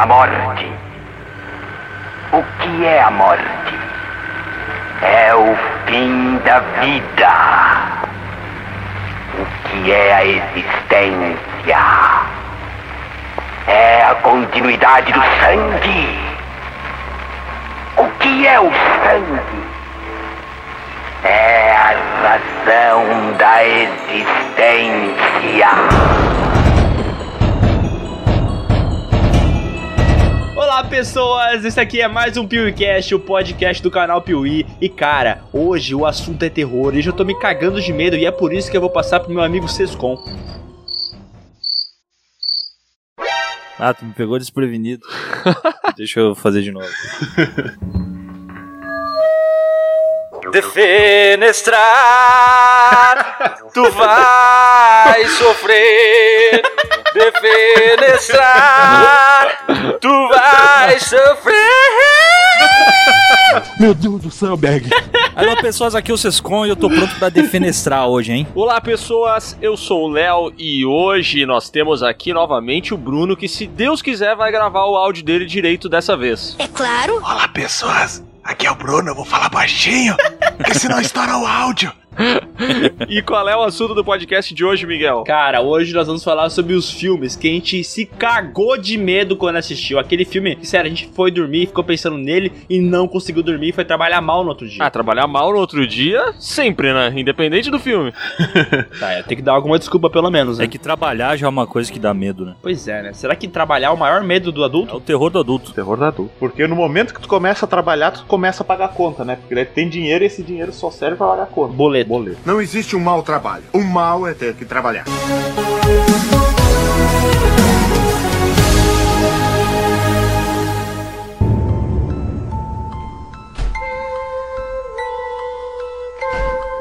da morte. O que é a morte? É o fim da vida. O que é a existência? É a continuidade do sangue. O que é o sangue? É a razão da existência. Olá pessoas, esse aqui é mais um PeeWeeCast, o podcast do canal Piuí. E cara, hoje o assunto é terror e já tô me cagando de medo e é por isso que eu vou passar pro meu amigo Sescon. Ah, tu me pegou desprevenido. Deixa eu fazer de novo. Defenestrar, tu vai sofrer. Defenestrar, tu vai sofrer. Meu Deus do céu, Berg. Alô, pessoas, aqui é o Sescon e eu tô pronto pra defenestrar hoje, hein? Olá pessoas, eu sou o Léo e hoje nós temos aqui novamente o Bruno que se Deus quiser vai gravar o áudio dele direito dessa vez. É claro. Olá, pessoas. Aqui é o Bruno, eu vou falar baixinho, porque senão estoura o áudio. E qual é o assunto do podcast de hoje, Miguel? Cara, hoje nós vamos falar sobre os filmes que a gente se cagou de medo quando assistiu. Aquele filme que, sério, a gente foi dormir, ficou pensando nele e não conseguiu dormir e foi trabalhar mal no outro dia. Ah, trabalhar mal no outro dia, sempre, né? Independente do filme. tá, é, tem que dar alguma desculpa pelo menos, né? É que trabalhar já é uma coisa que dá medo, né? Pois é, né? Será que trabalhar é o maior medo do É adulto? o terror do adulto. Terror da adulto. Porque no momento que tu começa a trabalhar, tu começa a pagar conta, né? Porque daí tem dinheiro e esse dinheiro só serve pra pagar conta. Boleto. Boleto. Não existe um mau trabalho. O mal é ter que trabalhar.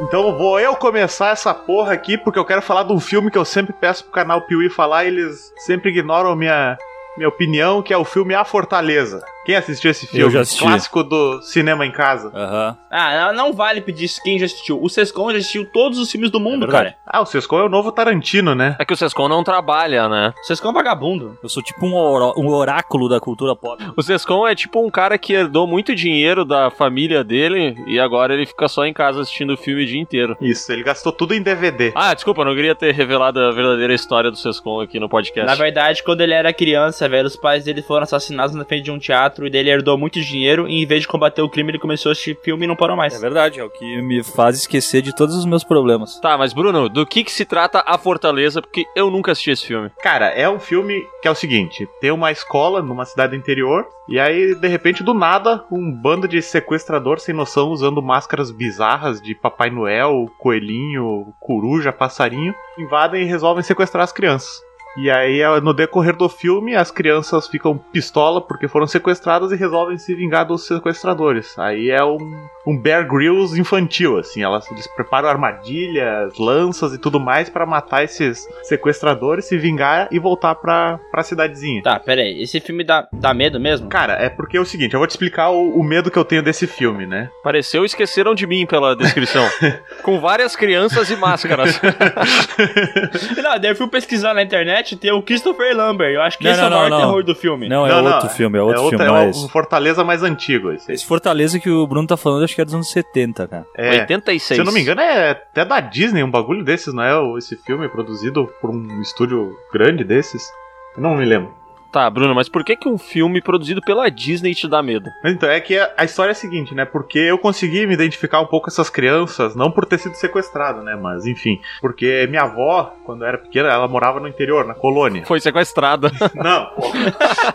Então vou eu começar essa porra aqui, porque eu quero falar de um filme que eu sempre peço pro canal Piuí falar e eles sempre ignoram minha, minha opinião, que é o filme A Fortaleza. Quem assistiu esse filme? já assisti. Clássico do cinema em casa. Aham. Ah, não, vale pedir quem já assistiu. O Sescon já assistiu todos os filmes do mundo, É cara. Ah, o Sescon é o novo Tarantino, né? É que o Sescon não trabalha, né? O Sescon é um vagabundo. Eu sou tipo um, oró- um oráculo da cultura pop. O Sescon é tipo um cara que herdou muito dinheiro da família dele e agora ele fica só em casa assistindo o filme o dia inteiro. Isso, ele gastou tudo em DVD. Ah, desculpa, eu não queria ter revelado a verdadeira história do Sescon aqui no podcast. Na verdade, quando ele era criança, velho, os pais dele foram assassinados na frente de um teatro e dele herdou muito dinheiro e em vez de combater o crime, ele começou a assistir filme e não parou mais. É verdade, é o que me faz esquecer de todos os meus problemas. Tá, mas Bruno, do que que se trata A Fortaleza? Porque eu nunca assisti esse filme. Cara, é um filme que é o seguinte: tem uma escola numa cidade interior, e aí, de repente, do nada, um bando de sequestrador sem noção usando máscaras bizarras de Papai Noel, coelhinho, coruja, passarinho, invadem e resolvem sequestrar as crianças. E aí, é, no decorrer do filme, as crianças ficam pistola porque foram sequestradas e resolvem se vingar dos sequestradores. Aí é um, um Bear Grylls infantil, assim. Elas eles preparam armadilhas, lanças e tudo mais para matar esses sequestradores, se vingar e voltar pra, pra cidadezinha. Tá, pera aí. Esse filme dá, dá medo mesmo? Cara, é porque é o seguinte, eu vou te explicar o, o medo que eu tenho desse filme, né? Pareceu esqueceram de mim pela descrição. Com várias crianças e máscaras. não, daí eu fui pesquisar na internet tem o Christopher Lambert. Eu acho que Não, esse não, é o maior não, não. terror do filme. Não, é outro filme, é outro filme, é não é um. Fortaleza mais antigo. Esse. Esse Fortaleza que o Bruno tá falando, acho que é dos anos 70, cara. É, 86. se eu não me engano, é até da Disney, um bagulho desses, não é? Esse filme produzido por um estúdio grande desses. Eu não me lembro. Tá, Bruno, mas por que que um filme produzido pela Disney te dá medo? Mas então, é que a a história é a seguinte, né? Porque eu consegui me identificar um pouco com essas crianças, não por ter sido sequestrado, né? Mas enfim. Porque minha avó, quando era pequena, ela morava no interior, na colônia. Foi sequestrada. Não, pô.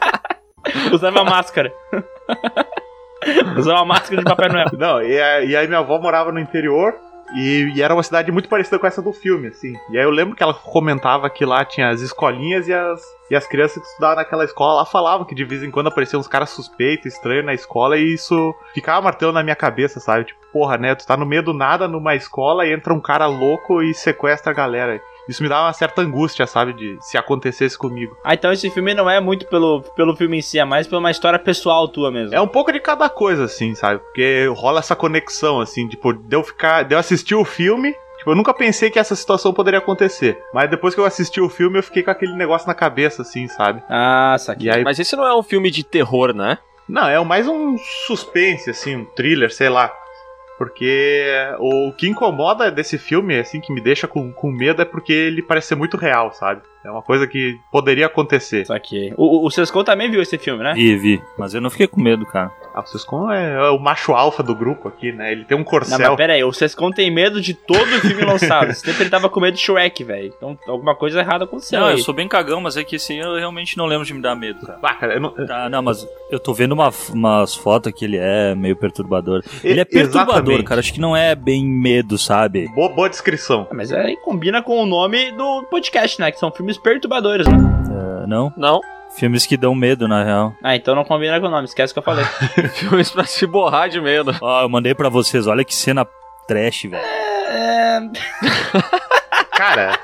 Usava máscara. Usava máscara de Papai Noel. Não, e, e aí minha avó morava no interior. E, e era uma cidade muito parecida com essa do filme, assim. E aí eu lembro que ela comentava que lá tinha as escolinhas e as, e as crianças que estudavam naquela escola lá falavam que de vez em quando apareciam uns caras suspeitos, estranhos na escola, e isso ficava martelando na minha cabeça, sabe? Tipo, porra, né? Tu tá no meio do nada numa escola e entra um cara louco e sequestra a galera. Isso me dá uma certa angústia, sabe? De se acontecesse comigo. Ah, então esse filme não é muito pelo, pelo filme em si, é mais por uma história pessoal tua mesmo. É um pouco de cada coisa, assim, sabe? Porque rola essa conexão, assim, tipo, de eu ficar. De eu assistir o filme. Tipo, eu nunca pensei que essa situação poderia acontecer. Mas depois que eu assisti o filme, eu fiquei com aquele negócio na cabeça, assim, sabe? Ah, saquei. Aí. Mas esse não é um filme de terror, né? Não, é mais um suspense, assim, um thriller, sei lá. Porque o que incomoda desse filme, assim, que me deixa com, com medo é porque ele parece ser muito real, sabe? É uma coisa que poderia acontecer. Saquei. O, o, o Sescon também viu esse filme, né? Vi, vi. Mas eu não fiquei com medo, cara. Ah, o Sescon é, é o macho alfa do grupo aqui, né? Ele tem um Não, corcel. mas pera aí, o Sescon tem medo de todo filme lançado. Esse tempo ele tava com medo de Shrek, velho. Então alguma coisa errada aconteceu Não, aí. eu sou bem cagão, mas é que esse aí eu realmente não lembro de me dar medo, cara. Ah, cara, eu não- Tá, não, mas eu tô vendo uma, umas fotos que ele é meio perturbador. Ele é perturbador, exatamente. cara. Acho que não é bem medo, sabe? Boa, boa descrição. Ah, Mas aí combina com o nome do podcast, né? Que são filmes perturbadores, né? É, não? Não. Filmes que dão medo, na real. Ah, então não combina com o nome, esquece o que eu falei. Filmes pra se borrar de medo. Ó, eu mandei pra vocês, olha que cena trash, velho. é... Cara,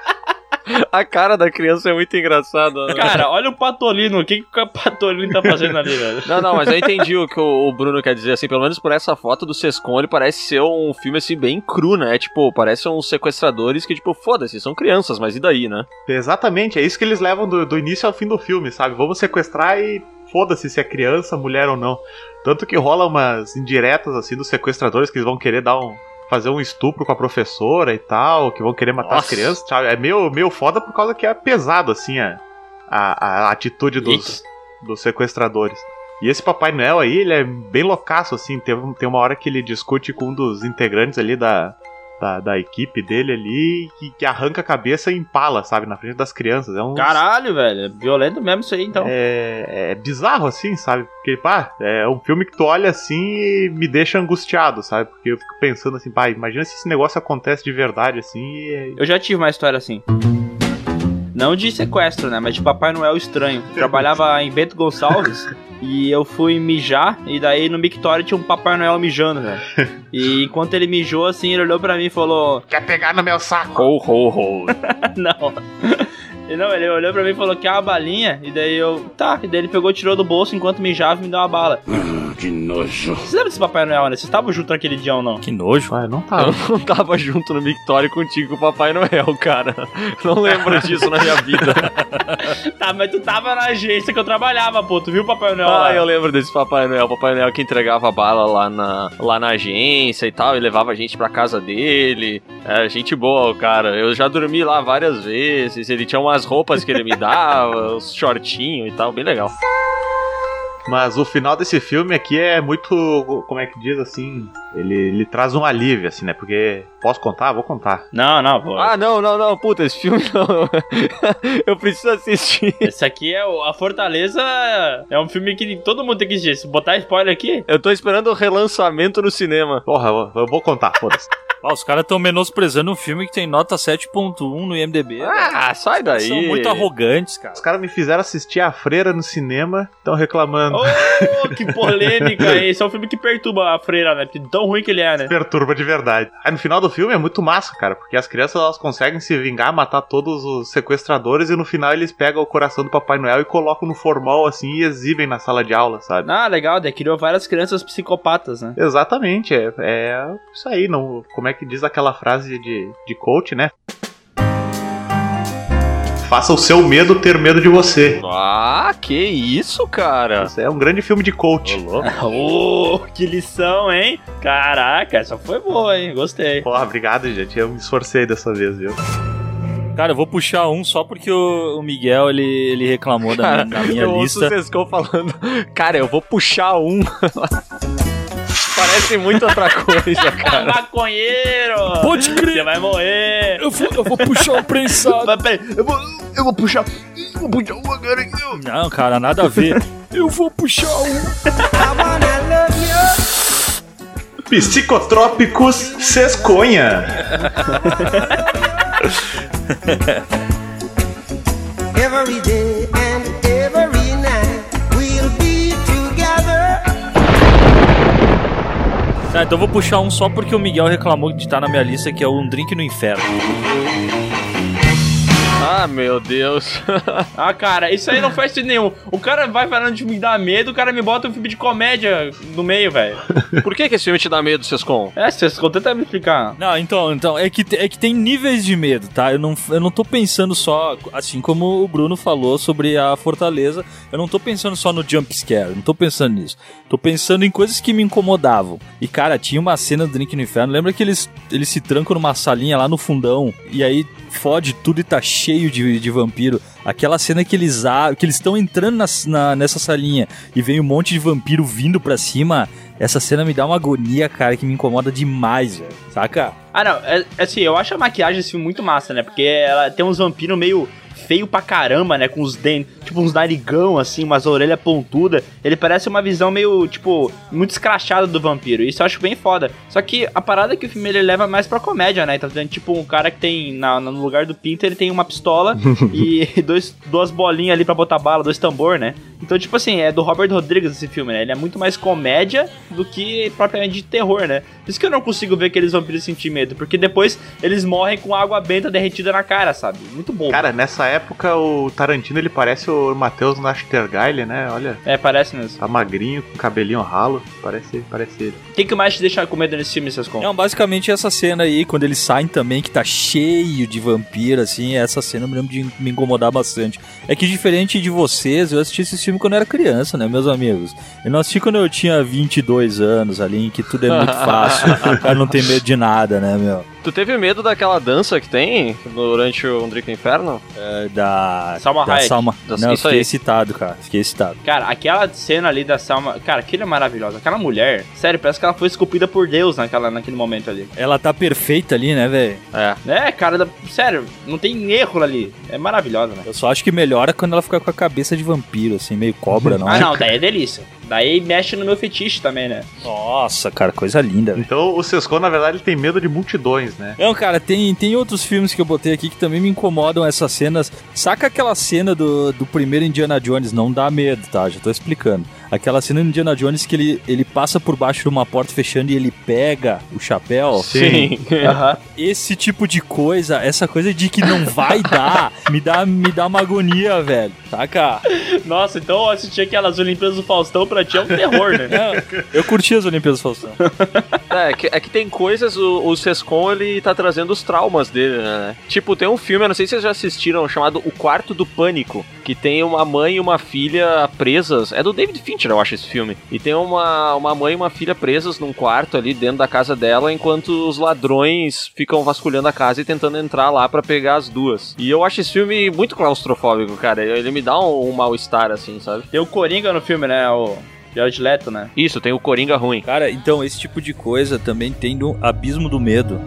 A cara da criança é muito engraçada. né? Cara, olha o Patolino. O que, que o Patolino tá fazendo ali, velho? Não, não, mas eu entendi o que o Bruno quer dizer, assim, pelo menos por essa foto do Sescon, ele parece ser um filme, assim, bem cru, né? Tipo, parece uns sequestradores que, tipo, foda-se, são crianças, mas e daí, né? exatamente, é isso que eles levam do, do início ao fim do filme, sabe? Vamos sequestrar e foda-se se é criança, mulher ou não. Tanto que rola umas indiretas, assim, dos sequestradores que eles vão querer dar um. Fazer um estupro com a professora e tal, que vão querer matar as Nossa. crianças, sabe? É meio, meio foda por causa que é pesado, assim, a, a, a atitude dos, dos sequestradores. E esse Papai Noel aí, ele é bem loucaço, assim. Tem, tem uma hora que ele discute com um dos integrantes ali da, da, da equipe dele ali, que, que arranca a cabeça e empala, sabe? Na frente das crianças. É um. Caralho, velho. É violento mesmo isso aí, então. É, é bizarro, assim, sabe? Porque, pá, é um filme que tu olha assim e me deixa angustiado, sabe? Porque eu fico pensando assim, pá, imagina se esse negócio acontece de verdade, assim, e Eu já tive uma história assim. Não de sequestro, né? Mas de Papai Noel estranho. Trabalhava em Bento Gonçalves e eu fui mijar. E daí no mictório tinha um Papai Noel mijando, velho. E enquanto ele mijou, assim, ele olhou pra mim e falou: Quer pegar no meu saco? Ho, ho, ho. Não. E Não, ele olhou pra mim e falou que é uma balinha. E daí eu, tá. E daí ele pegou, tirou do bolso enquanto mijava e me deu uma bala. Que nojo. Vocês lembram desse Papai Noel, né? Vocês estavam juntos naquele dia ou não? Que nojo. Ah, não Eu tá. não tava junto no Victoria contigo com o Papai Noel, cara. Não lembro disso na minha vida. Tá, mas tu tava na agência que eu trabalhava, pô. Tu viu o Papai Noel lá? Ah, eu lembro desse Papai Noel. Papai Noel que entregava bala lá na, lá na agência e tal, e levava a gente pra casa dele. É, gente boa, o cara. Eu já dormi lá várias vezes. Ele tinha umas roupas que ele me dava, uns shortinhos e tal, bem legal. Mas o final desse filme aqui é muito, como é que diz assim, ele, ele traz um alívio, assim, né? Porque, posso contar? Vou contar. Não, não, pô. Ah, não, não, não, puta, esse filme não. Eu preciso assistir. Esse aqui é o, A Fortaleza. É um filme que todo mundo tem que assistir. Se botar spoiler aqui. Eu tô esperando o relançamento no cinema. Porra, eu, eu vou contar, foda-se. Ah, os caras tão menosprezando um filme que tem nota 7.1 no IMDB. Ah, sai daí. São muito arrogantes, cara. Os caras me fizeram assistir A Freira no cinema, estão reclamando. Oh, que polêmica! Esse é um filme que perturba a freira, né? Tão ruim que ele é, né? Perturba de verdade. Aí no final do filme é muito massa, cara, porque as crianças elas conseguem se vingar, matar todos os sequestradores e no final eles pegam o coração do Papai Noel e colocam no formal assim e exibem na sala de aula, sabe? Ah, legal, daí criou várias crianças psicopatas, né? Exatamente, é, é isso aí, não, como é que diz aquela frase de, de coach, né? Faça o seu medo ter medo de você. Ah, que isso, cara. Isso é um grande filme de coach. Oh, que lição, hein? Caraca, essa foi boa, hein? Gostei. Porra, obrigado, gente. Eu me esforcei dessa vez, viu? Cara, eu vou puxar um só porque o, o Miguel, ele, ele reclamou da, minha- na minha eu ouço lista. o Sescon falando, cara, eu vou puxar um. Parece muito outra coisa, cara. Maconheiro! Pode Você crer! vai morrer! Eu vou, eu vou puxar um prensado. Mas peraí, eu vou, eu vou puxar. Eu vou puxar uma cara. Não, cara, nada a ver. Eu vou puxar um. Psicotrópicos Sesconha. Every day Tá, então vou puxar um só porque o Miguel reclamou de estar na minha lista, que é um drink no inferno. Ah, meu Deus. Ah, cara, isso aí não faz sentido nenhum. O cara vai falando de me dar medo, o cara me bota um filme de comédia no meio, velho. Por que, que esse filme te dá medo, Sescon? É, vocês tenta me explicar. Não, então, então é, que, é que tem níveis de medo, tá? Eu não, eu não tô pensando só, assim como o Bruno falou sobre a Fortaleza, eu não tô pensando só no jump scare, não tô pensando nisso. Tô pensando em coisas que me incomodavam. E, cara, tinha uma cena do Drink no Inferno, lembra que eles, eles se trancam numa salinha lá no fundão, e aí fode tudo e tá cheio de, de vampiro. Aquela cena que eles que eles estão entrando nas- na- nessa salinha e vem um monte de vampiro vindo pra cima. Essa cena me dá uma agonia, cara, que me incomoda demais, velho. Saca? Ah, não, é, é assim, eu acho a maquiagem filme muito massa, né? Porque ela tem uns vampiros meio feio pra caramba, né? Com os dentes, tipo uns narigão, assim, umas orelhas pontudas. Ele parece uma visão meio, tipo, muito escrachada do vampiro. Isso eu acho bem foda. Só que a parada é que o filme ele leva mais pra comédia, né? Então tem, tipo, um cara que tem, na- no lugar do pinto, ele tem uma pistola e dois, duas bolinhas ali pra botar bala, dois tambor, né? Então, tipo assim, é do Robert Rodrigues esse filme, né? Ele é muito mais comédia do que propriamente de terror, né? Por isso que eu não consigo ver aqueles vampiros sentir medo, porque depois eles morrem com água benta derretida na cara, sabe? Muito bom. Cara, nessa época o Tarantino ele parece o Matheus Nachtergaele, né? Olha, É, parece mesmo. tá magrinho, com cabelinho ralo, parece, parece ele. O que, que mais te deixa com medo nesse filme, seus com? Não, basicamente essa cena aí, quando eles saem também, que tá cheio de vampiro, assim, essa cena eu me lembro de me incomodar bastante. É que diferente de vocês, eu assisti esse filme quando eu era criança, né, meus amigos? Eu não assisti quando eu tinha 22 anos ali, em que tudo é muito fácil, o cara não tem medo de nada, né, meu? Tu teve medo daquela dança que tem durante o Um Drink no Inferno? É, da... Salma da Hayek. Salma... Da- Não, eu isso fiquei aí. excitado, cara, fiquei excitado. Cara, aquela cena ali da Salma. Cara, aquilo é maravilhoso. Aquela mulher, sério, parece que ela foi esculpida por Deus naquela, naquele momento ali. Ela tá perfeita ali, né, velho? É. É, cara, da- sério, não tem erro ali. É maravilhosa, né? Eu só acho que melhora quando ela fica com a cabeça de vampiro, assim, meio cobra, não Ah, é? não, daí é delícia. Daí mexe no meu fetiche também, né? Nossa, cara, coisa linda, velho. Então o Sescon, na verdade, ele tem medo de multidões, né? Não, cara, tem, tem outros filmes que eu botei aqui que também me incomodam essas cenas. Saca aquela cena do, do primeiro Indiana Jones? Não dá medo, tá? Já tô explicando. Aquela cena do Indiana Jones que ele, ele passa por baixo de uma porta fechando e ele pega o chapéu. Sim. Aham. Esse tipo de coisa, essa coisa de que não vai dar, me dá, me dá uma agonia, velho. Saca? Nossa, então assistir aquelas Olimpíadas do Faustão pra ti é um terror, né? Eu curti as Olimpíadas do Faustão. É, que, é que tem coisas, o, o Sescon ele tá trazendo os traumas dele, né? Tipo, tem um filme, eu não sei se vocês já assistiram, chamado O Quarto do Pânico, que tem uma mãe e uma filha presas. É do David Fincher, eu acho, esse filme. E tem uma, uma mãe e uma filha presas num quarto ali dentro da casa dela, enquanto os ladrões ficam vasculhando a casa e tentando entrar lá pra pegar as duas. E eu acho esse filme muito claustrofóbico, cara. Ele me dá um, um mal-estar, assim, sabe? Tem o Coringa no filme, né? O Jared Leto, né? Isso, tem o Coringa ruim. Cara, então esse tipo de coisa também tem do Abismo do Medo.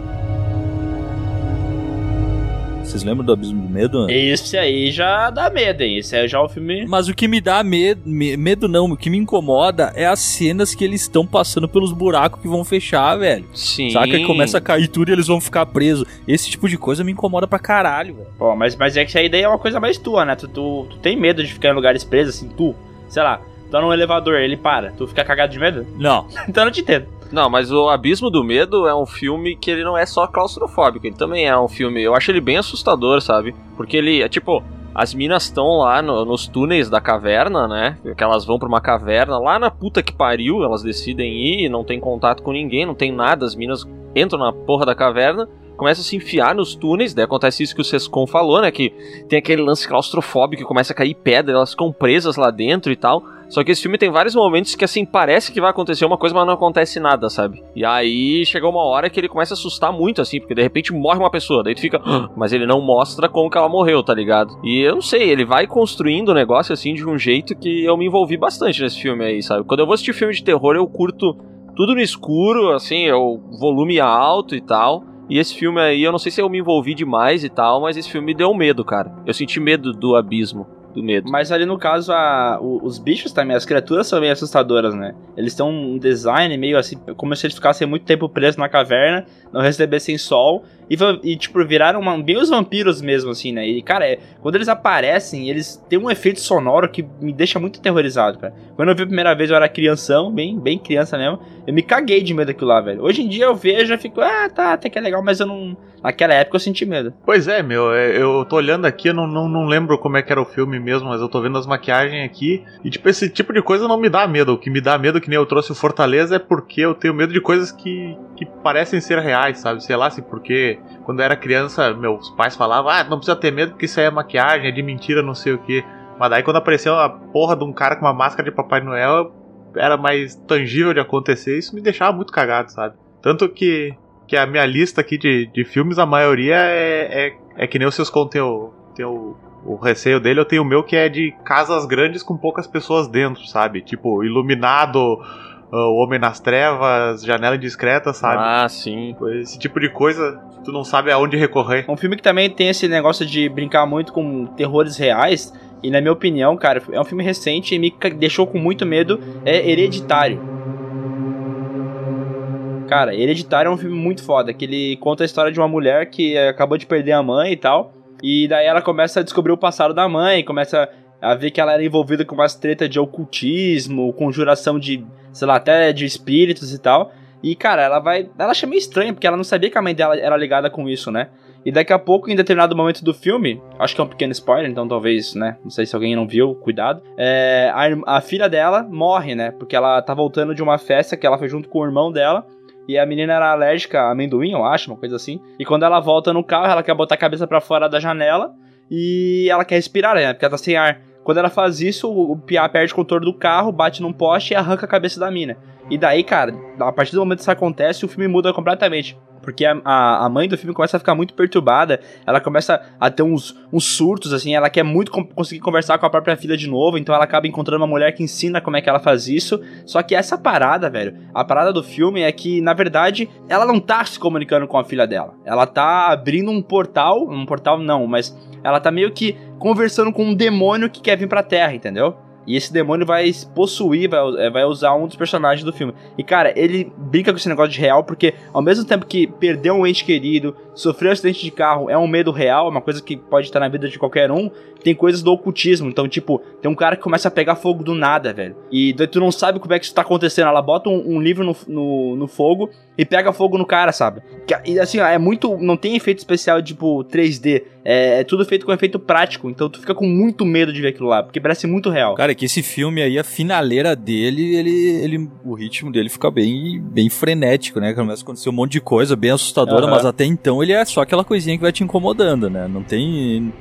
Vocês lembram do Abismo do Medo? Esse aí já dá medo, hein? Esse aí já é o filme. Mas o que me dá medo, medo não, o que me incomoda é as cenas que eles estão passando pelos buracos que vão fechar, velho. Sim. Saca que começa a cair tudo e eles vão ficar presos. Esse tipo de coisa me incomoda pra caralho, velho. Pô, mas, mas é que isso aí daí é uma coisa mais tua, né? Tu, tu, tu tem medo de ficar em lugares presos, assim, tu, sei lá, tu tá num elevador, ele para, tu fica cagado de medo? Não. então eu não te entendo. Não, mas o Abismo do Medo é um filme que ele não é só claustrofóbico, ele também é um filme. Eu acho ele bem assustador, sabe? Porque ele é tipo. As minas estão lá no- nos túneis da caverna, né? Que elas vão pra uma caverna lá na puta que pariu, elas decidem ir, não tem contato com ninguém, não tem nada, as minas entram na porra da caverna, começam a se enfiar nos túneis, daí acontece isso que o Sescon falou, né? Que tem aquele lance claustrofóbico que começa a cair pedra, elas ficam presas lá dentro e tal. Só que esse filme tem vários momentos que, assim, parece que vai acontecer uma coisa, mas não acontece nada, sabe? E aí chegou uma hora que ele começa a assustar muito, assim, porque de repente morre uma pessoa, daí tu fica, "Ah", mas ele não mostra como que ela morreu, tá ligado? E eu não sei, ele vai construindo o negócio, assim, de um jeito que eu me envolvi bastante nesse filme aí, sabe? Quando eu vou assistir filme de terror, eu curto tudo no escuro, assim, o volume alto e tal. E esse filme aí, eu não sei se eu me envolvi demais e tal, mas esse filme me deu medo, cara. Eu senti medo do abismo, do medo. Mas ali no caso, a, o- os bichos também, as criaturas são meio assustadoras, né? Eles têm um design meio assim, como se eles ficassem muito tempo presos na caverna, não recebessem sol, e, e, tipo, viraram uma- bem os vampiros mesmo, assim, né? E, cara, é- quando eles aparecem, eles têm um efeito sonoro que me deixa muito aterrorizado, cara. Quando eu vi a primeira vez, eu era crianção, bem, bem criança mesmo, eu me caguei de medo daquilo lá, velho. Hoje em dia eu vejo e fico, ah, tá, até que é legal, mas eu não... Naquela época eu senti medo. Pois é, meu, é, eu tô olhando aqui, eu não, não, não lembro como é que era o filme mesmo, mas eu tô vendo as maquiagens aqui. E, tipo, esse tipo de coisa não me dá medo. O que me dá medo, que nem eu trouxe o Fortaleza, é porque eu tenho medo de coisas que, que parecem ser reais, sabe? Sei lá, se porque quando eu era criança, meus pais falavam, ah, não precisa ter medo porque isso aí é maquiagem, é de mentira, não sei o que. Mas daí quando apareceu a porra de um cara com uma máscara de Papai Noel, era mais tangível de acontecer, isso me deixava muito cagado, sabe? Tanto que, que a minha lista aqui de, de filmes, a maioria é, é, é que nem os seus com tem o, o, receio dele, eu tenho o meu que é de casas grandes com poucas pessoas dentro, sabe? Tipo, Iluminado, O Homem nas Trevas, Janela Indiscreta, sabe? Ah, sim. Esse tipo de coisa, tu não sabe aonde recorrer. Um filme que também tem esse negócio de brincar muito com terrores reais, e na minha opinião, cara, é um filme recente e me deixou com muito medo, é Hereditário. Cara, Hereditário é um filme muito foda, que ele conta a história de uma mulher que eh, acabou de perder a mãe e tal, e daí ela começa a descobrir o passado da mãe, começa a ver que ela era envolvida com umas treta de ocultismo, conjuração de, sei lá, até de espíritos e tal. E, cara, ela vai. Ela acha meio estranho, porque ela não sabia que a mãe dela era ligada com isso, né? E daqui a pouco, em determinado momento do filme, acho que é um pequeno spoiler, então talvez, né? Não sei se alguém não viu, cuidado. É, a, a filha dela morre, né? Porque ela tá voltando de uma festa que ela foi junto com o irmão dela. E a menina era alérgica a amendoim, eu acho, uma coisa assim. E quando ela volta no carro, ela quer botar a cabeça pra fora da janela e ela quer respirar, né? Porque ela tá sem ar. Quando ela faz isso, o Pia perde o controle do carro, bate num poste e arranca a cabeça da mina. E daí, cara, a partir do momento que isso acontece, o filme muda completamente. Porque a, a, a mãe do filme começa a ficar muito perturbada, ela começa a ter uns, uns surtos, assim, ela quer muito com- conseguir conversar com a própria filha de novo, então ela acaba encontrando uma mulher que ensina como é que ela faz isso. Só que essa parada, velho, a parada do filme é que, na verdade, ela não tá se comunicando com a filha dela. Ela tá abrindo um portal, um portal não, mas ela tá meio que conversando com um demônio que quer vir pra Terra, entendeu? E esse demônio vai possuir, vai, é, vai usar um dos personagens do filme. E cara, ele brinca com esse negócio de real, porque ao mesmo tempo que perder um ente querido, sofrer um acidente de carro é um medo real, é uma coisa que pode estar na vida de qualquer um, tem coisas do ocultismo. Então, tipo, tem um cara que começa a pegar fogo do nada, velho. E tu não sabe como é que isso tá acontecendo. Ela bota um, um livro no, no, no fogo e pega fogo no cara, sabe? E assim, ó, é muito. Não tem efeito especial tipo 3D. É, é tudo feito com efeito prático. Então tu fica com muito medo de ver aquilo lá, porque parece muito real. Cara, é que esse filme aí, a finaleira dele, ele, ele, o ritmo dele fica bem, bem frenético, né? Começa a acontecer um monte de coisa, bem assustadora, Aham. mas até então ele é só aquela coisinha que vai te incomodando, né? Não tem.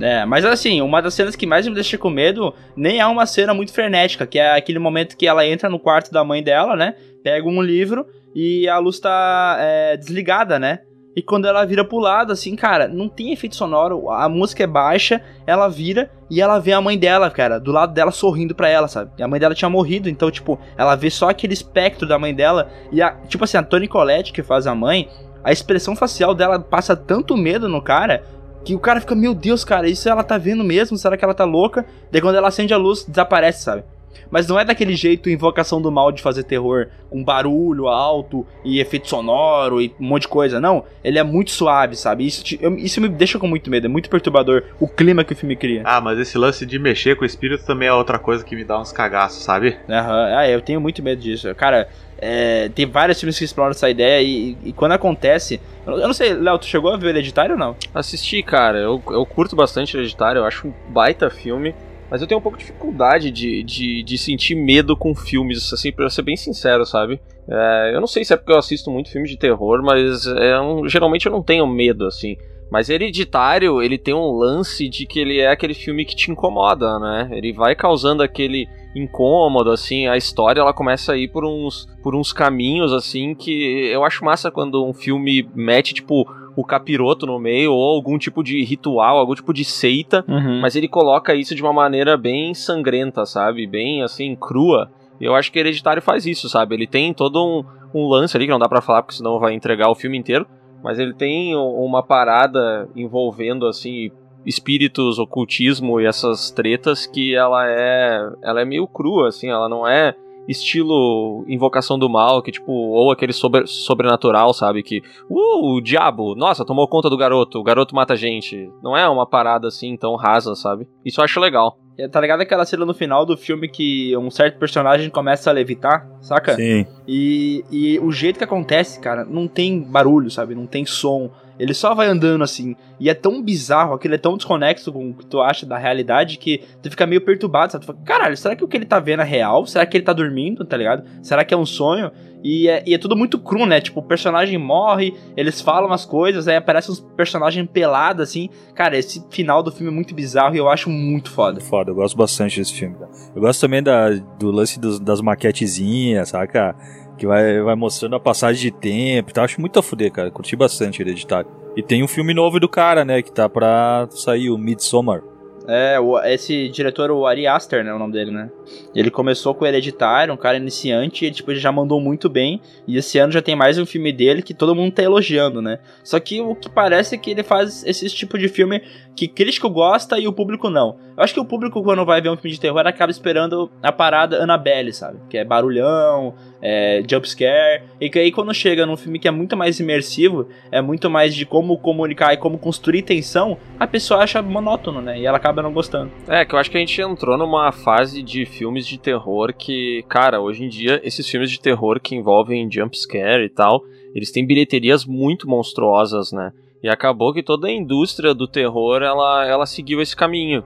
É, mas assim, uma das cenas que mais me deixa com medo nem é uma cena muito frenética, que é aquele momento que ela entra no quarto da mãe dela, né? Pega um livro e a luz tá é, desligada, né? E quando ela vira pro lado, assim, cara, não tem efeito sonoro, a música é baixa, ela vira e ela vê a mãe dela, cara, do lado dela sorrindo pra ela, sabe? E a mãe dela tinha morrido, então, tipo, ela vê só aquele espectro da mãe dela e, a, tipo assim, a Toni Collette, que faz a mãe, a expressão facial dela passa tanto medo no cara que o cara fica, meu Deus, cara, isso ela tá vendo mesmo? Será que ela tá louca? Daí quando ela acende a luz, desaparece, sabe? Mas não é daquele jeito invocação do mal de fazer terror com barulho alto e efeito sonoro e um monte de coisa. Não, ele é muito suave, sabe? Isso, te- eu- isso me deixa com muito medo, é muito perturbador o clima que o filme cria. Ah, mas esse lance de mexer com o espírito também é outra coisa que me dá uns cagaços, sabe? Aham, Ah, eu tenho muito medo disso. Cara, é, tem vários filmes que exploram essa ideia e, e quando acontece. Eu não sei, Léo, tu chegou a ver o Hereditário ou não? Assisti, cara. Eu, eu curto bastante Hereditário, eu acho um baita filme. Mas eu tenho um pouco de dificuldade de, de, de sentir medo com filmes, assim, pra ser bem sincero, sabe? É, eu não sei se é porque eu assisto muito filme de terror, mas é um- geralmente eu não tenho medo, assim. Mas Hereditário, ele tem um lance de que ele é aquele filme que te incomoda, né? Ele vai causando aquele incômodo, assim, a história ela começa a ir por uns, por uns caminhos, assim, que eu acho massa quando um filme mete, tipo, o capiroto no meio, ou algum tipo de ritual, algum tipo de seita, Uhum. mas ele coloca isso de uma maneira bem sangrenta, sabe? Bem, assim, crua. E eu acho que Hereditário faz isso, sabe? Ele tem todo um, um lance ali, que não dá pra falar, porque senão vai entregar o filme inteiro, mas ele tem uma parada envolvendo, assim, espíritos, ocultismo e essas tretas que ela é ela é meio crua, assim, ela não é estilo Invocação do Mal, que tipo, ou aquele sobre, sobrenatural, sabe? Que, uh, o diabo, nossa, tomou conta do garoto, o garoto mata gente. Não é uma parada assim tão rasa, sabe? Isso eu acho legal. É, Tá ligado aquela cena no final do filme que um certo personagem começa a levitar, saca? Sim. E, e o jeito que acontece, cara, não tem barulho, sabe? Não tem som. Ele só vai andando assim. E é tão bizarro, aquilo é tão desconexo com o que tu acha da realidade que tu fica meio perturbado, sabe? Tu fala, caralho, será que o que ele tá vendo é real? Será que ele tá dormindo, tá ligado? Será que é um sonho? E é, e é tudo muito cru, né? Tipo, o personagem morre, eles falam as coisas, aí aparece uns personagens pelados, assim. Cara, esse final do filme é muito bizarro e eu acho muito foda. Foda, eu gosto bastante desse filme. Eu gosto também da, do lance dos- das maquetezinhas, saca? Que vai, vai mostrando a passagem de tempo tal. Acho muito a fuder, cara. Curti bastante Hereditário. E tem um filme novo do cara, né? Que tá pra sair, o Midsommar. É, esse diretor, o Ari Aster, né, o nome dele, né? Ele começou com o Hereditário, um cara iniciante, ele, tipo, já mandou muito bem. E esse ano já tem mais um filme dele que todo mundo tá elogiando, né? Só que o que parece é que ele faz esse tipo de filme que crítico gosta e o público não. Eu acho que o público, quando vai ver um filme de terror, acaba esperando a parada Annabelle, sabe? Que é barulhão, é jumpscare. E que aí quando chega num filme que é muito mais imersivo, é muito mais de como comunicar e como construir tensão, a pessoa acha monótono, né? E ela acaba não gostando. É, que eu acho que a gente entrou numa fase de filmes de terror que, cara, hoje em dia, esses filmes de terror que envolvem jumpscare e tal, eles têm bilheterias muito monstruosas, né? E acabou que toda a indústria do terror, ela, ela seguiu esse caminho.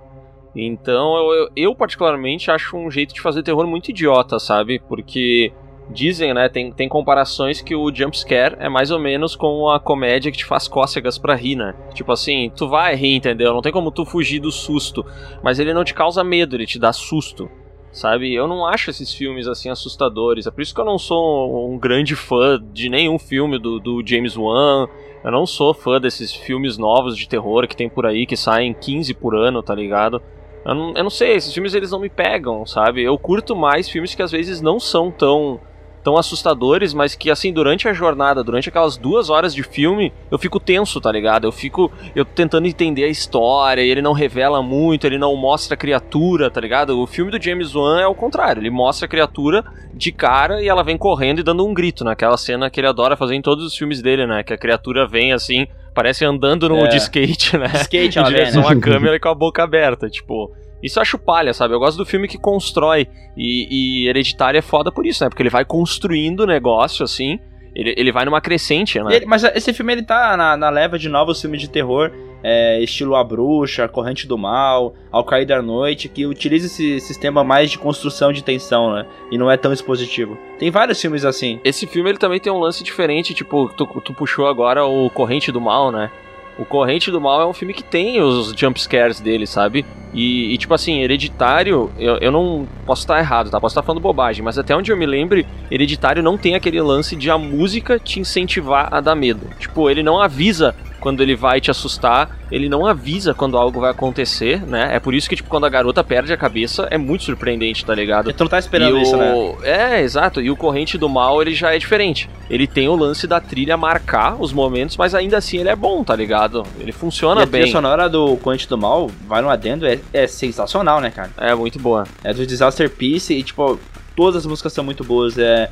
Então, eu, eu, eu particularmente acho um jeito de fazer terror muito idiota, sabe? Porque dizem, né, tem, tem comparações que o jumpscare é mais ou menos com a comédia que te faz cócegas pra rir, né? Tipo assim, tu vai rir, entendeu? Não tem como tu fugir do susto mas ele não te causa medo, ele te dá susto. Sabe? Eu não acho esses filmes assim assustadores. É por isso que eu não sou um grande fã de nenhum filme do, do James Wan. Eu não sou fã desses filmes novos de terror que tem por aí, que saem 15 por ano, tá ligado? Eu não, eu não sei, esses filmes eles não me pegam, sabe? Eu curto mais filmes que às vezes não são tão tão assustadores, mas que assim, durante a jornada, durante aquelas duas horas de filme, eu fico tenso, tá ligado? Eu fico eu tentando entender a história, e ele não revela muito, ele não mostra a criatura, tá ligado? O filme do James Wan é o contrário, ele mostra a criatura de cara e ela vem correndo e dando um grito, naquela cena que ele adora fazer em todos os filmes dele, né? Que a criatura vem assim, parece andando no É. de skate, né? Skate, em vem, direção né? à câmera e com a boca aberta, tipo. Isso eu acho palha, sabe? Eu gosto do filme que constrói. E, e Hereditário é foda por isso, né? Porque ele vai construindo o negócio, assim. Ele, ele vai numa crescente, né? Ele- mas esse filme ele tá na, na leva de novos filmes de terror, é, estilo A Bruxa, Corrente do Mal, Ao Cair da Noite, que utiliza esse sistema mais de construção de tensão, né? E não é tão expositivo. Tem vários filmes assim. Esse filme ele também tem um lance diferente, tipo, tu, tu puxou agora o Corrente do Mal, né? O Corrente do Mal é um filme que tem os jumpscares dele, sabe? E, e, tipo assim, Hereditário, eu, eu não posso estar errado, tá? Posso estar falando bobagem, mas até onde eu me lembre, Hereditário não tem aquele lance de a música te incentivar a dar medo. Tipo, ele não avisa quando ele vai te assustar, ele não avisa quando algo vai acontecer, né? É por isso que, tipo, quando a garota perde a cabeça, é muito surpreendente, tá ligado? Tu não tá esperando E isso, o- né? É, exato. E o Corrente do Mal, ele já é diferente. Ele tem o lance da trilha marcar os momentos, mas ainda assim ele é bom, tá ligado? Ele E funciona a trilha bem. sonora do Corrente do Mal, vai no adendo, é, é sensacional, né, cara? É muito boa. É do Disaster Piece e, tipo, todas as músicas são muito boas. É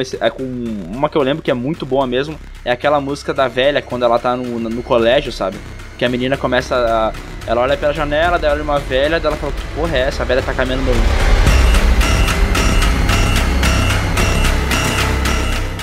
esse, é com uma que eu lembro que é muito boa mesmo, é aquela música da velha, quando ela tá no, no colégio, sabe? Que a menina começa a. Ela olha pela janela, daí olha uma velha, daí ela fala, que porra é essa? A velha tá caminhando no.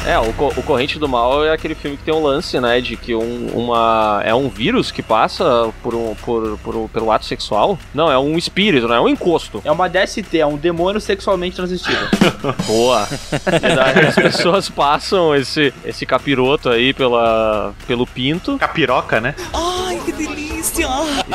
É, o, Co- o Corrente do Mal é aquele filme que tem um lance, né? De que um, uma. É um vírus que passa por um, por, por um- pelo ato sexual. Não, é um espírito, não é um encosto. É uma DST, é um demônio sexualmente transvestido. Boa! E daí as pessoas passam esse, esse capiroto aí pela, pelo pinto. Capiroca, né?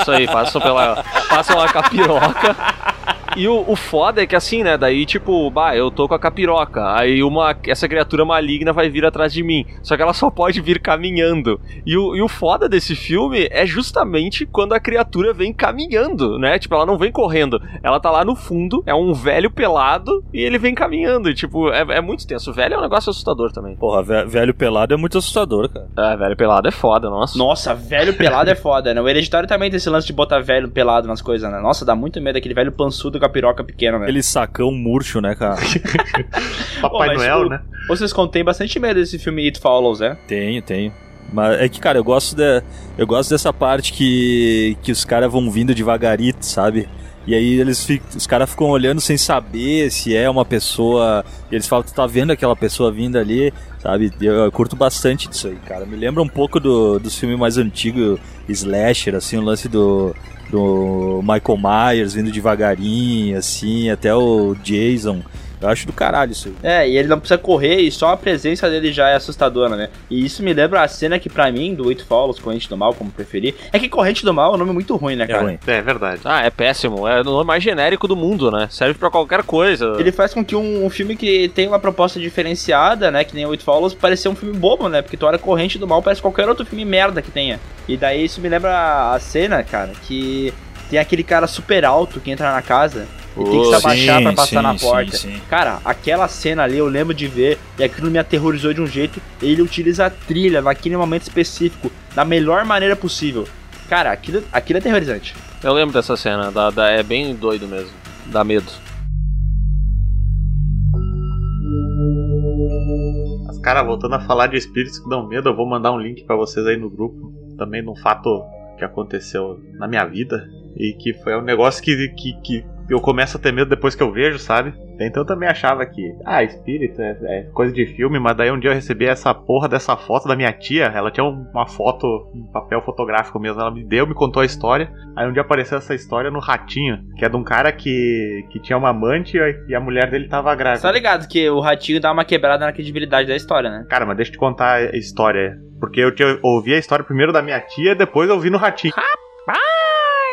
Isso aí, passam pela. Passam a capiroca. E o, o foda é que assim, né? Daí, tipo, bah, eu tô com a capiroca. Aí uma, essa criatura maligna vai vir atrás de mim. Só que ela só pode vir caminhando. E o, e o foda desse filme é justamente quando a criatura vem caminhando, né? Tipo, ela não vem correndo. Ela tá lá no fundo, é um velho pelado e ele vem caminhando. E, tipo, é, é muito tenso. O velho é um negócio assustador também. Porra, ve- velho pelado é muito assustador, cara. É, velho pelado é foda, nossa. Nossa, velho pelado é foda, né? O hereditário também tem esse lance de botar velho pelado nas coisas, né? Nossa, dá muito medo aquele velho pançudo com a piroca pequena, né? Aquele sacão murcho, né, cara? Papai Pô, mas Noel, o- né? Vocês contêm bastante medo desse filme It Follows, né? tenho, tenho. Mas é que, cara, eu gosto, de, eu gosto dessa parte que, que os caras vão vindo devagarito, sabe? E aí eles ficam, os caras ficam olhando sem saber se é uma pessoa. E eles falam, tu tá vendo aquela pessoa vindo ali, sabe? Eu, eu curto bastante disso aí, cara. Me lembra um pouco do, dos filmes mais antigos, slasher, assim, o lance do, do Michael Myers vindo devagarinho, assim, até o Jason. Eu acho do caralho isso aí. É, e ele não precisa correr e só a presença dele já é assustadora, né? E isso me lembra a cena que pra mim, do It Follows, Corrente do Mal, como preferir. É que Corrente do Mal é um nome muito ruim, né, É cara? ruim. É verdade. Ah, é péssimo. É o nome mais genérico do mundo, né? Serve pra qualquer coisa. Ele faz com que um, um filme que tem uma proposta diferenciada, né, que nem o It Follows, pareça um filme bobo, né? Porque tu olha Corrente do Mal, parece qualquer outro filme merda que tenha. E daí isso me lembra a cena, cara, que tem aquele cara super alto que entra na casa e tem que se Oh, abaixar sim, pra passar sim, na porta. sim, sim. Cara, aquela cena ali eu lembro de ver e aquilo me aterrorizou de um jeito. Ele utiliza a trilha naquele momento específico da melhor maneira possível. Cara, aquilo, aquilo é aterrorizante. Eu lembro dessa cena. dá- dá- é bem doido mesmo. Dá medo. Mas, cara, voltando a falar de espíritos que dão medo, eu vou mandar um link pra vocês aí no grupo. Também de um fato que aconteceu na minha vida. E que foi um negócio que, que, que eu começo a ter medo depois que eu vejo, sabe? Então eu também achava que, ah, espírito é, é coisa de filme, mas daí um dia eu recebi essa porra dessa foto da minha tia. Ela tinha um- uma foto, um papel fotográfico mesmo. Ela me deu, me contou a história. Aí um dia apareceu essa história no Ratinho, que é de um cara que, que tinha uma amante e a mulher dele tava grávida. Tá ligado que o ratinho dá uma quebrada na credibilidade da história, né? Cara, mas deixa eu te contar a história. Porque eu tinha, ouvi a história primeiro da minha tia, depois eu vi no Ratinho.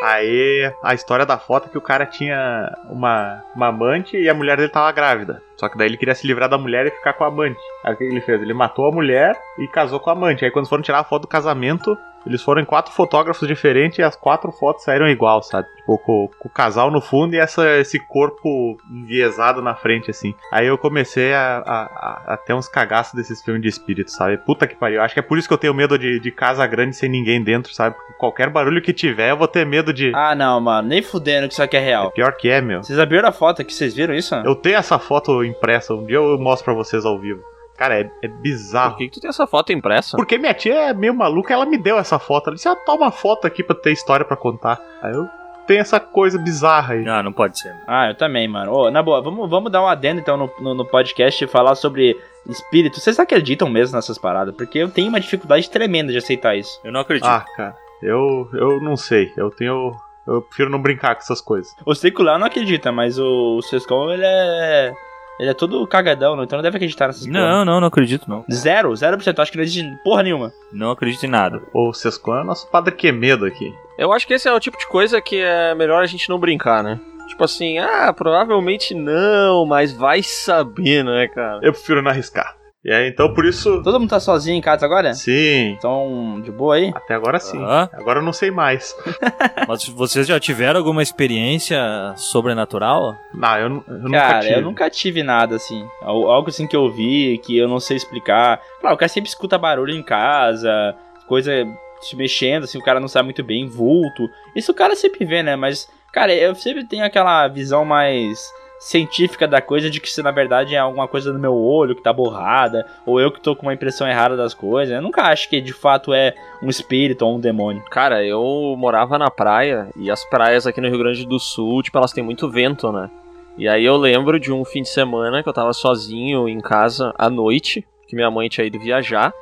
Aí a história da foto é que o cara tinha uma, uma amante e a mulher dele tava grávida. Só que daí ele queria se livrar da mulher e ficar com a amante. Aí o que ele fez? Ele matou a mulher e casou com a amante. Aí quando foram tirar a foto do casamento, eles foram em quatro fotógrafos diferentes e as quatro fotos saíram igual, sabe? Tipo, com, com o casal no fundo e essa, esse corpo enviesado na frente, assim. Aí eu comecei a, a, a- ter uns cagaços desses filmes de espírito, sabe? Puta que pariu. Acho que é por isso que eu tenho medo de, de casa grande sem ninguém dentro, sabe? Porque qualquer barulho que tiver, eu vou ter medo de. Ah, não, mano, nem fudendo que isso aqui é real. Pior que é, meu. Vocês abriram a foto aqui, vocês viram isso? Eu tenho essa foto impressa, um dia eu mostro pra vocês ao vivo. Cara, é, é Por bizarro. que, que tu tem essa foto impressa? Porque minha tia é meio maluca, ela me deu essa foto. Ela disse: ah, toma uma foto aqui pra ter história pra contar. Aí eu tenho essa coisa bizarra aí. Ah, não pode ser. Ah, eu também, mano. Ô, na boa, vamos, vamos dar um adendo então no, no, no podcast e falar sobre espírito. Vocês acreditam mesmo nessas paradas? Porque eu tenho uma dificuldade tremenda de aceitar isso. Eu não acredito. Ah, cara, eu, eu não sei. Eu tenho. Eu prefiro não brincar com essas coisas. O Seco lá não acredita, mas o, o Sescon, ele é. Ele é todo cagadão, então não deve acreditar nessas porra. não, não, não acredito não. Zero, zero por cento. Acho que não existe porra nenhuma. Não acredito em nada. O Sescon é o nosso padre Quemedo aqui. Eu acho que esse é o tipo de coisa que é melhor a gente não brincar, né? Tipo assim, ah, provavelmente não, mas vai saber, né, cara? Eu prefiro não arriscar. E aí, então por isso. Todo mundo tá sozinho em casa agora? Sim. Então, de boa aí? Até agora sim. Ah. Agora eu não sei mais. Mas vocês já tiveram alguma experiência sobrenatural? Não, eu, eu nunca Cara, tive. eu nunca tive nada assim. Al- Algo assim que eu vi, que eu não sei explicar. Claro, o cara sempre escuta barulho em casa, coisa se mexendo, assim, o cara não sabe muito bem, vulto. Isso o cara sempre vê, né? Mas, cara, eu sempre tenho aquela visão mais científica da coisa de que isso na verdade é alguma coisa no meu olho que tá borrada, ou eu que tô com uma impressão errada das coisas. Eu nunca acho que de fato é um espírito ou um demônio. Cara, eu morava na praia e as praias aqui no Rio Grande do Sul, tipo, elas têm muito vento, né? E aí eu lembro de um fim de semana que eu tava sozinho em casa à noite, que minha mãe tinha ido viajar.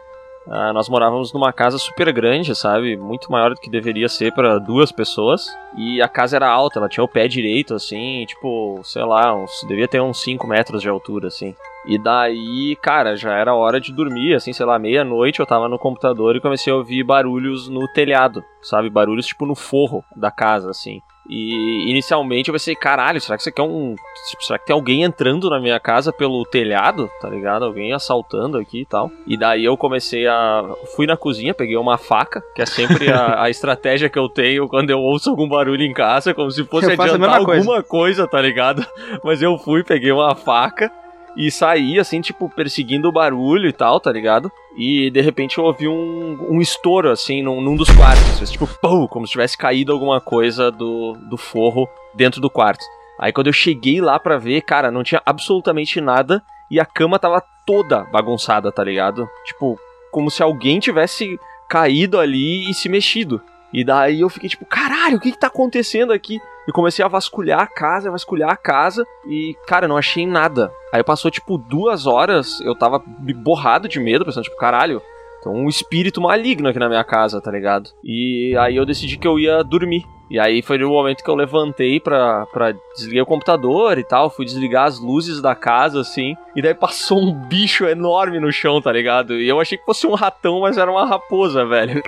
Ah, nós morávamos numa casa super grande, sabe? Muito maior do que deveria ser para duas pessoas. E a casa era alta, ela tinha o pé direito, assim, tipo, sei lá, uns, devia ter uns 5 metros de altura, assim. E daí, cara, já era hora de dormir, assim, sei lá, meia-noite eu tava no computador e comecei a ouvir barulhos no telhado, sabe? Barulhos tipo no forro da casa, assim. E inicialmente eu pensei, caralho, será que isso aqui é um. tipo, será que tem alguém entrando na minha casa pelo telhado? Tá ligado? Alguém assaltando aqui e tal. E daí eu comecei a. Fui na cozinha, peguei uma faca, que é sempre a, a estratégia que eu tenho quando eu ouço algum barulho em casa, como se fosse Eu adiantar coisa. alguma coisa, tá ligado? Mas eu fui, peguei uma faca e saí, assim, tipo, perseguindo o barulho e tal, tá ligado? E de repente eu ouvi um, um estouro, assim, num, num dos quartos. Tipo, pum, como se tivesse caído alguma coisa do, do forro dentro do quarto. Aí quando eu cheguei lá pra ver, cara, não tinha absolutamente nada e a cama tava toda bagunçada, tá ligado? Tipo, como se alguém tivesse caído ali e se mexido. E daí eu fiquei tipo, caralho, o que que tá acontecendo aqui? E comecei a vasculhar a casa, vasculhar a casa e, cara, não achei nada. Aí passou tipo duas horas, eu tava borrado de medo, pensando, tipo, caralho, tem um espírito maligno aqui na minha casa, tá ligado? E aí eu decidi que eu ia dormir. E aí foi no momento que eu levantei pra, pra desligar o computador e tal, fui desligar as luzes da casa, assim, e daí passou um bicho enorme no chão, tá ligado? E eu achei que fosse um ratão, mas era uma raposa, velho.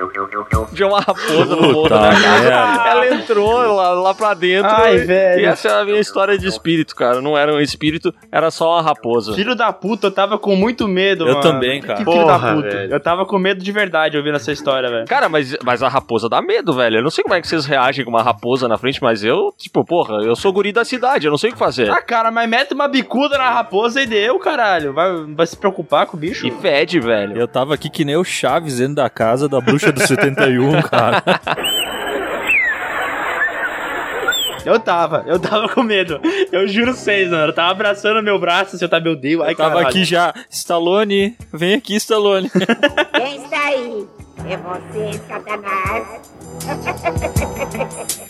Tinha uma raposa no morro da casa. Ela entrou lá, lá pra dentro. Ai, e, velho. e essa é a minha história de espírito, cara. Não era um espírito, era só uma raposa. Filho da puta, eu tava com muito medo, Eu mano. também, cara. Que filho da Porra, puta. velho. Eu tava com medo de verdade ouvindo essa história, velho. Cara, mas, mas a raposa dá medo, velho. Eu não sei como é que vocês reagem com uma raposa na frente, mas eu, tipo, porra, eu sou guri da cidade, eu não sei o que fazer. Ah, cara, mas mete uma bicuda na raposa e deu, caralho. Vai, vai se preocupar com o bicho? E fede, velho. Eu tava aqui que nem o Chaves dentro da casa da bruxa do 71, cara. Eu tava, eu tava com medo. Eu juro vocês, mano. Eu tava abraçando meu braço, assim, eu tava, meu Deus, ai, Eu tava caralho. aqui já. Stallone, vem aqui, Stallone. Quem está aí? É você, Satanás?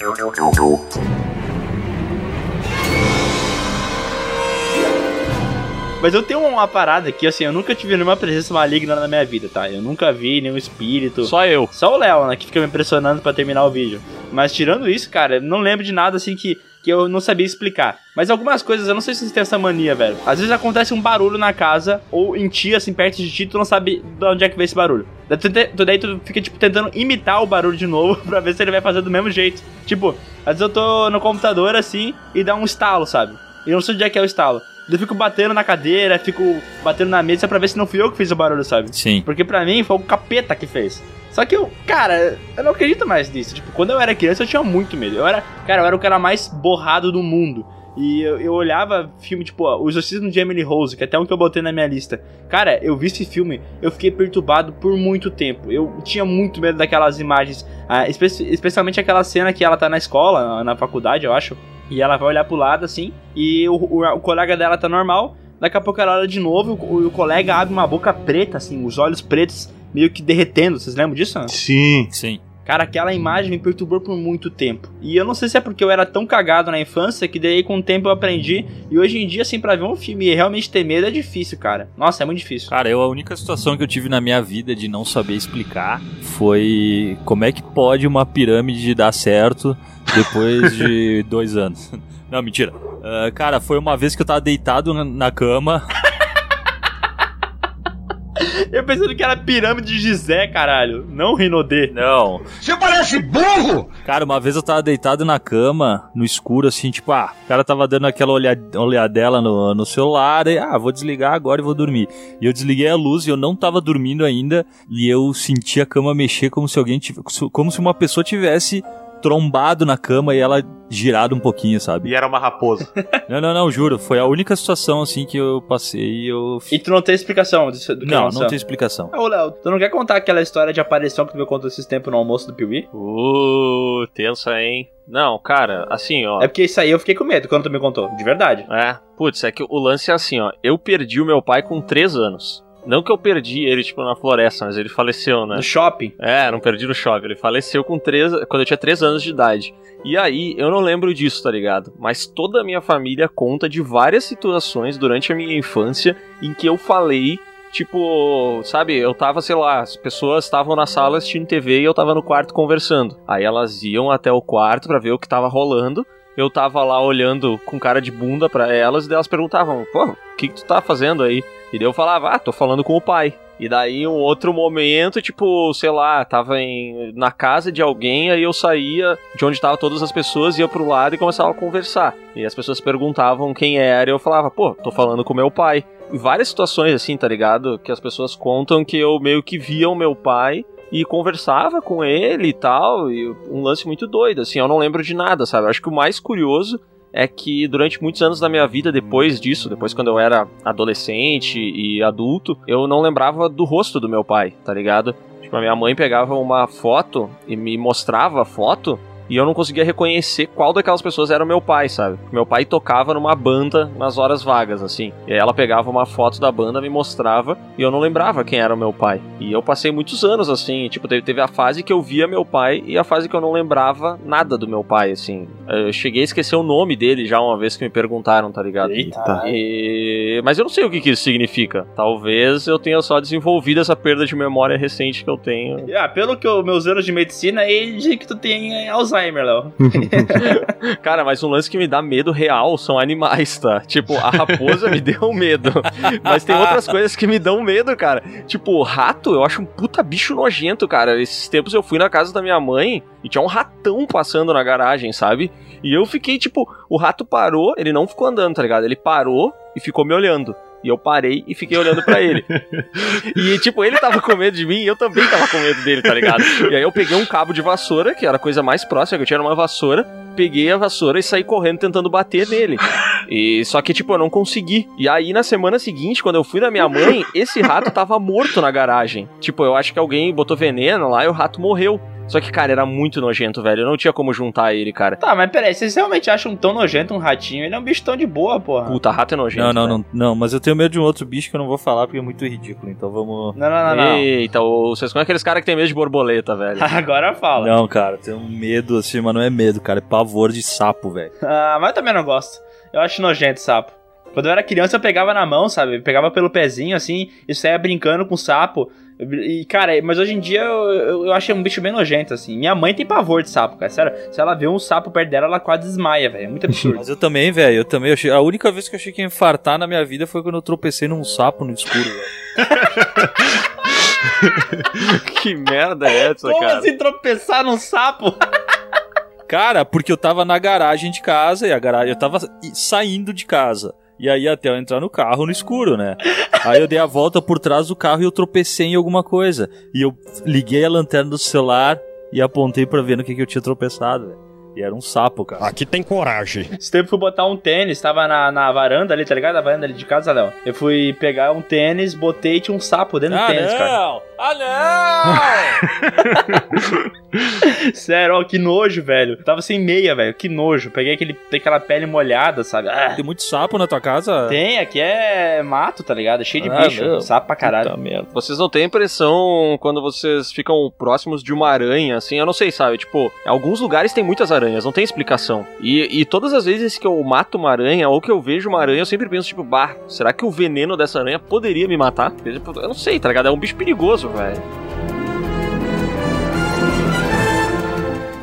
Mas eu tenho uma parada que, assim, eu nunca tive nenhuma presença maligna na minha vida, tá? Eu nunca vi nenhum espírito. Só eu. Só o Léo, né, que fica me impressionando pra terminar o vídeo. Mas tirando isso, cara, eu não lembro de nada assim que, que eu não sabia explicar. Mas algumas coisas, eu não sei se você tem essa mania, velho. Às vezes acontece um barulho na casa, ou em ti, assim, perto de ti, tu não sabe de onde é que veio esse barulho. Daí tu, te- tu- daí tu fica, tipo, tentando imitar o barulho de novo pra ver se ele vai fazer do mesmo jeito. Tipo, às vezes eu tô no computador, assim, e dá um estalo, sabe? E eu não sei onde é que é o estalo. Eu fico batendo na cadeira, fico batendo na mesa pra ver se não fui eu que fiz o barulho, sabe? Sim. Porque pra mim foi o capeta que fez. Só que eu, cara, eu não acredito mais nisso. Tipo, quando eu era criança eu tinha muito medo. Eu era, cara, eu era o cara mais borrado do mundo. E eu, eu olhava filme, tipo, ó, O Exorcismo de Emily Rose, que é até um que eu botei na minha lista. Cara, eu vi esse filme, eu fiquei perturbado por muito tempo. Eu tinha muito medo daquelas imagens, ah, espe- especialmente aquela cena que ela tá na escola, na, faculdade, eu acho. E ela vai olhar pro lado assim, e o, o, o colega dela tá normal. Daqui a pouco ela olha de novo, o, o colega abre uma boca preta, assim, os olhos pretos meio que derretendo. Vocês lembram disso? Sim. Sim. Cara, aquela imagem me perturbou por muito tempo. E eu não sei se é porque eu era tão cagado na infância que daí com o tempo eu aprendi. E hoje em dia, assim, pra ver um filme e realmente ter medo é difícil, cara. Nossa, é muito difícil. Cara, eu a única situação que eu tive na minha vida de não saber explicar foi como é que pode uma pirâmide dar certo depois de dois anos. Não, mentira. Ah, cara, foi uma vez que eu tava deitado na cama. Eu pensando que era pirâmide de Gizé, caralho. Não Rinodê. Não. Você parece burro! Cara, uma vez eu tava deitado na cama, no escuro, assim, tipo, ah, o cara tava dando aquela olha- olhadela no, no celular, e, ah, vou desligar agora e vou dormir. E eu desliguei a luz e eu não tava dormindo ainda, e eu senti a cama mexer como se alguém tivesse, como se uma pessoa tivesse trombado na cama e ela girado um pouquinho, sabe? E era uma raposa. Não, não, não, juro, foi a única situação, assim, que eu passei e eu... E tu não tem explicação disso, do que Não, não tem explicação. Ô, Léo, tu não quer contar aquela história de aparição que tu me contou esses tempos no almoço do Piuí? Uh, tensa, hein? Não, cara, assim, ó. É porque isso aí eu fiquei com medo quando tu me contou, de verdade. É, putz, é que o lance é assim, ó. Eu perdi o meu pai com 3 anos. Não que eu perdi ele, tipo, na floresta, mas ele faleceu, né? No shopping. É, não perdi no shopping. Ele faleceu com três, quando eu tinha 3 anos de idade. E aí, eu não lembro disso, tá ligado? Mas toda a minha família conta de várias situações durante a minha infância em que eu falei, tipo, sabe, eu tava, sei lá, as pessoas estavam na sala assistindo TV e eu tava no quarto conversando. Aí elas iam até o quarto pra ver o que tava rolando. Eu tava lá olhando com cara de bunda pra elas e elas perguntavam, pô, o que, que tu tá fazendo aí? E daí eu falava, ah, tô falando com o pai. E daí, um outro momento, tipo, sei lá, tava em, na casa de alguém, aí eu saía de onde estavam todas as pessoas, ia pro lado e começava a conversar. E as pessoas perguntavam quem era, e eu falava, pô, tô falando com meu pai. E várias situações assim, tá ligado? Que as pessoas contam que eu meio que via o meu pai e conversava com ele e tal, e um lance muito doido, assim, eu não lembro de nada, sabe? Eu acho que o mais curioso é que durante muitos anos da minha vida, depois disso, depois quando eu era adolescente e adulto, eu não lembrava do rosto do meu pai, tá ligado? Tipo, a minha mãe pegava uma foto e me mostrava a foto, e eu não conseguia reconhecer qual daquelas pessoas era o meu pai, sabe? Meu pai tocava numa banda nas horas vagas, assim. E aí ela pegava uma foto da banda, me mostrava, e eu não lembrava quem era o meu pai. E eu passei muitos anos assim, tipo, teve, a fase que eu via meu pai e a fase que eu não lembrava nada do meu pai, assim. Eu cheguei a esquecer o nome dele já uma vez que me perguntaram, tá ligado? Eita. E... Mas eu não sei o que, que isso significa. Talvez eu tenha só desenvolvido essa perda de memória recente que eu tenho. Ah, pelo que eu, meus anos de medicina, aí diz que tu tem Alzheimer, Léo. Cara, mas um lance que me dá medo real são animais, tá? Tipo, a raposa me deu medo. Mas tem outras coisas que me dão medo, cara. Tipo, rato, eu acho um puta bicho nojento, cara. Esses tempos eu fui na casa da minha mãe e tinha um ratão passando na garagem, sabe? E eu fiquei, tipo, o rato parou, ele não ficou andando, tá ligado? Ele parou e ficou me olhando. E eu parei e fiquei olhando pra ele. e, tipo, ele tava com medo de mim e eu também tava com medo dele, tá ligado? E aí eu peguei um cabo de vassoura, que era a coisa mais próxima que eu tinha, uma vassoura. Peguei a vassoura e saí correndo tentando bater nele. E só que, tipo, eu não consegui. E aí, na semana seguinte, quando eu fui na minha mãe, esse rato tava morto na garagem. Tipo, eu acho que alguém botou veneno lá e o rato morreu. Só que, cara, era muito nojento, velho. Eu não tinha como juntar ele, cara. Tá, mas peraí, vocês realmente acham tão nojento um ratinho? Ele é um bicho tão de boa, porra. Puta, rato é nojento. Não, não, velho. não, não, mas eu tenho medo de um outro bicho que eu não vou falar porque é muito ridículo, então vamos. Não, não, não, não. Eita, o- vocês conhecem aqueles caras que tem medo de borboleta, velho. Agora fala. Não, cara, eu tenho medo assim, mas não é medo, cara, é pavor de sapo, velho. Ah, mas eu também não gosto. Eu acho nojento sapo. Quando eu era criança, eu pegava na mão, sabe? Eu pegava pelo pezinho, assim, e saía brincando com o sapo. E, cara, mas hoje em dia eu, eu, eu acho um bicho bem nojento, assim. Minha mãe tem pavor de sapo, cara. Sério, se ela vê um sapo perto dela, ela quase desmaia, velho. É muito absurdo. Mas eu também, velho, eu também. eu achei- a única vez que eu achei que ia infartar na minha vida foi quando eu tropecei num sapo no escuro, velho. que merda é essa, Como cara? assim tropeçar num sapo? Cara, porque eu tava na garagem de casa e a garagem. Eu tava saindo de casa. E aí até eu entrar no carro no escuro, né? Aí eu dei a volta por trás do carro e eu tropecei em alguma coisa. E eu liguei a lanterna do celular e apontei pra ver no que, que eu tinha tropeçado, velho. E era um sapo, cara. Aqui tem coragem. Esse tempo eu fui botar um tênis, tava na, na varanda ali, tá ligado? A varanda ali de casa, Léo. Eu fui pegar um tênis, botei e tinha um sapo dentro do Ah, tênis, cara. não! Ah, não! Sério, ó, que nojo, velho. Eu tava sem meia, velho. Que nojo. Peguei aquele, aquela pele molhada, sabe? Ah. Tem muito sapo na tua casa? Tem, aqui é mato, tá ligado? É cheio de Ah, bicho. meu. Sapo pra caralho. Puta merda. Vocês não têm impressão quando vocês ficam próximos de uma aranha, assim? Eu não sei, sabe? Tipo, em alguns lugares tem muitas aranhas, não tem explicação. E, e todas as vezes que eu mato uma aranha ou que eu vejo uma aranha, eu sempre penso, tipo, bah, será que o veneno dessa aranha poderia me matar? Eu não sei, tá ligado? É um bicho perigoso, velho.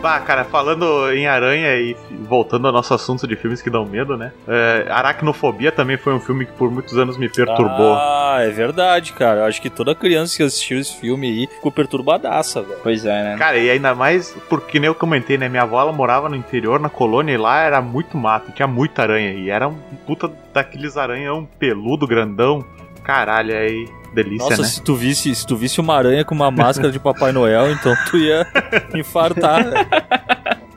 Bah, cara, falando em aranha e voltando ao nosso assunto de filmes que dão medo, né? É, Aracnofobia também foi um filme que por muitos anos me perturbou. Ah, é verdade, cara. Eu acho que toda criança que assistiu esse filme aí ficou perturbadaça, velho. Pois é, né? Cara, e ainda mais porque nem eu comentei, né? Minha avó ela morava no interior, na colônia, e lá era muito mato, tinha muita aranha. E era um puta daqueles aranhão peludo, grandão. Caralho, aí. Delícia, Nossa, né? se tu visse, se tu visse uma aranha com uma máscara de Papai Noel, então tu ia infartar.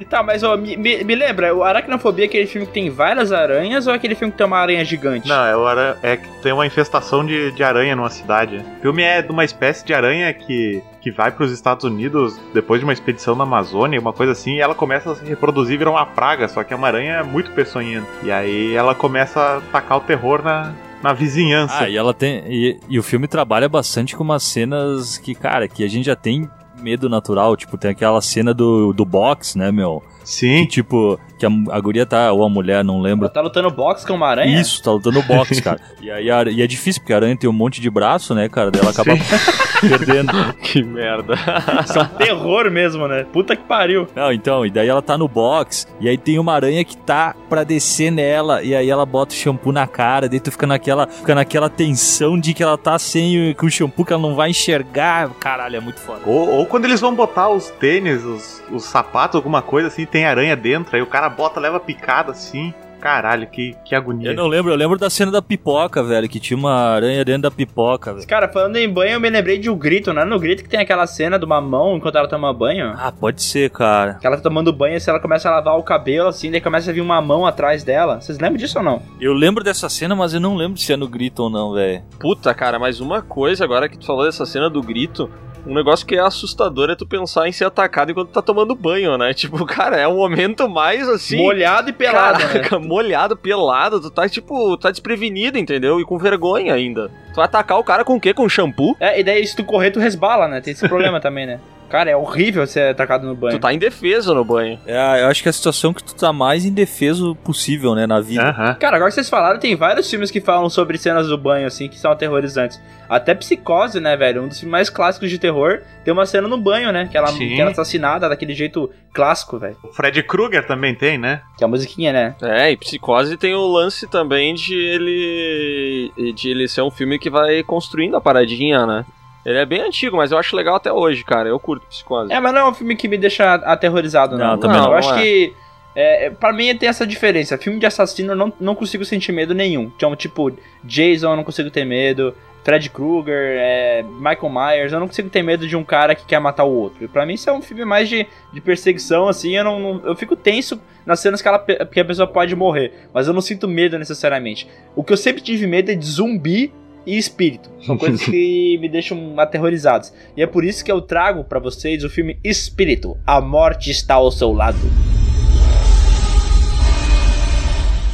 Tá, mas ó, me, me, me lembra, o Aracnofobia é aquele filme que tem várias aranhas ou é aquele filme que tem uma aranha gigante? Não, é, o ara- é que tem uma infestação de, de aranha numa cidade. O filme é de uma espécie de aranha que, que vai para os Estados Unidos depois de uma expedição na Amazônia, uma coisa assim, e ela começa a se reproduzir e vira uma praga, só que é uma aranha muito peçonhenta. E aí ela começa a tacar o terror na, na vizinhança. Ah, e ela tem. E, e o filme trabalha bastante com umas cenas que, cara, que a gente já tem medo natural. Tipo, tem aquela cena do, do box, né, meu? Sim. Que, tipo, que a, a guria tá, ou a mulher, não lembro. Ela tá lutando boxe com uma aranha? Isso, tá lutando boxe, cara. E aí a- e é difícil, porque a aranha tem um monte de braço, né, cara? Daí ela acaba perdendo. Que merda. Isso é um terror mesmo, né? Puta que pariu. Não, então, e daí ela tá no box, e aí tem uma aranha que tá pra descer nela, e aí ela bota o shampoo na cara, daí tu fica naquela, fica naquela tensão de que ela tá sem o- com o shampoo que ela não vai enxergar. Caralho, é muito foda. Ou, ou quando eles vão botar os tênis, os, os sapatos, alguma coisa assim, tem aranha dentro, aí o cara bota, leva picada assim. Caralho, que, que agonia. Eu não lembro, eu lembro da cena da pipoca, velho, que tinha uma aranha dentro da pipoca, velho. Cara, falando em banho, eu me lembrei de O Grito, não é no Grito que tem aquela cena de uma mão enquanto ela toma banho? Ah, pode ser, cara. Que ela tá tomando banho e se ela começa a lavar o cabelo assim, daí começa a vir uma mão atrás dela. Vocês lembram disso ou não? Eu lembro dessa cena, mas eu não lembro se é no grito ou não, velho. Puta, cara, mas uma coisa agora que tu falou dessa cena do grito. Um negócio que é assustador é tu pensar em ser atacado enquanto tá tomando banho, né? Tipo, cara, é o momento mais assim. Molhado e pelado, né? Caraca, molhado, pelado, tu tá tipo, tá desprevenido, entendeu? E com vergonha ainda. Tu vai atacar o cara com o quê? Com shampoo? É, e daí se tu correr, tu resbala, né? Tem esse problema também, né? Cara, é horrível ser atacado no banho. Tu tá indefeso no banho. É, eu acho que é a situação que tu tá mais indefeso possível, né, na vida. Cara, agora que vocês falaram, tem vários filmes que falam sobre cenas do banho, assim, que são aterrorizantes. Até Psicose, né, velho? Um dos filmes mais clássicos de terror. Tem uma cena no banho, né? Que ela, Sim. que ela é assassinada daquele jeito clássico, velho. O Fred Krueger também tem, né? Que é a musiquinha, né? É, e Psicose tem o lance também de ele. de ele ser um filme que vai construindo a paradinha, né? Ele é bem antigo, mas eu acho legal até hoje, cara. Eu curto Psicose. É, mas não é um filme que me deixa aterrorizado, não. Não, também eu não, acho não é. que. É, é, pra mim tem essa diferença. Filme de assassino eu não, não consigo sentir medo nenhum. Então, tipo, Jason eu não consigo ter medo. Fred Krueger, é, Michael Myers, eu não consigo ter medo de um cara que quer matar o outro. E Pra mim isso é um filme mais de, de perseguição, assim, eu não, não- eu fico tenso nas cenas que, ela, que a pessoa pode morrer, mas eu não sinto medo necessariamente. O que eu sempre tive medo é de zumbi e espírito. São coisas que me deixam aterrorizados. E é por isso que eu trago pra vocês o filme Espírito, A Morte Está ao Seu Lado.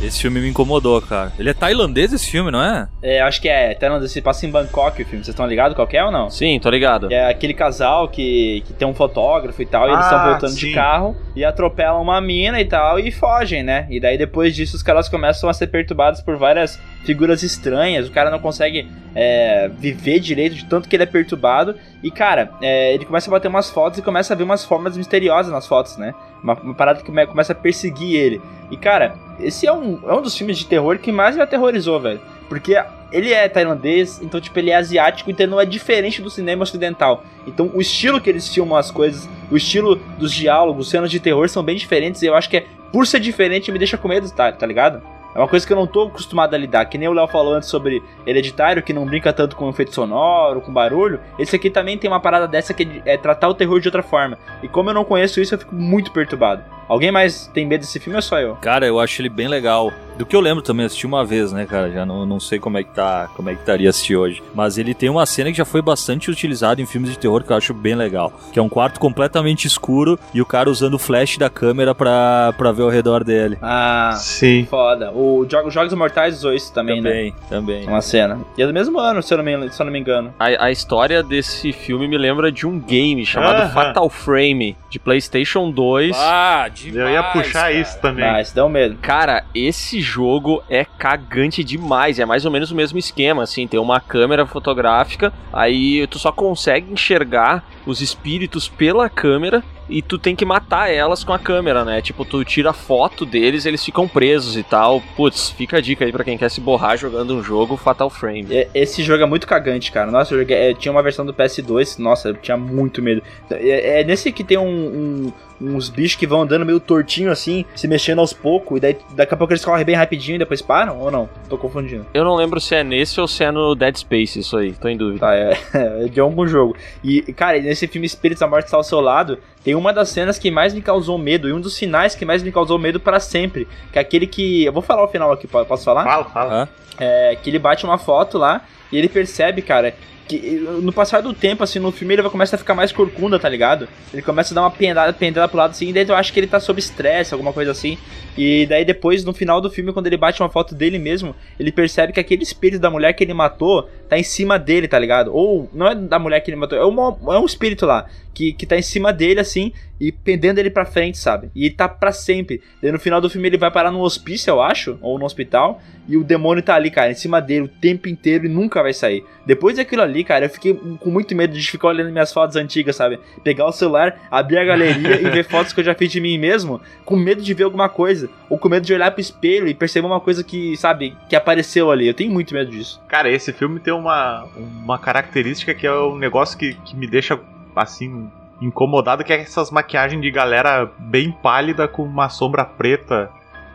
Esse filme me incomodou, cara. Ele é tailandês esse filme, não é? É, acho que é, Tailandia, se passa em Bangkok o filme, vocês estão ligados qual que é ou não? Sim, tô ligado. É aquele casal que, que tem um fotógrafo e tal, e eles estão Ah, voltando de sim. carro e atropelam uma mina e tal e fogem, né? E daí depois disso os caras começam a ser perturbados por várias figuras estranhas, o cara não consegue é, viver direito de tanto que ele é perturbado. E cara, é, ele começa a bater umas fotos e começa a ver umas formas misteriosas nas fotos, né? Uma, uma parada que come- começa a perseguir ele. E cara, esse é um, é um dos filmes de terror que mais me aterrorizou, velho. Porque ele é tailandês, então, tipo, ele é asiático, então não é diferente do cinema ocidental. Então, o estilo que eles filmam as coisas, o estilo dos diálogos, cenas de terror são bem diferentes. E eu acho que é, por ser diferente, me deixa com medo, tá, tá ligado? É uma coisa que eu não tô acostumado a lidar. Que nem o Léo falou antes sobre Hereditário, que não brinca tanto com efeito sonoro, com barulho. Esse aqui também tem uma parada dessa que é é tratar o terror de outra forma. E como eu não conheço isso, eu fico muito perturbado. Alguém mais tem medo desse filme ou só eu? Cara, eu acho ele bem legal. Do que eu lembro também, assisti uma vez, né, cara? Já não, não sei como é que tá, como é que estaria assistir hoje. Mas ele tem uma cena que já foi bastante utilizada em filmes de terror que eu acho bem legal. Que é um quarto completamente escuro e o cara usando o flash da câmera pra, pra ver ao redor dele. Ah, Sim. foda. O Jo- Jogos Mortais usou isso também, né? Também, também. Uma cena. E é do mesmo ano, se eu não me, se eu não me engano. A, a história desse filme me lembra de um game chamado. Fatal Frame, de PlayStation 2. Ah, demais, Eu ia puxar cara. isso também. Ah, isso dá um medo. Cara, esse jogo é cagante demais. É mais ou menos o mesmo esquema, assim. Tem uma câmera fotográfica, aí tu só consegue enxergar os espíritos pela câmera e tu tem que matar elas com a câmera, né? Tipo, tu tira foto deles, eles ficam presos e tal. Putz, fica a dica aí pra quem quer se borrar jogando um jogo Fatal Frame. Esse jogo é muito cagante, cara. Nossa, eu é, tinha uma versão do PS2, nossa, eu tinha muito medo. É, é nesse que tem um, um- uns bichos que vão andando meio tortinho assim, se mexendo aos poucos, e daí daqui a pouco eles correm bem rapidinho e depois param, ou não? Tô confundindo. Eu não lembro se é nesse ou se é no Dead Space, isso aí, tô em dúvida. Tá, é, é de algum jogo. E, cara, nesse filme Espíritos da Morte está ao seu lado, tem uma das cenas que mais me causou medo, e um dos finais que mais me causou medo para sempre. Que é aquele que. Eu vou falar o final aqui, po- posso falar? Fala, fala. É, que ele bate uma foto lá e ele percebe, cara, que no passar do tempo, assim, no filme ele vai começar a ficar mais corcunda, tá ligado? Ele começa a dar uma pendada, pendada pro lado assim, e daí eu acho que ele tá sob estresse, alguma coisa assim. E daí depois, no final do filme, quando ele bate uma foto dele mesmo, ele percebe que aquele espírito da mulher que ele matou tá em cima dele, tá ligado? Ou não é da mulher que ele matou, é, uma, é um espírito lá, que, que tá em cima dele, assim, e pendendo ele pra frente, sabe? E tá pra sempre. Daí no final do filme ele vai parar num hospício, eu acho, ou num hospital, e o demônio tá ali, cara, em cima dele o tempo inteiro e nunca vai sair. Depois daquilo ali, cara, eu fiquei com muito medo de ficar olhando minhas fotos antigas, sabe? Pegar o celular, abrir a galeria e ver fotos que eu já fiz de mim mesmo, com medo de ver alguma coisa, ou com medo de olhar pro espelho e perceber uma coisa que, sabe, que apareceu ali. Eu tenho muito medo disso. Cara, esse filme tem uma, uma característica que é um negócio que, que me deixa, assim, incomodado, que é essas maquiagens de galera bem pálida com uma sombra preta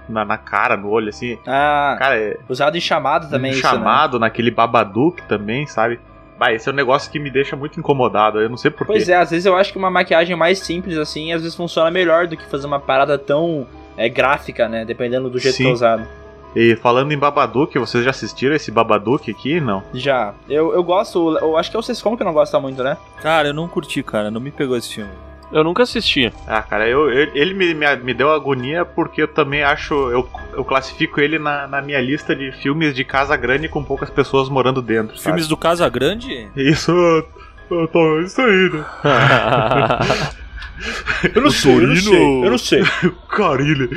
na, na cara, no olho, assim. Ah, Cara, é usado em chamado também um isso, né? chamado naquele Babadook também, sabe? Vai, esse é um negócio que me deixa muito incomodado, eu não sei porquê. Pois é, às vezes eu acho que uma maquiagem mais simples assim, às vezes funciona melhor do que fazer uma parada tão é, gráfica, né? Dependendo do jeito Sim. que é usado. E falando em Babadook, vocês já assistiram esse Babadook aqui? Não. Já. Eu, eu gosto, eu acho que é o Sescom que não gosta muito, né? Cara, eu não curti, cara. Não me pegou esse filme. Eu nunca assisti. Ah, cara, eu, eu- ele me, me, me deu agonia porque eu também acho. Eu, eu classifico ele na, na minha lista de filmes de casa grande com poucas pessoas morando dentro. sabe? Filmes do Casa Grande? Isso. eu tô- Isso aí, né? Eu não sei, eu não sei, eu não sei. Carilha.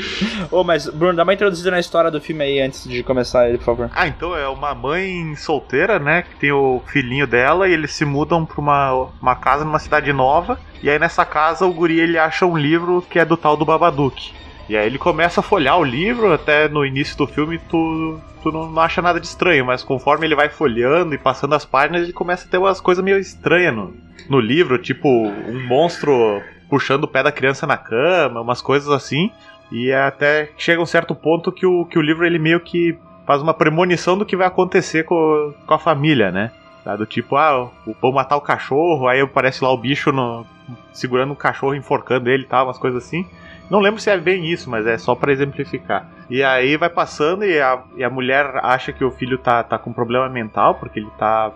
Ô, mas, Bruno, dá uma introduzida na história do filme aí antes de começar ele, por favor. Ah, então é uma mãe solteira, né? Que tem o filhinho dela e eles se mudam pra uma, uma casa numa cidade nova. E aí nessa casa o guri ele acha um livro que é do tal do Babadook. E aí ele começa a folhear o livro, até no início do filme tu, tu não, não acha nada de estranho, mas conforme ele vai folheando e passando as páginas, ele começa a ter umas coisas meio estranhas no, no livro, tipo um monstro puxando o pé da criança na cama, umas coisas assim. E até chega um certo ponto que o, que o livro ele meio que faz uma premonição do que vai acontecer com, com a família, né? Tá? Do tipo, ah, vou matar o cachorro, aí aparece lá o bicho no- segurando o cachorro, enforcando ele e tal, umas coisas assim. Não lembro se é bem isso, mas é só pra exemplificar. E aí vai passando e a, e a mulher acha que o filho tá, tá com problema mental, porque ele tá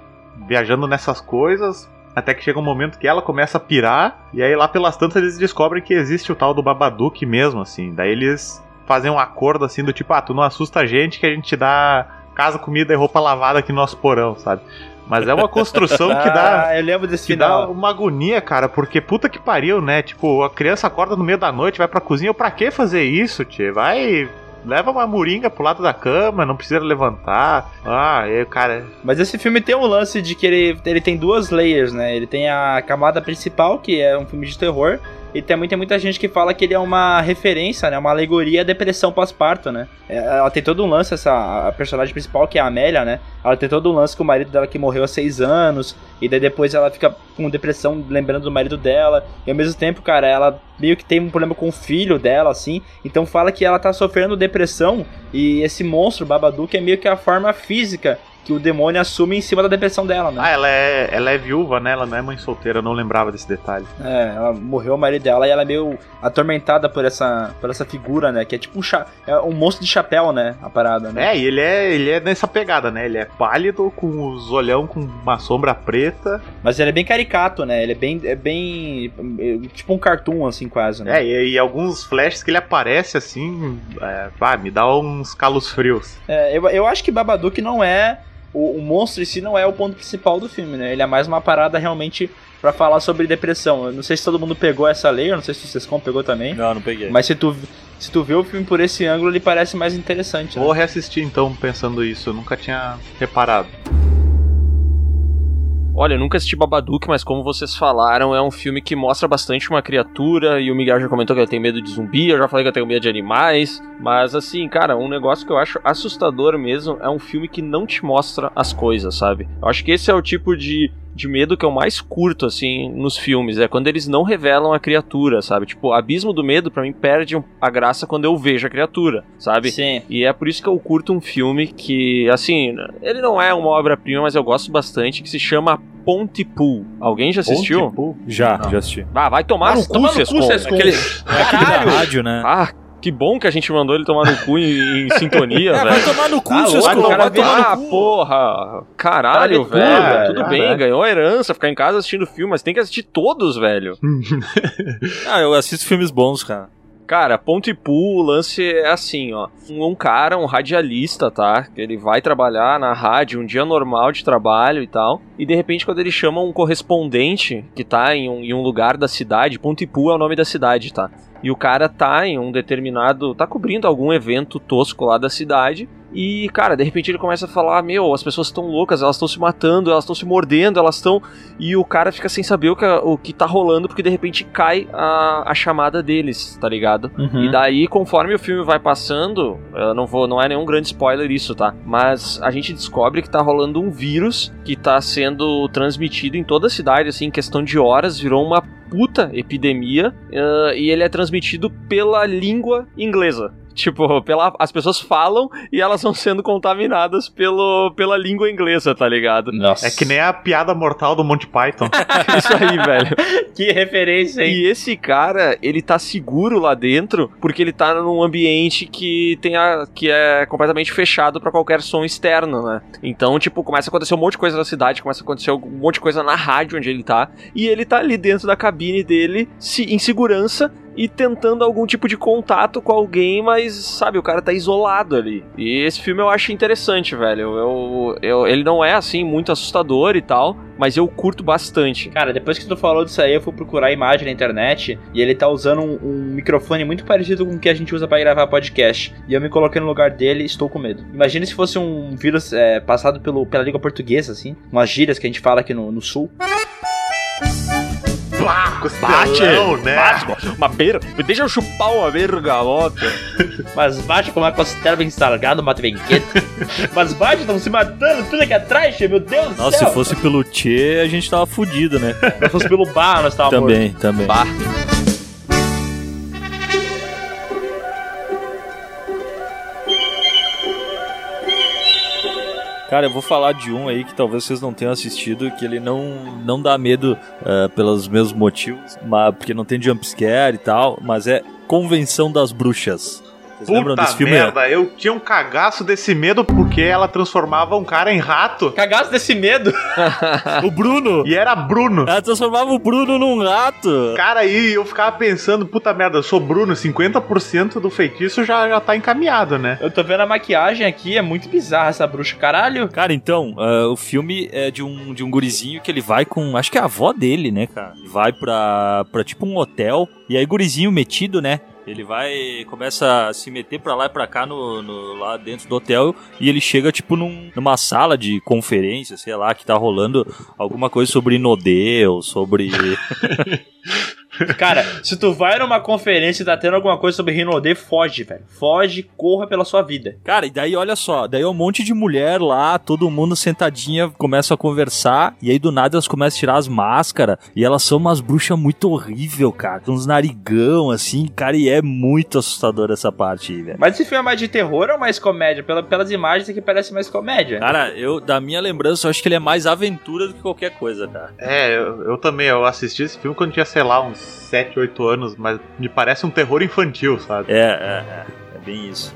viajando nessas coisas. Até que chega um momento que ela começa a pirar, e aí lá pelas tantas eles descobrem que existe o tal do Babadook mesmo, assim. Daí eles fazem um acordo assim do tipo, ah, tu não assusta a gente que a gente te dá casa, comida e roupa lavada aqui no nosso porão, sabe? Mas é uma construção que dá. Ah, eu lembro desse Que dá final. uma agonia, cara, porque puta que pariu, né? Tipo, a criança acorda no meio da noite, vai pra cozinha, pra que fazer isso, tio? Vai. Leva uma moringa pro lado da cama, não precisa levantar. Ah, e cara. Mas esse filme tem um lance de que ele, ele tem duas layers, né? Ele tem a camada principal, que é um filme de terror, e também tem muita gente que fala que ele é uma referência, né? Uma alegoria à depressão pós-parto, né? É, Ela tem todo um lance, essa a personagem principal, que é a Amélia, né? Ela tem todo um lance com o marido dela que morreu há seis anos, e daí depois ela fica com depressão lembrando do marido dela, e ao mesmo tempo, cara, ela meio que tem um problema com o filho dela, assim, então fala que ela tá sofrendo depressão, e esse monstro, Babadook, é meio que a forma física que o demônio assume em cima da depressão dela, né? Ah, ela é, ela é viúva, né? Ela não é mãe solteira, eu não lembrava desse detalhe. É, ela morreu o marido dela e ela é meio atormentada por essa, por essa figura, né? Que é tipo um, cha é um monstro de chapéu, né? A parada, né? É, e ele é, ele é nessa pegada, né? Ele é pálido, com os olhão com uma sombra preta. Mas ele é bem caricato, né? Ele é bem, é bem é tipo um cartoon, assim, quase, né? É, e, e alguns flashes que ele aparece assim, é, pá, me dá uns calos frios. É, eu, eu acho que Babadook não é. O, o monstro em si não é o ponto principal do filme, né? Ele é mais uma parada realmente pra falar sobre depressão. Eu não sei se todo mundo pegou essa lei, eu não sei se o Sescom pegou também. Não, não peguei. Mas se tu, se tu vê o filme por esse ângulo, ele parece mais interessante. Né? Vou reassistir então pensando isso, eu nunca tinha reparado. Olha, eu nunca assisti Babadook, mas como vocês falaram, é um filme que mostra bastante uma criatura, e o Miguel já comentou que ele tem medo de zumbi, eu já falei que eu tenho medo de animais, mas assim, cara, um negócio que eu acho assustador mesmo é um filme que não te mostra as coisas, sabe? Eu acho que esse é o tipo de, de medo que eu mais curto, assim, nos filmes, é quando eles não revelam a criatura, sabe? Tipo, o Abismo do Medo, pra mim, perde um- a graça quando eu vejo a criatura, sabe? Sim. E é por isso que eu curto um filme que, assim, ele não é uma obra-prima, mas eu gosto bastante, que se chama Pontypool. Alguém já assistiu? Pontypool? Já, Não. já assisti. Ah, vai tomar Nossa, no cu. Sescom. Aquele... É aqui da rádio, né? Ah, que bom que a gente mandou ele tomar no cu em, em sintonia, É, vai velho. tomar no cu, Ah, seus cara, vai tomar Ah, no cu. porra! Caralho, velho. Tudo Ah, bem, é. ganhou a herança, ficar em casa assistindo filme, mas tem que assistir todos, velho. Ah, eu assisto filmes bons, cara. Cara, Pontypool, o lance é assim, ó. Um, um cara, um radialista, tá? Ele vai trabalhar na rádio, um dia normal de trabalho e tal. E de repente, quando ele chama um correspondente que tá em um, em um lugar da cidade, Pontypool é o nome da cidade, tá? E o cara tá em um determinado. tá cobrindo algum evento tosco lá da cidade. E, cara, de repente ele começa a falar: Meu, as pessoas estão loucas, elas estão se matando, elas estão se mordendo, elas estão. E o cara fica sem saber o que, o que tá rolando, porque de repente cai a, a chamada deles, tá ligado? Uhum. E daí, conforme o filme vai passando, eu não vou, não é nenhum grande spoiler isso, tá? Mas a gente descobre que tá rolando um vírus que tá sendo transmitido em toda a cidade, assim, em questão de horas, virou uma puta epidemia eh, e ele é transmitido pela língua inglesa. Tipo, pela, as pessoas falam e elas vão sendo contaminadas pelo, pela língua inglesa, tá ligado? Nossa. É que nem a piada mortal do Monty Python. Isso aí, velho. Que referência, hein? E esse cara, ele tá seguro lá dentro porque ele tá num ambiente que tem a, que é completamente fechado pra qualquer som externo, né? Então, tipo, começa a acontecer um monte de coisa na cidade, começa a acontecer um monte de coisa na rádio onde ele tá, e ele tá ali dentro da cabine dele, se, em segurança, e tentando algum tipo de contato com alguém, mas sabe, o cara tá isolado ali. E esse filme eu acho interessante, velho. Eu, eu, ele não é assim muito assustador e tal, mas eu curto bastante. Cara, depois que tu falou disso aí, eu fui procurar a imagem na internet e ele tá usando um, um microfone muito parecido com o que a gente usa pra gravar podcast. E eu me coloquei no lugar dele e estou com medo. Imagina se fosse um vírus é, passado pelo, pela língua portuguesa, assim, umas gírias que a gente fala aqui no, no sul. Pá, costelão, né? bate, uma beira, me deixa eu chupar uma bergamota. Mas bate com uma costela bem salgada, mata bem quente. Mas bate, estão se matando tudo aqui atrás, meu Deus do Nossa, céu. se fosse pelo Tchê, a gente tava fudido, né? Se fosse pelo bar, nós tava morto. também, também. Cara, eu vou falar de um aí que talvez vocês não tenham assistido, que ele não, não dá medo eh, pelos mesmos motivos, mas, porque não tem jumpscare e tal, mas é Convenção das Bruxas. Vocês Puta desse filme? merda, eu tinha um cagaço desse medo porque ela transformava um cara em rato Cagaço desse medo. O Bruno! e era Bruno. Ela transformava o Bruno num rato! Cara, aí eu ficava pensando, puta merda, eu sou Bruno, 50% do feitiço já, já tá encaminhado, né? Eu tô vendo a maquiagem aqui, é muito bizarra essa bruxa, caralho. Cara, então, ah, o filme é de um, de um gurizinho que ele vai com. Acho que é a avó dele, né, cara? Vai pra, pra tipo um hotel. E aí, gurizinho metido, né? Ele vai. começa a se meter pra lá e pra cá no, no- lá dentro do hotel. E ele chega, tipo, num- numa sala de conferência, sei lá, que tá rolando alguma coisa sobre Inodeu, sobre. Cara, se tu vai numa conferência e tá tendo alguma coisa sobre Rinodê, foge, velho. Foge, corra pela sua vida. Cara, e daí olha só, daí é um monte de mulher lá, todo mundo sentadinha, começa a conversar, e aí do nada elas começam a tirar as máscaras, e elas são umas bruxas muito horrível, cara. Tem uns narigão, assim, cara, e é muito assustador essa parte aí, velho. Mas esse filme é mais de terror ou mais comédia? Pela- pelas imagens aqui parece mais comédia. Cara, eu, da minha lembrança, eu acho que ele é mais aventura do que qualquer coisa, cara. É, eu, eu também, eu assisti esse filme quando tinha, sei lá, uns 7, 8 anos, mas me parece um terror infantil, sabe? É, é, é, é bem isso.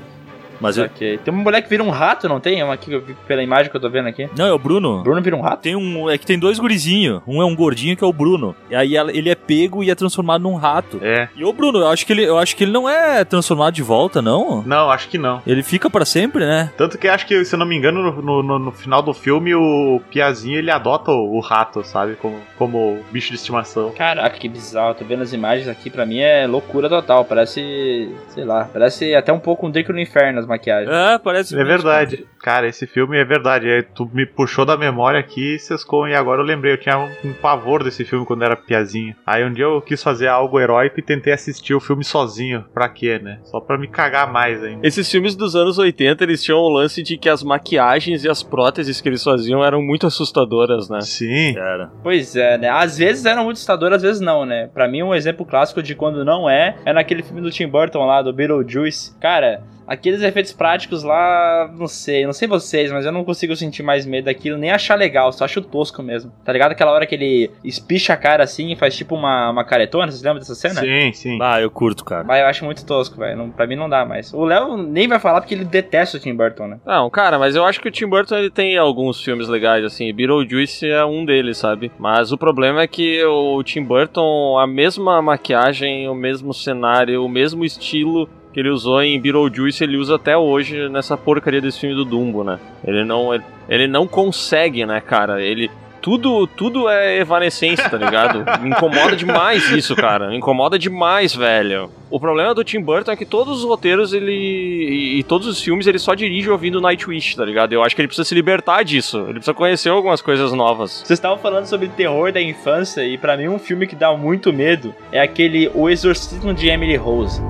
Mas eu... Tem uma mulher que vira um rato, não tem? Uma aqui que eu vi pela imagem que eu tô vendo aqui. Não, é o Bruno. Bruno vira um rato? Tem um. É que tem dois gurizinhos. Um é um gordinho que é o Bruno. E aí ele é pego e é transformado num rato. É. E o Bruno, eu acho que ele, eu acho que ele não é transformado de volta, não. Não, acho que não. Ele fica pra sempre, né? Tanto que acho que, se eu não me engano, no, no- no final do filme, o Piazinho ele adota o, o rato, sabe? Como, como bicho de estimação. Caraca, que bizarro. Tô vendo as imagens aqui, pra mim é loucura total. Parece, sei lá, parece até um pouco um Drake no Inferno as maquiagens. É, parece. É verdade. Cara, esse filme é verdade. É, tu me puxou da memória aqui, Sescon, e agora eu lembrei. Eu tinha um, um pavor desse filme quando era piazinho. Aí um dia eu quis fazer algo heróico e tentei assistir o filme sozinho. Pra quê, né? Só pra me cagar mais ainda. Esses filmes dos anos 80, eles tinham o lance de que as maquiagens e as próteses que eles faziam eram muito assustadoras, né? Sim. Cara. Pois é, né? Às vezes eram muito assustadoras, às vezes não, né? Pra mim, um exemplo clássico de quando não é, é naquele filme do Tim Burton lá, do Beetlejuice. Cara, aqueles efeitos práticos lá, não sei, não sei vocês, mas eu não consigo sentir mais medo daquilo, nem achar legal, só acho tosco mesmo. Tá ligado? Aquela hora que ele espicha a cara assim e faz tipo uma, uma caretona, vocês lembram dessa cena? Sim, sim. Ah, eu curto, cara. Mas eu acho muito tosco, velho. Não- Pra mim não dá mais. O Léo nem vai falar porque ele detesta o Tim Burton, né? Não, cara, mas eu acho que o Tim Burton ele tem alguns filmes legais, assim. Beetlejuice é um deles, sabe? Mas o problema é que o Tim Burton, a mesma maquiagem, o mesmo cenário, o mesmo estilo que ele usou em Beetlejuice, ele usa até hoje nessa porcaria desse filme do Dumbo, né? Ele não, ele, ele não consegue, né, cara? Ele tudo, tudo é evanescência, tá ligado? Me incomoda demais isso, cara. Me incomoda demais, velho. O problema do Tim Burton é que todos os roteiros ele e, e todos os filmes ele só dirige ouvindo Nightwish, tá ligado? Eu acho que ele precisa se libertar disso. Ele precisa conhecer algumas coisas novas. Vocês estavam falando sobre terror da infância e pra mim um filme que dá muito medo é aquele O Exorcismo de Emily Rose.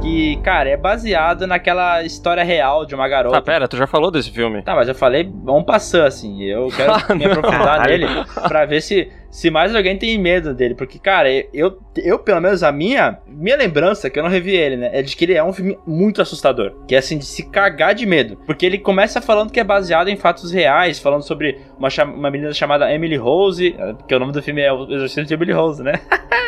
Que cara, é baseado naquela história real de uma garota. Ah, pera, tu já falou desse filme. Tá, mas eu falei, vamos passar assim. Eu quero Ah, me aprofundar nele pra ver se, se mais alguém tem medo dele. Porque, cara, eu, eu, pelo menos, a minha, minha lembrança, que eu não revi ele, né? É de que ele é um filme muito assustador. Que é assim, de se cagar de medo. Porque ele começa falando que é baseado em fatos reais, falando sobre uma, uma menina chamada Emily Rose, que o nome do filme é O Exorcismo de Emily Rose, né?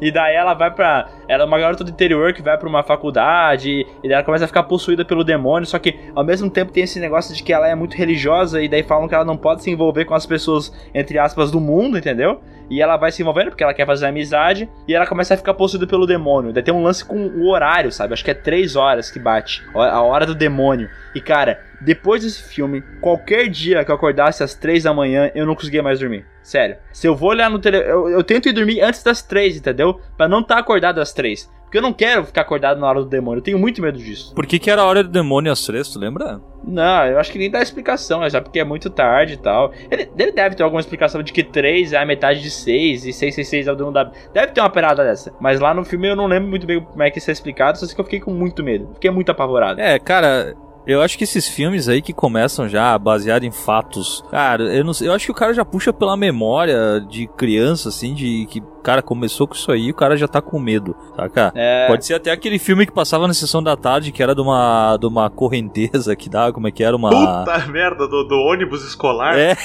E daí ela vai pra. Ela é uma garota do interior que vai pra uma faculdade. E daí ela começa a ficar possuída pelo demônio. Só que ao mesmo tempo tem esse negócio de que ela é muito religiosa. E daí falam que ela não pode se envolver com as pessoas, entre aspas, do mundo, entendeu? E ela vai se envolvendo porque ela quer fazer amizade. E ela começa a ficar possuída pelo demônio. Daí tem um lance com o horário, sabe? Acho que é três horas que bate. A hora do demônio. E cara, depois desse filme, qualquer dia que eu acordasse às três da manhã, eu não conseguia mais dormir. Sério. Se eu vou olhar no tele... Eu, eu tento ir dormir antes das três, entendeu? Pra não estar acordado às três. Porque eu não quero ficar acordado na hora do demônio. Eu tenho muito medo disso. Por que, que era a hora do demônio às três, tu lembra? Não, eu acho que nem dá explicação, é só porque é muito tarde e tal. Ele, ele deve ter alguma explicação de que 3 é a metade de 6 e 666 é o dono da. Deve ter uma parada dessa. Mas lá no filme eu não lembro muito bem como é que isso é explicado, só sei que eu fiquei com muito medo. Fiquei muito apavorado. É, cara, eu acho que esses filmes aí que começam já baseado em fatos. Cara, eu, não, sei- eu acho que o cara já puxa pela memória de criança, assim, de que cara começou com isso aí, o cara já tá com medo, saca? É. Pode ser até aquele filme que passava na sessão da tarde, que era de uma, de uma correnteza que dava, como é que era? Uma. Puta merda, do, do ônibus escolar. É,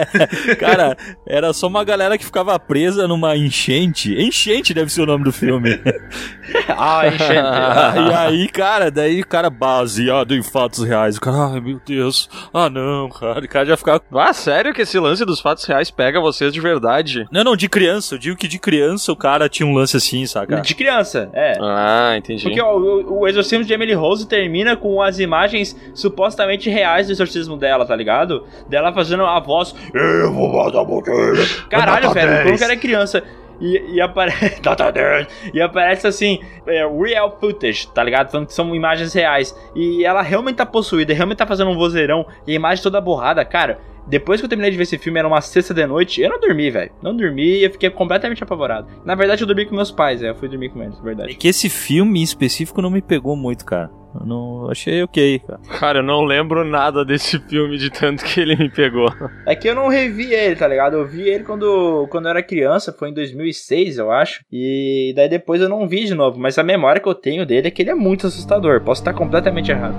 cara, era só uma galera que ficava presa numa enchente. Enchente deve ser o nome do filme. ah, enchente. e aí, cara, daí o cara baseado em fatos reais. O cara, ai meu Deus, ah não, cara. O cara já ficava. Ah, sério que esse lance dos fatos reais pega vocês de verdade? Não, não, de criança. Eu digo que de criança o cara tinha um lance assim, saca? De criança, é. Ah, entendi. Porque ó, o, o exorcismo de Emily Rose termina com as imagens supostamente reais do exorcismo dela, tá ligado? Dela fazendo a voz. Eu vou matar você. Caralho, velho, 10. como que era criança. E, e aparece. Nota 10. e aparece assim, é, real footage, tá ligado? Falando que são imagens reais. E ela realmente tá possuída, realmente tá fazendo um vozeirão. E a imagem toda borrada, cara. Depois que eu terminei de ver esse filme, era uma sexta de noite, eu não dormi, velho. Não dormi e eu fiquei completamente apavorado. Na verdade, eu dormi com meus pais, é, eu fui dormir com eles, na É verdade. que esse filme em específico não me pegou muito, cara. Eu não achei ok, cara. Cara, eu não lembro nada desse filme de tanto que ele me pegou. É que eu não revi ele, tá ligado? Eu vi ele quando, quando eu era criança, foi em 2006, eu acho. E daí depois eu não vi de novo. Mas a memória que eu tenho dele é que ele é muito assustador. Posso estar completamente errado.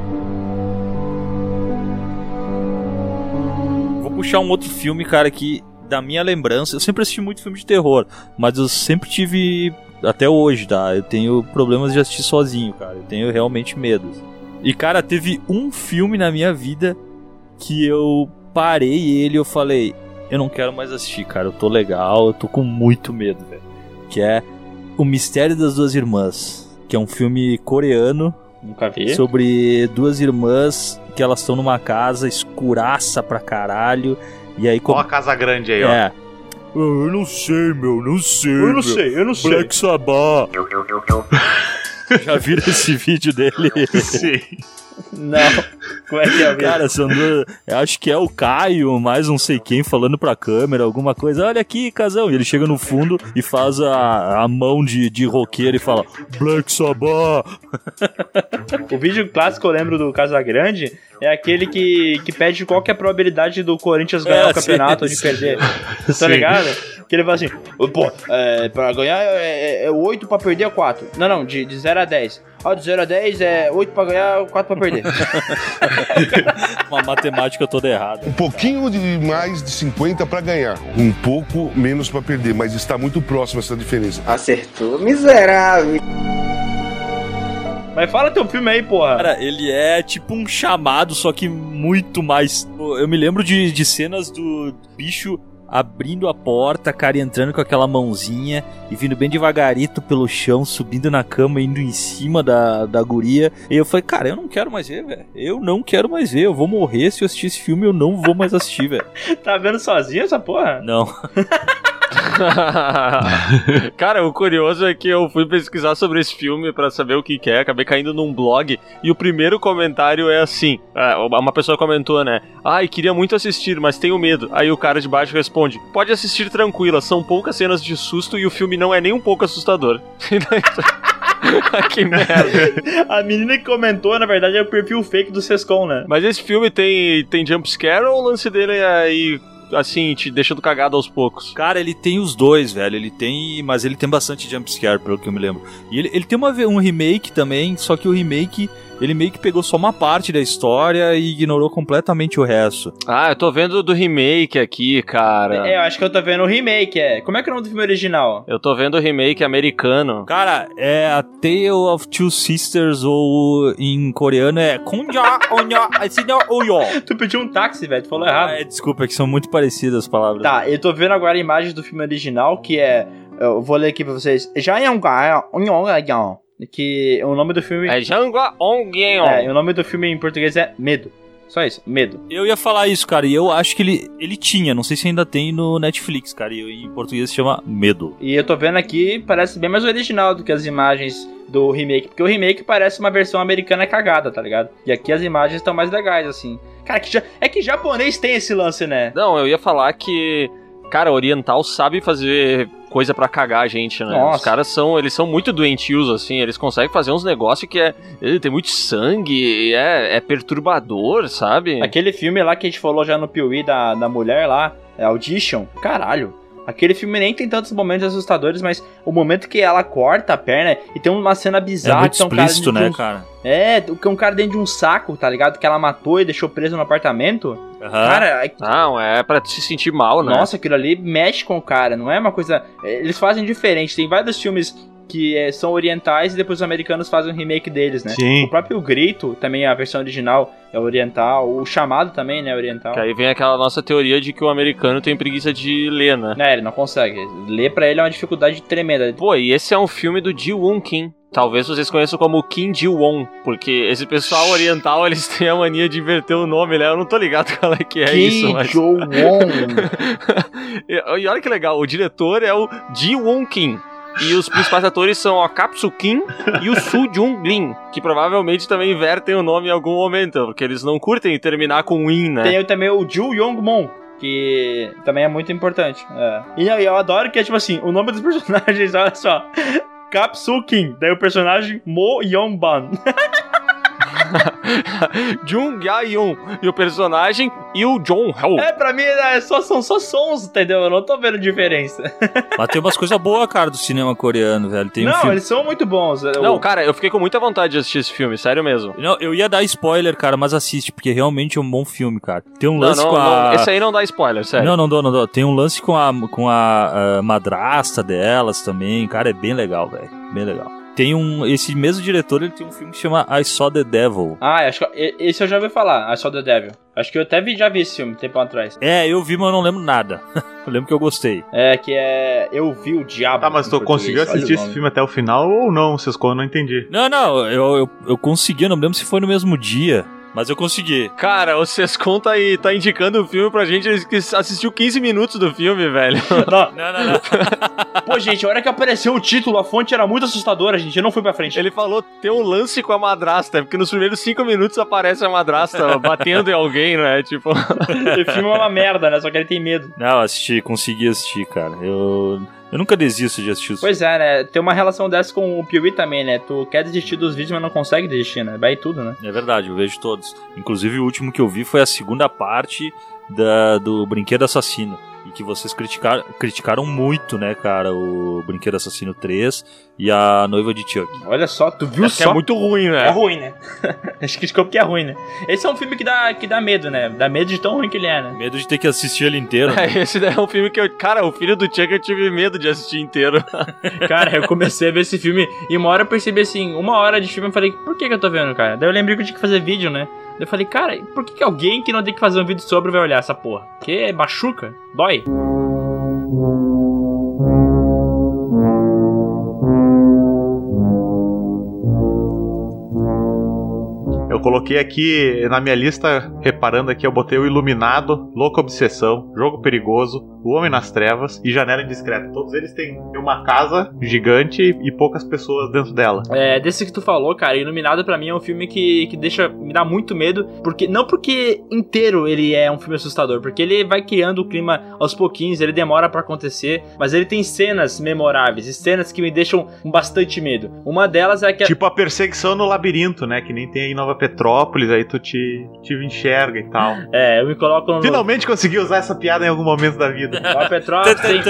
Puxar um outro filme, cara, que da minha lembrança, eu sempre assisti muito filme de terror, mas eu sempre tive até hoje, tá? Eu tenho problemas de assistir sozinho, cara. Eu tenho realmente medo. E cara, teve um filme na minha vida que eu parei ele e eu falei, eu não quero mais assistir, cara. Eu tô legal, eu tô com muito medo, velho. Que é O Mistério das Duas Irmãs, que é um filme coreano Nunca vi. sobre duas irmãs que elas estão numa casa escuraça pra caralho. E aí Ó como. a casa grande aí, ó. É. Eu não sei, meu, não sei. Eu não sei, eu não sei. Black Sabbath. Já viram esse vídeo dele? Sim. Não. Como é que é, cara? Cara, são duas. Acho que é o Caio, mais não sei quem, falando pra câmera, alguma coisa. Olha aqui, casão. E ele chega no fundo e faz a, a mão de, de roqueiro e fala: Black Sabbath. O vídeo clássico eu lembro do Casagrande é aquele que, que pede qual que é a probabilidade do Corinthians ganhar É, o campeonato sim, ou de perder. Tá Sim. ligado? Que ele fala assim, pô, é, pra ganhar é, é 8 pra perder é 4. Não, não, de, de 0 a 10. Ó, de 0 a 10 é 8 pra ganhar, 4 pra perder. Uma matemática toda errada. Um pouquinho de mais de 50 para ganhar, um pouco menos para perder, mas está muito próximo essa diferença. Acertou, miserável. Mas fala teu filme aí, porra. Cara, ele é tipo um chamado, só que muito mais. Eu me lembro de, de cenas do bicho abrindo a porta, cara, e entrando com aquela mãozinha e vindo bem devagarito pelo chão, subindo na cama, indo em cima da, da guria. E eu falei, cara, eu não quero mais ver, velho. Eu não quero mais ver. Eu vou morrer se eu assistir esse filme, eu não vou mais assistir, velho. Tá vendo sozinho essa porra? Não. Cara, o curioso é que eu fui pesquisar sobre esse filme pra saber o que, que é, acabei caindo num blog e o primeiro comentário é assim: é, uma pessoa comentou, né? Ai, queria muito assistir, mas tenho medo. Aí o cara de baixo responde: Pode assistir tranquila, são poucas cenas de susto e o filme não é nem um pouco assustador. Daí- que merda. A menina que comentou, na verdade, é o perfil fake do Sescom, né? Mas esse filme tem, tem jumpscare ou o lance dele é aí, assim, te deixando cagado aos poucos? Cara, ele tem os dois, velho. Ele tem. Mas ele tem bastante jumpscare, pelo que eu me lembro. E ele, ele tem uma, um remake também, só que o remake. Ele meio que pegou só uma parte da história e ignorou completamente o resto. Ah, eu tô vendo do remake aqui, cara. É, eu acho que eu tô vendo o remake, é. Como é que é o nome do filme original? Eu tô vendo o remake americano. Cara, é a Tale of Two Sisters, ou em coreano é Konja Onya Oyo. Tu pediu um táxi, velho, tu falou errado. Ah, é, desculpa, é que são muito parecidas as palavras. Tá, eu tô vendo agora a imagem do filme original, que é. Eu vou ler aqui pra vocês. Já é um que o nome do filme. É Jangwa Ongyeon. É, e o nome do filme em português é Medo. Só isso, Medo. Eu ia falar isso, cara, e eu acho que ele, ele tinha, não sei se ainda tem no Netflix, cara, e em português se chama Medo. E eu tô vendo aqui, parece bem mais original do que as imagens do remake, porque o remake parece uma versão americana cagada, tá ligado? E aqui as imagens estão mais legais, assim. Cara, que ja- é que japonês tem esse lance, né? Não, eu ia falar que, cara, oriental sabe fazer coisa pra cagar a gente, né? Nossa. Os caras são, eles são muito doentios, assim, eles conseguem fazer uns negócios que é, tem muito sangue, e é, é perturbador, sabe? Aquele filme lá que a gente falou já no Piuí da, da mulher lá, é Audition, caralho. Aquele filme nem tem tantos momentos assustadores, mas o momento que ela corta a perna e tem uma cena É bizarra muito que tem um cara explícito, né, um- cara? É, que é um cara dentro de um saco, tá ligado? Que ela matou e deixou preso no apartamento. Aham. Cara, é- Não, é pra se sentir mal, né? nossa, aquilo ali mexe com o cara, não é uma coisa. Eles fazem diferente. Tem vários filmes que é, são orientais e depois os americanos fazem um remake deles, né? Sim. O próprio Grito, também a versão original é oriental. O chamado também, né? Oriental. Que aí vem aquela nossa teoria de que o americano tem preguiça de ler, né? É, ele não consegue. Ler pra ele é uma dificuldade tremenda. Pô, e esse é um filme do Ji-Woon Kim. Talvez vocês conheçam como Kim Ji-won, porque esse pessoal oriental, eles têm a mania de inverter o nome, né? Eu não tô ligado qual é que é isso, mas... Jo Won. E, e olha que legal, o diretor é o Ji-Woon Kim. E os principais atores são Kapsu Kim e o Soo Jung Lin, que provavelmente também invertem o nome em algum momento, porque eles não curtem terminar com In, né? Tem também o Ju Yong Mon. Que também é muito importante. É. E eu, eu adoro que é tipo assim: o nome dos personagens, olha só. Kapsu Kim, daí o personagem Mo Yong Ban. Jung Ya-yoon e o personagem e o John Hell. É, pra mim é só, são só sons, entendeu? Eu não tô vendo diferença. Mas tem umas coisas boas, cara, do cinema coreano, velho. Tem um não, filme... eles são muito bons. Não, O- cara, eu fiquei com muita vontade de assistir esse filme, sério mesmo. Não, eu ia dar spoiler, cara, mas assiste, porque realmente é um bom filme, cara. Tem um Não, lance não, com a... não, esse aí não dá spoiler, sério. Não, não dou, não dou. Tem um lance com a, com a, ah, madrasta delas também. Cara, é bem legal, velho. Bem legal. Tem um. Esse mesmo diretor, ele tem um filme que chama I Saw the Devil. Ah, acho que esse eu já ouvi falar, I Saw the Devil. Acho que eu até vi, já vi esse filme, tempo atrás. É, eu vi, mas eu não lembro nada. eu lembro que eu gostei. É, que é. Eu vi o Diabo. Tá, mas tu conseguiu assistir esse filme até o final ou não, Cisco? Eu não entendi. Não, não, eu, eu, eu consegui, eu não me lembro se foi no mesmo dia, mas eu consegui. Cara, o Sescon tá aí, tá indicando o filme pra gente que assistiu 15 minutos do filme, velho. Não, Não, não, não. Pô, gente, a hora que apareceu o título, a fonte era muito assustadora, gente. Eu não fui pra frente. Ele falou tem um lance com a madrasta, porque nos primeiros 5 minutos aparece a madrasta batendo em alguém, né? Tipo. O filme é uma merda, né? Só que ele tem medo. Não, assisti, consegui assistir, cara. Eu, eu nunca desisto de assistir os Pois é, né? Tem uma relação dessa com o Piuí também, né? Tu quer desistir dos vídeos, mas não consegue desistir, né? Vai tudo, né? É verdade, eu vejo todos. Inclusive, o último que eu vi foi a segunda parte da, do Brinquedo Assassino. E que vocês criticaram, criticaram muito, né, cara? O Brinquedo Assassino 3 e a Noiva de Chuck. Olha só, tu viu Acho que só? é muito ruim, É né? ruim, né? Acho que porque é ruim, né? Esse é um filme que dá, que dá medo, né? Dá medo de tão ruim que ele é, né? Medo de ter que assistir ele inteiro. né? É, esse daí é um filme que eu. Cara, o filho do Chuck eu tive medo de assistir inteiro. Cara, eu comecei a ver esse filme e uma hora eu percebi assim, uma hora de filme eu falei, por que, que eu tô vendo, cara? Daí eu lembrei que eu tinha que fazer vídeo, né? Eu falei, cara, por que, que alguém que não tem que fazer um vídeo sobre vai olhar essa porra? Porque machuca, dói. Eu coloquei aqui na minha lista, reparando aqui, eu botei o Iluminado, Louca Obsessão, Jogo Perigoso, O Homem nas Trevas e Janela Indiscreta. Todos eles têm uma casa gigante e poucas pessoas dentro dela. É, desse que tu falou, cara, Iluminado pra mim é um filme que, que deixa, me dá muito medo, porque não porque inteiro ele é um filme assustador, porque ele vai criando o clima aos pouquinhos, ele demora pra acontecer, mas ele tem cenas memoráveis, e cenas que me deixam com bastante medo. Uma delas é que Tipo a perseguição no labirinto, né? Que nem tem aí em Nova Petrópolis, aí tu te, te enxerga e tal. é, eu me coloco no Finalmente consegui usar essa piada em algum momento da vida. Nova Petrópolis tem...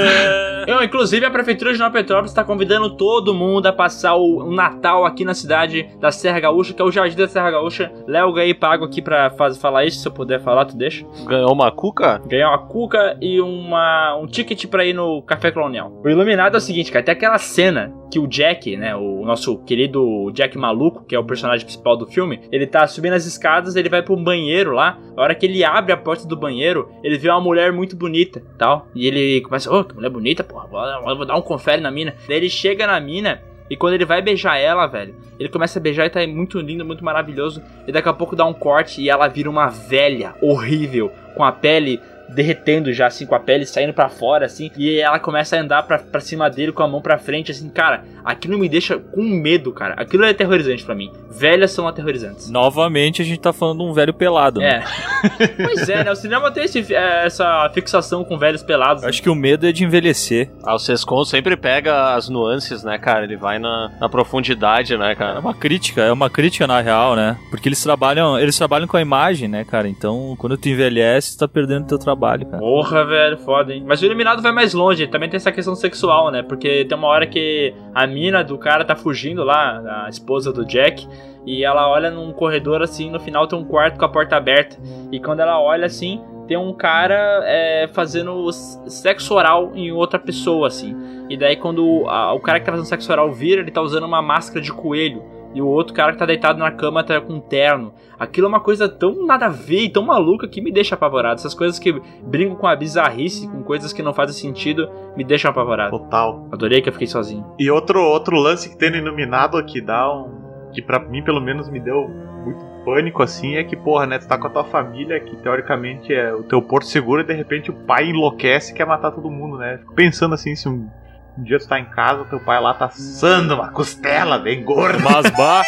Eu, inclusive, a Prefeitura de Nova Petrópolis está convidando todo mundo a passar o, o Natal aqui na cidade da Serra Gaúcha, que é o Jardim da Serra Gaúcha. Léo, ganhei pago aqui pra faz, falar isso, se eu puder falar, tu deixa? Ganhou uma cuca? Ganhar uma cuca e uma, um ticket pra ir no Café Colonial. O Iluminado é o seguinte, cara, tem aquela cena que o Jack, né, o nosso querido Jack Maluco, que é o personagem principal do filme, ele tá subindo as escadas, ele vai pro banheiro lá, a hora que ele abre a porta do banheiro, ele vê uma mulher muito bonita, tal, e ele começa, ô, oh, que mulher bonita, porra, vou, vou dar um confere na mina. Daí ele chega na mina, e quando ele vai beijar ela, velho, ele começa a beijar e tá muito lindo, muito maravilhoso. E daqui a pouco dá um corte e ela vira uma velha horrível, com a pele derretendo já, assim, com a pele saindo para fora, assim. E ela começa a andar pra, pra cima dele com a mão pra frente, assim, cara. Aquilo me deixa com medo, cara. Aquilo é aterrorizante para mim. Velhas são aterrorizantes. Novamente a gente tá falando de um velho pelado. Né? É. pois é, né? O cinema tem esse, essa fixação com velhos pelados. Eu acho que o medo é de envelhecer. Ah, o Sescon sempre pega as nuances, né, cara? Ele vai na, na profundidade, né, cara? É uma crítica, é uma crítica na real, né? Porque eles trabalham, eles trabalham com a imagem, né, cara? Então, quando tu envelhece, tu tá perdendo teu trabalho, cara. Porra, velho, foda, hein? Mas o Eliminado vai mais longe, também tem essa questão sexual, né? Porque tem uma hora que a mina do cara tá fugindo lá, a esposa do Jack, e ela olha num corredor assim, no final tem um quarto com a porta aberta. E quando ela olha assim, tem um cara é, fazendo sexo oral em outra pessoa, assim. E daí quando a, o cara que tá fazendo sexo oral vira, ele tá usando uma máscara de coelho. E o outro cara que tá deitado na cama tá com um terno. Aquilo é uma coisa tão nada a ver e tão maluca que me deixa apavorado. Essas coisas que brincam com a bizarrice, com coisas que não fazem sentido, me deixam apavorado. Total. Adorei que eu fiquei sozinho. E outro, outro lance que tem no Iluminado que dá um. que pra mim pelo menos me deu muito pânico assim é que, porra, né, tu tá com a tua família, que teoricamente é o teu porto seguro, e de repente o pai enlouquece e quer matar todo mundo, né? Fico pensando assim, se um um dia tu tá em casa, teu pai lá tá assando uma costela bem gorda. Mas bah.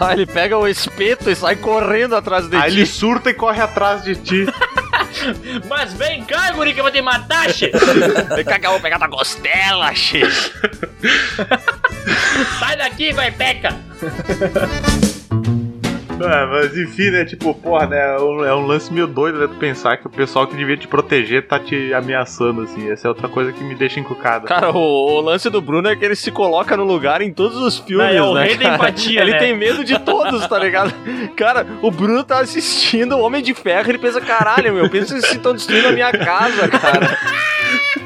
Ah, ele pega o espeto e sai correndo atrás de Aí ti. ele surta e corre atrás de ti. Mas vem cá, guri, que eu vou te matar, che. Vem cá que eu vou pegar tua costela, che. Sai daqui, guaipeca. É, mas enfim, né? Tipo, porra, né? É um, é um lance meio doido, né? Tu pensar que o pessoal que devia te proteger tá te ameaçando, assim. Essa é outra coisa que me deixa encucado. Cara, o, o lance do Bruno é que ele se coloca no lugar em todos os filmes, É, é o né? rei da empatia, Ele né? tem medo de todos, tá ligado? Cara, o Bruno tá assistindo o Homem de Ferro e ele pensa, caralho, meu, pensa que vocês estão destruindo a minha casa, cara.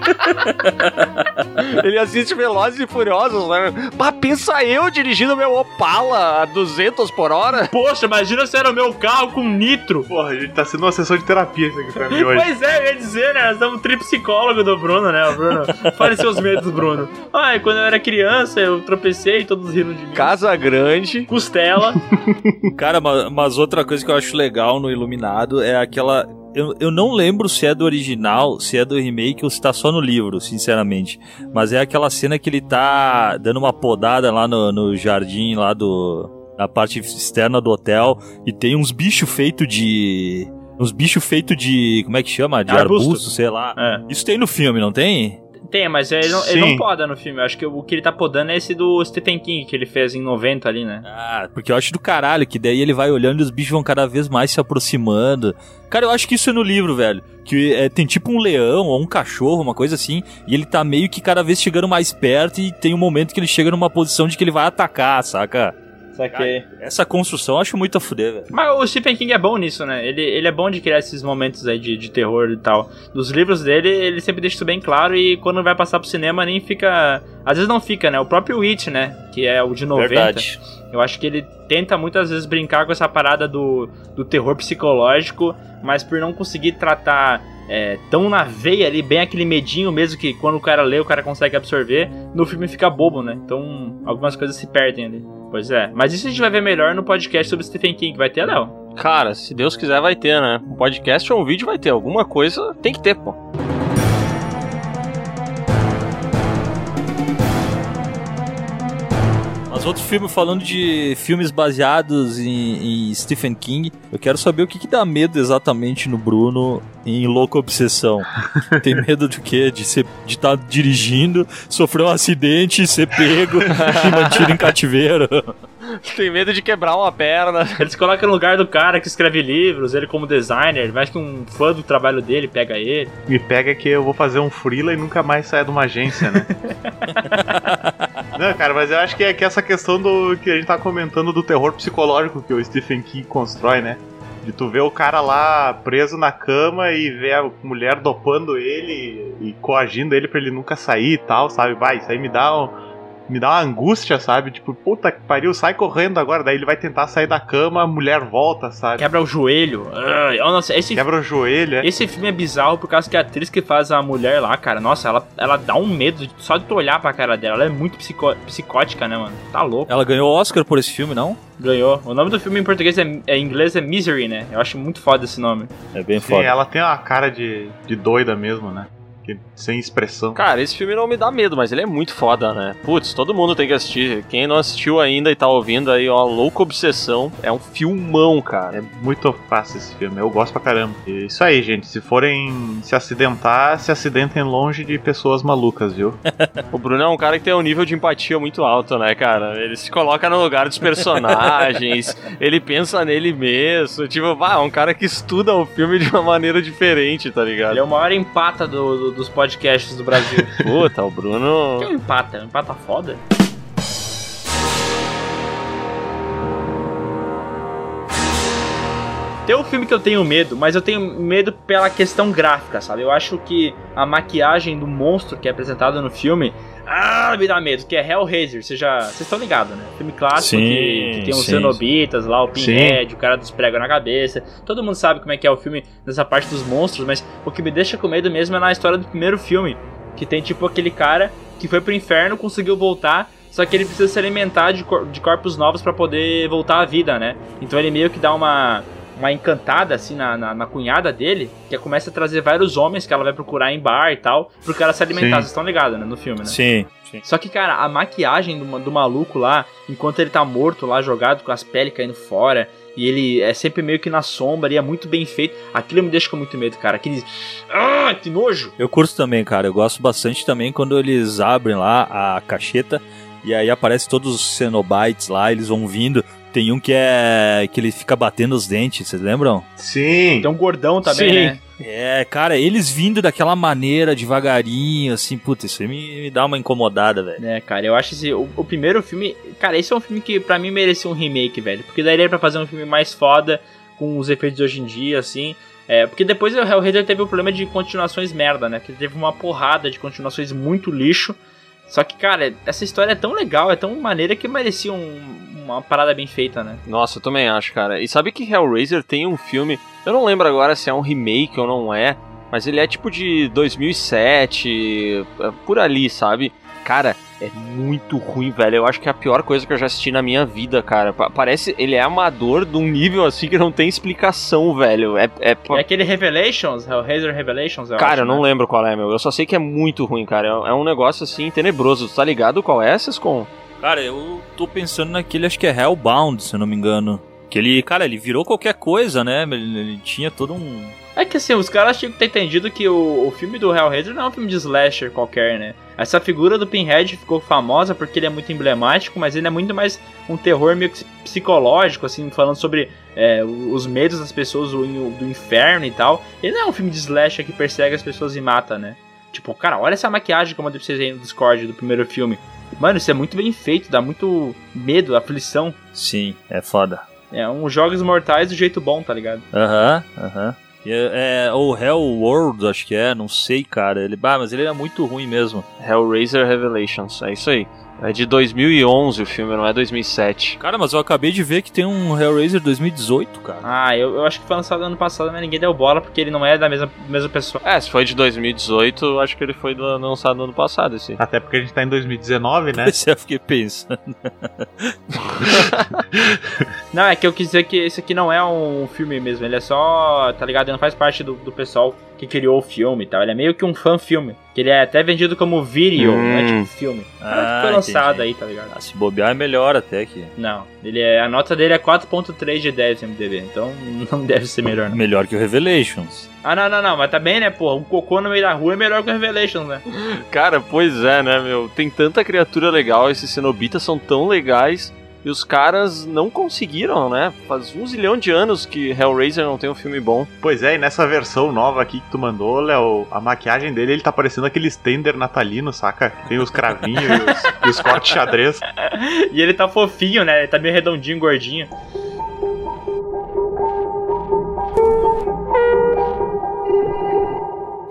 ele assiste Velozes e Furiosos, né? Pá, pensa eu dirigindo meu Opala a 200 por hora? Poxa, imagina se era o meu carro com nitro. Porra, a gente tá sendo uma sessão de terapia isso aqui pra mim hoje. Pois é, eu ia dizer, né? Nós estamos um tripsicólogo do Bruno, né? O Bruno. Fale seus medos, Bruno. Ai, quando eu era criança, eu tropecei e todos riram de mim. Casa Grande. Costela. Cara, ma- mas outra coisa que eu acho legal no Iluminado é aquela. Eu, eu não lembro se é do original, se é do remake ou se tá só no livro, sinceramente. Mas é aquela cena que ele tá dando uma podada lá no, no jardim, lá do. na parte externa do hotel, e tem uns bichos feitos de. Uns bichos feitos de. Como é que chama? De Arbusto. arbusto, sei lá. É. Isso tem no filme, não tem? Tem, mas ele não, ele não poda no filme. Eu acho que o que ele tá podando é esse do Stephen King, que ele fez em 90 ali, né? Ah, porque eu acho do caralho, que daí ele vai olhando e os bichos vão cada vez mais se aproximando. Cara, eu acho que isso é no livro, velho. Que é, tem tipo um leão ou um cachorro, uma coisa assim, e ele tá meio que cada vez chegando mais perto e tem um momento que ele chega numa posição de que ele vai atacar, saca? Saquei. Essa construção eu acho muito a fuder, velho. Mas o Stephen King é bom nisso, né? Ele, ele é bom de criar esses momentos aí de, de terror e tal. Dos livros dele, ele sempre deixa isso bem claro e quando vai passar pro cinema nem fica. Às vezes não fica, né? O próprio It, né? Que é o de 90. Verdade. Eu acho que ele tenta muitas vezes brincar com essa parada do, do terror psicológico, mas por não conseguir tratar é, tão na veia ali, bem aquele medinho mesmo que quando o cara lê, o cara consegue absorver, no filme fica bobo, né? Então algumas coisas se perdem ali. Pois é. Mas isso a gente vai ver melhor no podcast sobre Stephen King. Vai ter, Léo? Cara, se Deus quiser vai ter, né? Um podcast ou um vídeo vai ter. Alguma coisa tem que ter, pô. Outro filme, falando de filmes baseados em, em Stephen King, eu quero saber o que, que dá medo exatamente no Bruno em Louca Obsessão. Tem medo de quê? De estar de tá dirigindo, sofrer um acidente, ser pego e mantido em cativeiro. Tem medo de quebrar uma perna. Eles colocam no lugar do cara que escreve livros, ele como designer, vai que um fã do trabalho dele pega ele. Me pega que eu vou fazer um freela e nunca mais saia de uma agência, né? Não, cara, mas eu acho que é que essa questão do que a gente tá comentando do terror psicológico que o Stephen King constrói, né? De tu ver o cara lá preso na cama e ver a mulher dopando ele e coagindo ele pra ele nunca sair e tal, sabe? Vai, isso aí me dá um, me dá uma angústia, sabe? Tipo, puta que pariu, sai correndo agora. Daí ele vai tentar sair da cama, a mulher volta, sabe? Quebra o joelho. Nossa, esse, Quebra o joelho, é? esse filme é bizarro por causa que a atriz que faz a mulher lá, cara, nossa, ela, ela dá um medo só de tu olhar pra cara dela. Ela é muito psicó psicótica, né, mano? Tá louco. Ela ganhou Oscar por esse filme, não? Ganhou. O nome do filme em português é, é em inglês é Misery, né? Eu acho muito foda esse nome. É bem Sim, foda. ela tem uma cara de, de doida mesmo, né? Que- sem expressão. Cara, esse filme não me dá medo, mas ele é muito foda, né? Putz, todo mundo tem que assistir. Quem não assistiu ainda e tá ouvindo aí, ó, Louca Obsessão, é um filmão, cara. É muito fácil esse filme, eu gosto pra caramba. E isso aí, gente. Se forem se acidentar, se acidentem longe de pessoas malucas, viu? O Bruno é um cara que tem um nível de empatia muito alto, né, cara? Ele se coloca no lugar dos personagens, ele pensa nele mesmo. Tipo, vá, é um cara que estuda o filme de uma maneira diferente, tá ligado? Ele é o maior empata do- do- dos podcasts do Brasil. Puta, o Bruno. que é um empata? Um empata foda? Tem um filme que eu tenho medo, mas eu tenho medo pela questão gráfica, sabe? Eu acho que a maquiagem do monstro que é apresentada no filme. Ah, me dá medo, que é Hellraiser. Vocês já. Vocês estão ligados, né? Filme clássico Sim, que, que tem os cenobitas lá, o Pinhead, o cara dos pregos na cabeça. Todo mundo sabe como é que é o filme nessa parte dos monstros, mas o que me deixa com medo mesmo é na história do primeiro filme. Que tem tipo aquele cara que foi pro inferno, conseguiu voltar, só que ele precisa se alimentar de, cor- de corpos novos pra poder voltar à vida, né? Então ele meio que dá uma, uma encantada assim na, na, na cunhada dele, que começa a trazer vários homens que ela vai procurar em bar e tal, pro cara se alimentar. Sim. Vocês estão ligados, né? No filme, né? Sim, sim. Só que, cara, a maquiagem do, do maluco lá, enquanto ele tá morto lá, jogado com as peles caindo fora, e ele é sempre meio que na sombra, e é muito bem feito. Aquilo me deixa com muito medo, cara. Aqueles. Ah, que nojo! Eu curto também, cara. Eu gosto bastante também quando eles abrem lá a cacheta e aí aparece todos os Cenobites lá, eles vão vindo. Tem um que é. que ele fica batendo os dentes, vocês lembram? Sim. Tem um gordão também, Sim. né? É, cara, eles vindo daquela maneira, devagarinho, assim, puta, isso aí me, me dá uma incomodada, velho. É, cara, eu acho esse. O, o primeiro filme. Cara, esse é um filme que pra mim merecia um remake, velho. Porque daí era pra fazer um filme mais foda, com os efeitos de hoje em dia, assim. É, porque depois o Hellraiser teve o problema de continuações merda, né? Que teve uma porrada de continuações muito lixo. Só que, cara, essa história é tão legal, é tão maneira que merecia um- uma parada bem feita, né? Nossa, eu também acho, cara. E sabe que Hellraiser tem um filme, eu não lembro agora se é um remake ou não é, mas ele é tipo de 2007, é por ali, sabe? Cara, é muito ruim, velho. Eu acho que é a pior coisa que eu já assisti na minha vida, cara. Pa- Parece, ele é amador de um nível assim que não tem explicação, velho. É, é, É aquele Revelations, Hellraiser Revelations, eu Cara, acho, eu não né? lembro qual é, meu. Eu só sei que é muito ruim, cara. É é um negócio assim tenebroso. Tu tá ligado qual é, Sescon? Cara, eu tô pensando naquele, acho que é Hellbound, se eu não me engano. Que ele, cara, ele virou qualquer coisa, né? Ele, ele tinha todo um. É que assim, os caras tinham que ter entendido que o, o filme do Hellraiser não é um filme de slasher qualquer, né? Essa figura do Pinhead ficou famosa porque ele é muito emblemático, mas ele é muito mais um terror meio que psicológico, assim, falando sobre é, os medos das pessoas do, do inferno e tal. Ele não é um filme de slasher que persegue as pessoas e mata, né? Tipo, cara, olha essa maquiagem que eu mandei pra vocês aí no Discord do primeiro filme. Mano, isso é muito bem feito, dá muito medo, aflição. Sim, é foda. É um Jogos Mortais do jeito bom, tá ligado? Aham, aham. E É, é, ou Hell World, acho que é, não sei, cara. Ele, bah, mas ele era muito ruim mesmo. Hellraiser Revelations, é isso aí. É de 2011 o filme, não é 2007. Cara, mas eu acabei de ver que tem um Hellraiser 2018, cara. Ah, eu, eu acho que foi lançado ano passado, mas ninguém deu bola porque ele não é da mesma, mesma pessoa. É, se foi de 2018, eu acho que ele foi do- lançado no ano passado, esse. Até porque a gente tá em 2019, né? Esse eu fiquei pensando. Não, é que eu quis dizer que esse aqui não é um filme mesmo, ele é só, tá ligado? Ele não faz parte do, do pessoal que criou o filme e tal. Ele é meio que um fã-filme. Que ele é até vendido como vídeo, Hum. não é tipo filme. Ah, foi lançado entendi. aí, tá ligado? Ah, se bobear é melhor até que. Não, ele é, a nota dele é 4.3 de 10 no MDB, então não deve ser melhor não. Melhor que o Revelations. Ah, não, não, não, mas tá bem, né, pô? Um cocô no meio da rua é melhor que o Revelations, né? Cara, pois é, né, meu? Tem tanta criatura legal, esses cenobitas são tão legais. E os caras não conseguiram, né? Faz um zilhão de anos que Hellraiser não tem um filme bom. Pois é, e nessa versão nova aqui que tu mandou, Léo, a maquiagem dele, ele tá parecendo aquele Stender natalino, saca? Tem os cravinhos e os, e os cortes xadrez. E ele tá fofinho, né? Ele tá meio redondinho, gordinho.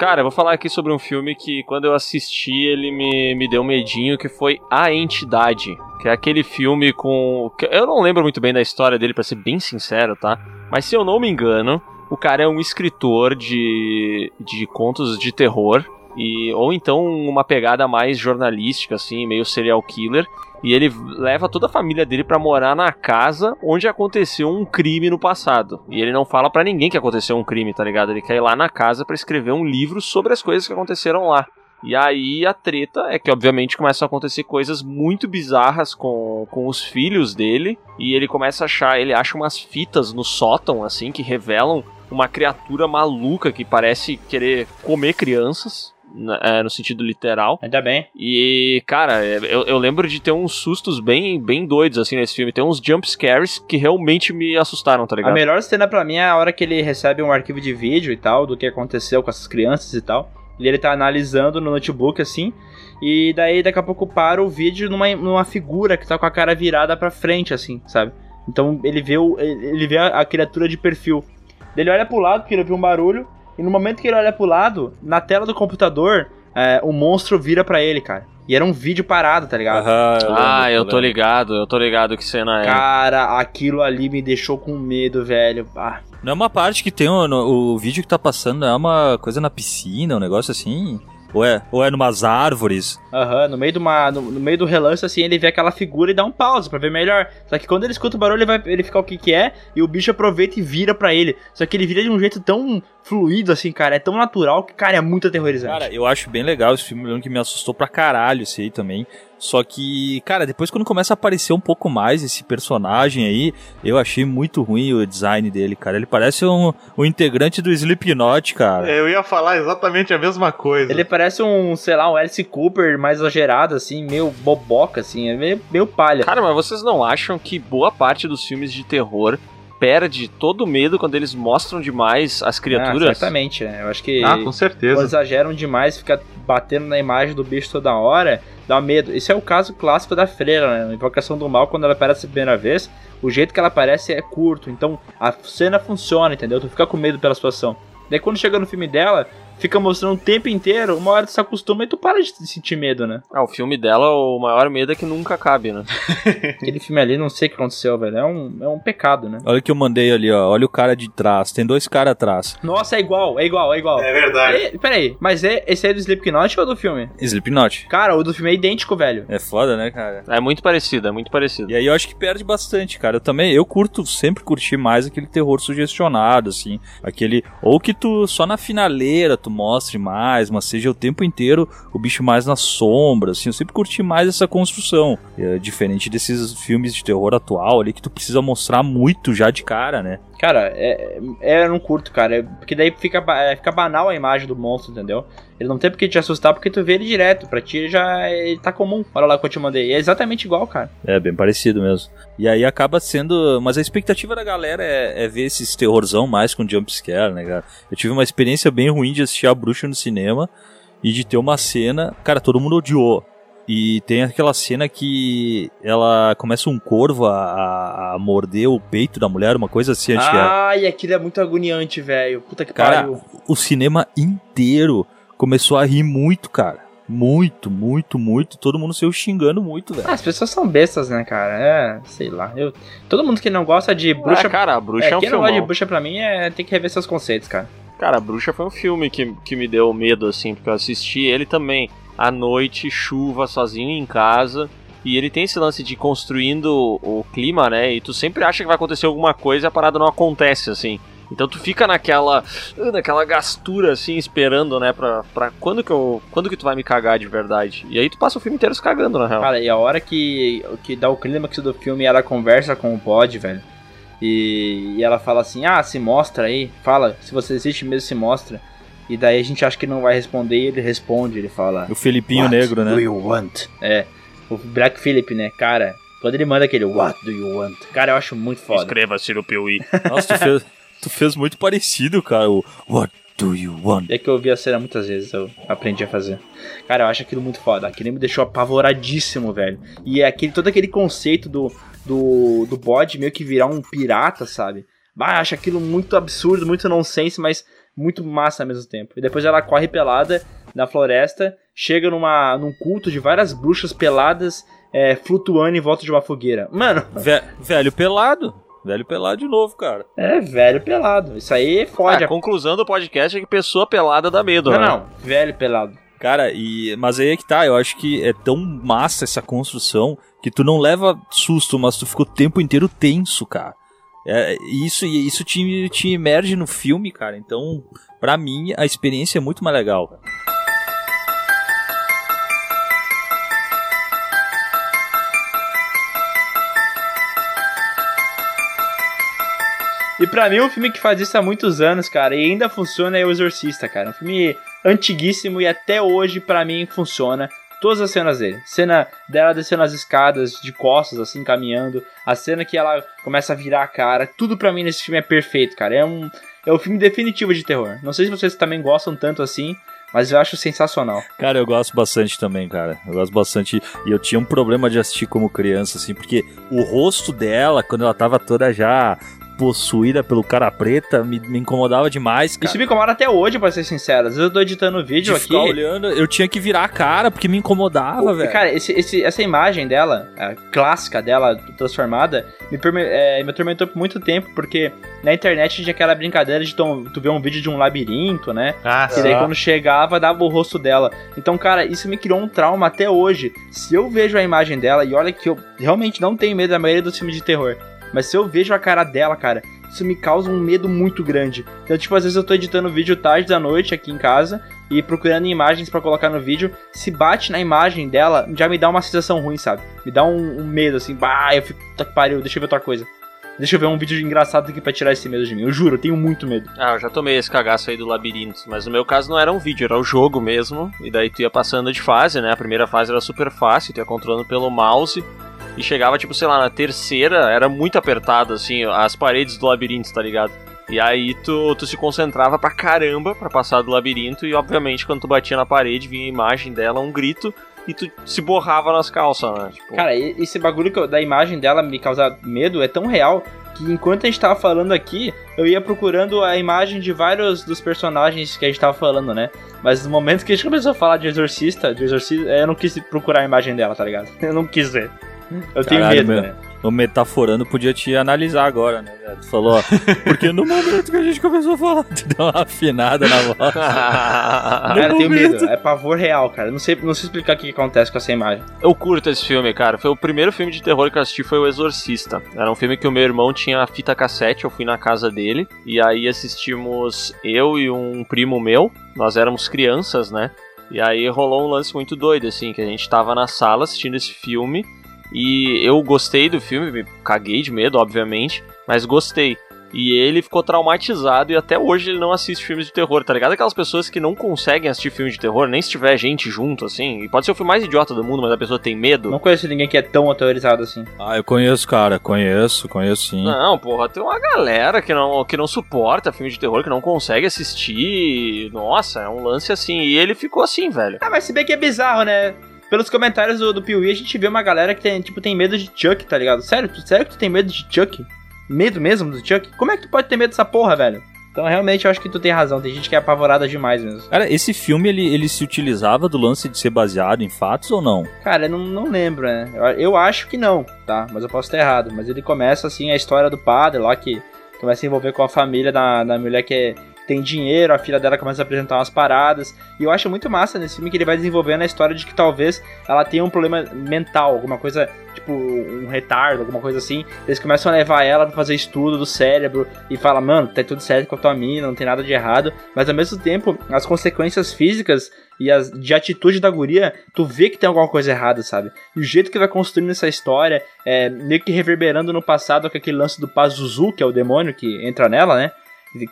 Cara, eu vou falar aqui sobre um filme que quando eu assisti ele me, me deu medinho, que foi A Entidade. Que é aquele filme com. Eu não lembro muito bem da história dele, pra ser bem sincero, tá? Mas se eu não me engano, o cara é um escritor de, de contos de terror. E, ou então uma pegada mais jornalística, assim, meio serial killer. E ele leva toda a família dele pra morar na casa onde aconteceu um crime no passado. E ele não fala pra ninguém que aconteceu um crime, tá ligado? Ele quer ir lá na casa pra escrever um livro sobre as coisas que aconteceram lá. E aí a treta é que, obviamente, começam a acontecer coisas muito bizarras com, com os filhos dele. E ele começa a achar, ele acha umas fitas no sótão, assim, que revelam uma criatura maluca que parece querer comer crianças. É, no sentido literal. Ainda bem. E, cara, é, eu, eu lembro de ter uns sustos bem, bem doidos, assim, nesse filme. Tem uns jump scares que realmente me assustaram, tá A ligado? melhor cena pra mim é a hora que ele recebe um arquivo de vídeo e tal, do que aconteceu com essas crianças e tal. E ele tá analisando no notebook, assim. E daí daqui a pouco para o vídeo numa, numa figura que tá com a cara virada pra frente, assim, sabe? Então ele vê, o, ele vê a, a criatura de perfil. Ele olha pro lado, porque ele ouviu um barulho. E no momento que ele olha pro lado, na tela do computador, é, o monstro vira pra ele, cara. E era um vídeo parado, tá ligado? Aham, eu lembro, Ah, eu tô ligado, eu tô ligado que cena é. Cara, aquilo ali me deixou com medo, velho. Ah, Não é uma parte que tem o, no- o vídeo que tá passando, é uma coisa na piscina, um negócio assim? Ou é, ou é numas árvores? Aham, no meio de uma. No, no meio do relance, assim, ele vê aquela figura e dá um pause pra ver melhor. Só que quando ele escuta o barulho, ele vai ele fica o que que é, e o bicho aproveita e vira pra ele. Só que ele vira de um jeito tão fluido, assim, cara. É tão natural que, cara, é muito aterrorizante. Cara, eu acho bem legal esse filme, lembro que me assustou pra caralho esse aí também. Só que, cara, depois quando começa a aparecer um pouco mais esse personagem aí, eu achei muito ruim o design dele, cara. Ele parece um, um integrante do Slipknot, cara. Eu ia falar exatamente a mesma coisa. Ele parece um, sei lá, um Alice Cooper mais exagerado, assim, meio boboca, assim, é meio, meio palha. Cara, mas vocês não acham que boa parte dos filmes de terror perde todo o medo quando eles mostram demais as Ah, criaturas? certamente, né? Eu acho que. Ah, com certeza. exageram demais, fica batendo na imagem do bicho toda hora, dá medo. Esse é o caso clássico da freira, né? Invocação do Mal, quando ela aparece a primeira vez, o jeito que ela aparece é curto, então a cena funciona, entendeu? Tu fica com medo pela situação. Daí quando chega no filme dela, fica mostrando o tempo inteiro, uma hora tu se acostuma e tu para de sentir medo, né? Ah, o filme dela, o maior medo é que nunca cabe, né? Aquele filme ali, não sei o que aconteceu, velho. É um, é um pecado, né? Olha o que eu mandei ali, ó. Olha o cara de trás. Tem dois caras atrás. Nossa, é igual, é igual, é igual. É verdade. E, peraí, mas é, esse é do Slipknot ou do filme? Slipknot. Cara, o do filme é idêntico, velho. É foda, né, cara? É muito parecido, é muito parecido. E aí eu acho que perde bastante, cara. Eu também, eu curto, sempre curti mais aquele terror sugestionado, assim. Aquele, ou que tu, só na finaleira tu mostre mais, mas seja o tempo inteiro o bicho mais na sombra, assim. Eu sempre curti mais essa construção. É, diferente desses filmes de terror atual ali, que tu precisa mostrar muito já de cara, né? Cara, é, é, eu não curto, cara. é- Porque daí fica, é, fica banal a imagem do monstro, entendeu? Ele não tem porque te assustar porque tu vê ele direto. Pra ti já ele tá comum. Olha lá que eu te mandei. É exatamente igual, cara. É, bem parecido mesmo. E aí acaba sendo. Mas a expectativa da galera é, é ver esses terrorzão mais com jumpscare, né, cara? Eu tive uma experiência bem ruim de assistir a bruxa no cinema e de ter uma cena. Cara, todo mundo odiou. E tem aquela cena que ela começa um corvo a, a- a morder o peito da mulher, uma coisa assim, é. Ai, aquilo é muito agoniante, velho. Puta que Cara, pariu. o cinema inteiro começou a rir muito, cara. Muito, muito, muito. Todo mundo saiu xingando muito, velho. Ah, as pessoas são bestas, né, cara? É, sei lá. Eu, todo mundo que não gosta de bruxa. Ah, cara, a bruxa é, é, um quem não gosta de bruxa pra mim é tem que rever seus conceitos, cara. Cara, a bruxa foi um filme que, que me deu medo, assim, porque eu assisti ele também à noite, chuva, sozinho em casa. E ele tem esse lance de construindo o clima, né? E tu sempre acha que vai acontecer alguma coisa e a parada não acontece, assim. Então tu fica naquela naquela gastura assim, esperando, né, pra, pra quando que eu quando que tu vai me cagar de verdade. E aí tu passa o filme inteiro se cagando, na real. Cara, e a hora que, que dá o clímax do filme ela conversa com o Pod, velho. E, e ela fala assim: Ah, se mostra aí. Fala, se você existe mesmo, se mostra. E daí a gente acha que não vai responder e ele responde. Ele fala: O Felipinho What Negro, né? do you want? É, o Black Phillip, né? Cara, quando ele manda aquele What do you want? Cara, eu acho muito foda. Escreva-se no Piuí. Nossa, tu fez, tu fez muito parecido, cara. O What do you want? É que eu vi a cena muitas vezes, eu aprendi a fazer. Cara, eu acho aquilo muito foda. Aquilo me deixou apavoradíssimo, velho. E é aquele, todo aquele conceito do, do, do bode meio que virar um pirata, sabe? Bah, eu acho aquilo muito absurdo, muito nonsense, mas muito massa ao mesmo tempo. E depois ela corre pelada na floresta, chega numa, num culto de várias bruxas peladas é, flutuando em volta de uma fogueira. Mano, Ve- velho pelado. Velho pelado de novo, cara. é velho pelado. Isso aí fode a a conclusão do podcast é que pessoa pelada dá medo, Não, né? não, velho pelado. Cara, e mas aí é que tá, eu acho que é tão massa essa construção que tu não leva susto, mas tu fica o tempo inteiro tenso, cara. É, isso isso te, te emerge no filme, cara. Então, pra mim, a experiência é muito mais legal. E pra mim, um filme que faz isso há muitos anos, cara, e ainda funciona é O Exorcista, cara. Um filme antiguíssimo e até hoje, pra mim, funciona. Todas as cenas dele. Cena dela descendo as escadas de costas, assim, caminhando. A cena que ela começa a virar a cara. Tudo pra mim nesse filme é perfeito, cara. É um, é o filme definitivo de terror. Não sei se vocês também gostam tanto assim, mas eu acho sensacional. Cara, eu gosto bastante também, cara. Eu gosto bastante. E eu tinha um problema de assistir como criança, assim, porque o rosto dela, quando ela tava toda já possuída pelo cara preta, me, me incomodava demais, cara. Isso me incomoda até hoje, pra ser sincero. Às vezes eu tô editando o vídeo de aqui. ficar olhando, eu tinha que virar a cara porque me incomodava, velho. Cara, esse, esse- essa imagem dela, a clássica dela, transformada, me, é, me atormentou por muito tempo, porque na internet tinha aquela brincadeira de tu, tu ver um vídeo de um labirinto, né? Ah, E daí quando chegava, dava o rosto dela. Então, cara, isso me criou um trauma até hoje. Se eu vejo a imagem dela, e olha que eu realmente não tenho medo da maioria dos filmes de terror, mas se eu vejo a cara dela, cara, isso me causa um medo muito grande. Então, tipo, às vezes eu tô editando vídeo tarde da noite aqui em casa e procurando imagens pra colocar no vídeo. Se bate na imagem dela, já me dá uma sensação ruim, sabe? Me dá um, um medo assim, bah, eu fico, tá que pariu, deixa eu ver outra coisa. Deixa eu ver um vídeo engraçado aqui pra tirar esse medo de mim. Eu juro, eu tenho muito medo. Ah, eu já tomei esse cagaço aí do labirinto, mas no meu caso não era um vídeo, era o jogo mesmo. E daí tu ia passando de fase, né? A primeira fase era super fácil, tu ia controlando pelo mouse. E chegava, tipo, sei lá, na terceira, era muito apertado, assim, as paredes do labirinto, tá ligado? E aí tu, tu se concentrava pra caramba pra passar do labirinto, e obviamente quando tu batia na parede, vinha a imagem dela, um grito, e tu se borrava nas calças, né? Tipo, Cara, esse bagulho que eu- da imagem dela me causar medo é tão real que enquanto a gente tava falando aqui, eu ia procurando a imagem de vários dos personagens que a gente tava falando, né? Mas no momento que a gente começou a falar de exorcista, de exorcista, eu não quis procurar a imagem dela, tá ligado? Eu não quis ver. Eu tenho Caralho, medo, meu. né? O metaforando podia te analisar agora, né? Tu falou, ó, porque no momento que a gente começou a falar, tu deu uma afinada na voz. Cara, eu tenho medo. É pavor real, cara. Eu Não sei, não sei explicar o que, que acontece com essa imagem. Eu curto esse filme, cara. Foi o primeiro filme de terror que eu assisti foi O Exorcista. Era um filme que o meu irmão tinha a fita cassete, eu fui na casa dele e aí assistimos eu e um primo meu. Nós éramos crianças, né? E aí rolou um lance muito doido assim, que a gente tava na sala assistindo esse filme e eu gostei do filme, me caguei de medo, obviamente, mas gostei. E ele ficou traumatizado e até hoje ele não assiste filmes de terror, tá ligado? Aquelas pessoas que não conseguem assistir filme de terror, nem se tiver gente junto, assim. E pode ser o filme mais idiota do mundo, mas a pessoa tem medo. Não conheço ninguém que é tão autorizado assim. Ah, eu conheço, cara, conheço, conheço sim. Não, porra, tem uma galera que não, que não suporta filme de terror, que não consegue assistir. Nossa, é um lance assim. E ele ficou assim, velho. Ah, mas se bem que é bizarro, né? Pelos comentários do, do Piuí, a gente vê uma galera que tem, tipo, tem medo de Chuck, tá ligado? Sério? Tu- Sério que tu tem medo de Chuck? Medo mesmo do Chuck? Como é que tu pode ter medo dessa porra, velho? Então, realmente, eu acho que tu tem razão. Tem gente que é apavorada demais mesmo. Cara, esse filme, ele, ele se utilizava do lance de ser baseado em fatos ou não? Cara, eu não, não lembro, né? Eu, eu acho que não, tá? Mas eu posso estar errado. Mas ele começa, assim, a história do padre lá, que começa a se envolver com a família da, da mulher que é- tem dinheiro, a filha dela começa a apresentar umas paradas. E eu acho muito massa nesse filme que ele vai desenvolvendo a história de que talvez ela tenha um problema mental, alguma coisa, tipo, um retardo, alguma coisa assim. Eles começam a levar ela pra fazer estudo do cérebro e fala, mano, tá tudo certo com a tua mina, não tem nada de errado. Mas ao mesmo tempo, as consequências físicas e as de atitude da guria, tu vê que tem alguma coisa errada, sabe? E o jeito que vai construindo essa história, é, meio que reverberando no passado com aquele lance do Pazuzu, que é o demônio que entra nela, né?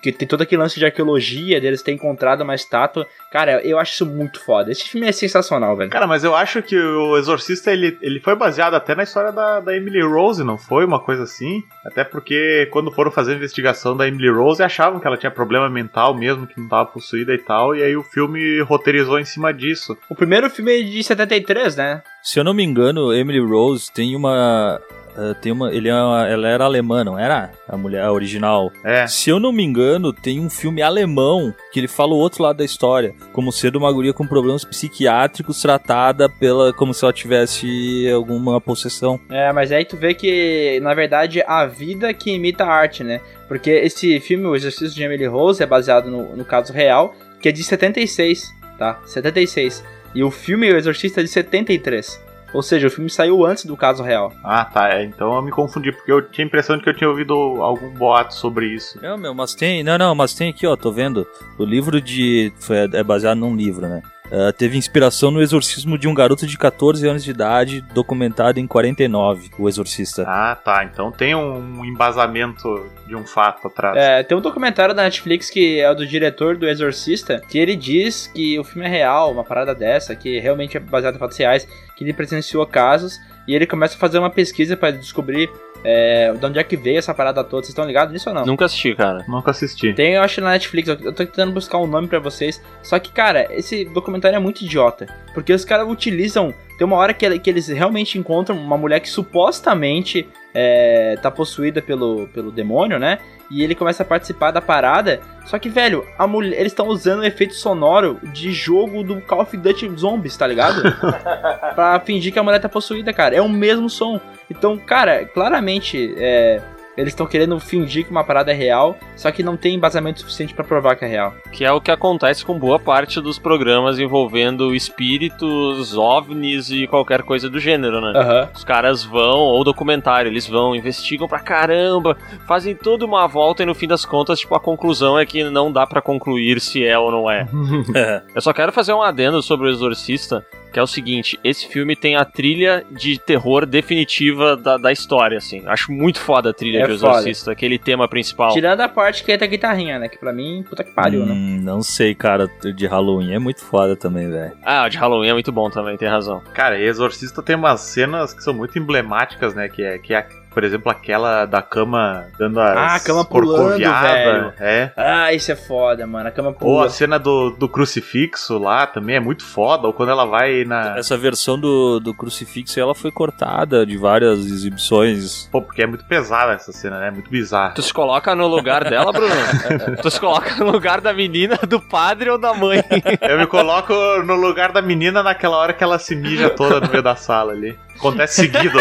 Que tem todo aquele lance de arqueologia, deles ter encontrado uma estátua. Cara, eu acho isso muito foda. Esse filme é sensacional, velho. Cara, mas eu acho que o Exorcista ele, ele foi baseado até na história da, da Emily Rose, não foi? Uma coisa assim. Até porque quando foram fazer a investigação da Emily Rose, achavam que ela tinha problema mental mesmo, que não tava possuída e tal. E aí o filme roteirizou em cima disso. O primeiro filme é de 73, né? Se eu não me engano, Emily Rose tem uma. Uh, tem uma, ele é uma- ela era alemã, não era? A mulher a original. É. Se eu não me engano, tem um filme alemão que ele fala o outro lado da história, como sendo uma guria com problemas psiquiátricos tratada pela como se ela tivesse alguma possessão. É, mas aí tu vê que, na verdade, a vida que imita a arte, né? Porque esse filme, O Exercício de Emily Rose, é baseado no, no caso real, que é de 76, tá? 76. E o filme O Exorcista é de 73. Ou seja, o filme saiu antes do caso real. Ah, tá. é, então eu me confundi, porque eu tinha a impressão de que eu tinha ouvido algum boato sobre isso. Não, meu, mas tem. Não, não, mas tem aqui, ó, tô vendo. O livro de. Foi, é baseado num livro, né? Ah, teve inspiração no exorcismo de um garoto de 14 anos de idade, documentado em 49, O Exorcista. Ah, tá. Então tem um embasamento de um fato atrás. É, tem um documentário da Netflix que é o do diretor do Exorcista, que ele diz que o filme é real, uma parada dessa, que realmente é baseado em fatos reais, que ele presenciou casos e ele começa a fazer uma pesquisa pra descobrir é, de onde é que veio essa parada toda. Vocês estão ligados nisso ou não? Nunca assisti, cara. Nunca assisti. Tem, eu acho, na Netflix. Eu tô tentando buscar um nome pra vocês. Só que, cara, esse documentário é muito idiota. Porque os caras utilizam. Tem uma hora que, que eles realmente encontram uma mulher que supostamente é, tá possuída pelo, pelo demônio, né? E ele começa a participar da parada. Só que, velho, a mulher, eles estão usando o efeito sonoro de jogo do Call of Duty Zombies, tá ligado? pra fingir que a mulher tá possuída, cara. É o mesmo som. Então, cara, claramente, é, eles estão querendo fingir que uma parada é real, só que não tem embasamento suficiente pra provar que é real. Que é o que acontece com boa parte dos programas envolvendo espíritos, ovnis e qualquer coisa do gênero, né? Aham. Os caras vão, ou documentário, eles vão, investigam pra caramba, fazem toda uma volta e no fim das contas, tipo, a conclusão é que não dá pra concluir se é ou não é. Eu só quero fazer um adendo sobre o Exorcista, que é o seguinte, esse filme tem a trilha de terror definitiva da, da história, assim. Acho muito foda a trilha É de O foda. Exorcista, aquele tema principal. Tirando a parte que entra a guitarrinha, né? Que pra mim, puta que pariu, né? Hum, não sei, cara, de Halloween é muito foda também, velho. Ah, o de Halloween é muito bom também, tem razão. Cara, Exorcista tem umas cenas que são muito emblemáticas, né? Que é, que é por exemplo, aquela da cama dando as Ah, a cama pulando, velho. É. Ah, isso é foda, mano. A cama Ou pula. a cena do, do crucifixo lá também é muito foda. Ou quando ela vai na. Essa versão do, do crucifixo ela foi cortada de várias exibições. Pô, porque é muito pesada essa cena, né? Muito bizarra. Tu se coloca no lugar dela, Bruno? tu se coloca no lugar da menina, do padre ou da mãe? Eu me coloco no lugar da menina naquela hora que ela se mija toda no meio da sala ali. Acontece seguido.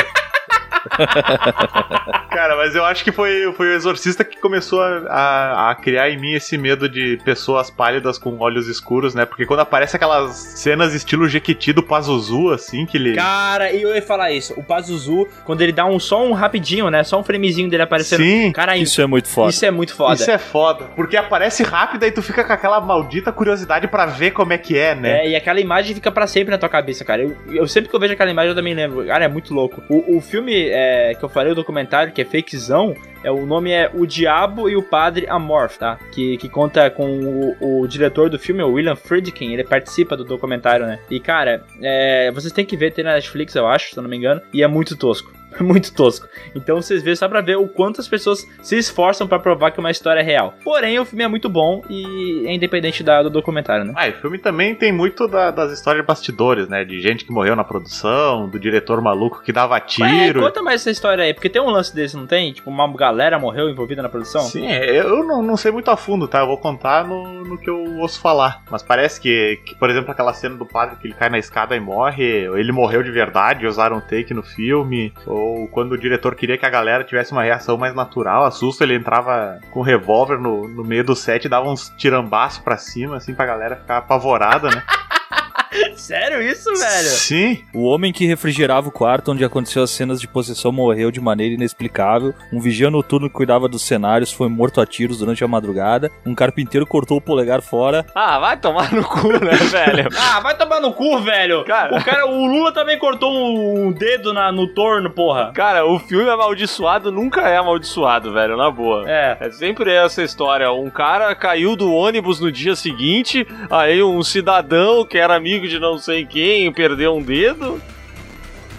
Cara, mas eu acho que foi, foi o exorcista que começou a, a, a criar em mim esse medo de pessoas pálidas com olhos escuros, né? Porque quando aparece aquelas cenas estilo Jequiti do Pazuzu, assim, que ele. Cara, e eu ia falar isso. O Pazuzu, quando ele dá um só um rapidinho, né? Só um framezinho dele aparecendo. Sim, Cara, Isso é muito foda. isso é muito foda. Isso é foda. Porque aparece rápido e tu fica com aquela maldita curiosidade pra ver como é que é, né? É, e aquela imagem fica pra sempre na tua cabeça, cara. Eu, eu sempre que eu vejo aquela imagem eu também lembro. Cara, é muito louco. O, o filme é, que eu falei, o documentário, que é fakezão, é, o nome é O Diabo e o Padre Amorph, tá? Que, que conta com o, o diretor do filme, o William Friedkin, ele participa do documentário, né? E, cara, é, vocês têm que ver, tem na Netflix, eu acho, se eu não me engano, e é muito tosco. Muito tosco. Então vocês vê só pra ver o quanto as pessoas se esforçam pra provar que uma história é real. Porém, o filme é muito bom e é independente da, do documentário, né? Ah, e o filme também tem muito da- das histórias de bastidores, né? De gente que morreu na produção, do diretor maluco que dava É, tiro. conta mais essa história aí, porque tem um lance desse, não tem? Tipo, uma galera morreu envolvida na produção? Sim, é, eu não, não sei muito a fundo, tá? Eu vou contar no, no que eu ouço falar. Mas parece que, que, por exemplo, aquela cena do padre que ele cai na escada e morre, ele morreu de verdade, usaram um take no filme, ou quando o diretor queria que a galera tivesse uma reação mais natural, assusto, ele entrava com um revólver no, no meio do set e dava uns tirambaços pra cima, assim, pra galera ficar apavorada, né? Sério isso, velho? Sim. O homem que refrigerava o quarto onde aconteceu as cenas de possessão morreu de maneira inexplicável. Um vigia noturno que cuidava dos cenários foi morto a tiros durante a madrugada. Um carpinteiro cortou o polegar fora. Ah, vai tomar no cu, né, velho? Ah, vai tomar no cu, velho. Cara. O cara, o Lula também cortou um, um dedo na, no torno, porra. Cara, o filme amaldiçoado nunca é amaldiçoado, velho, na boa. É. É sempre essa história. Um cara caiu do ônibus no dia seguinte, aí um cidadão que era amigo de não sei quem perdeu um dedo.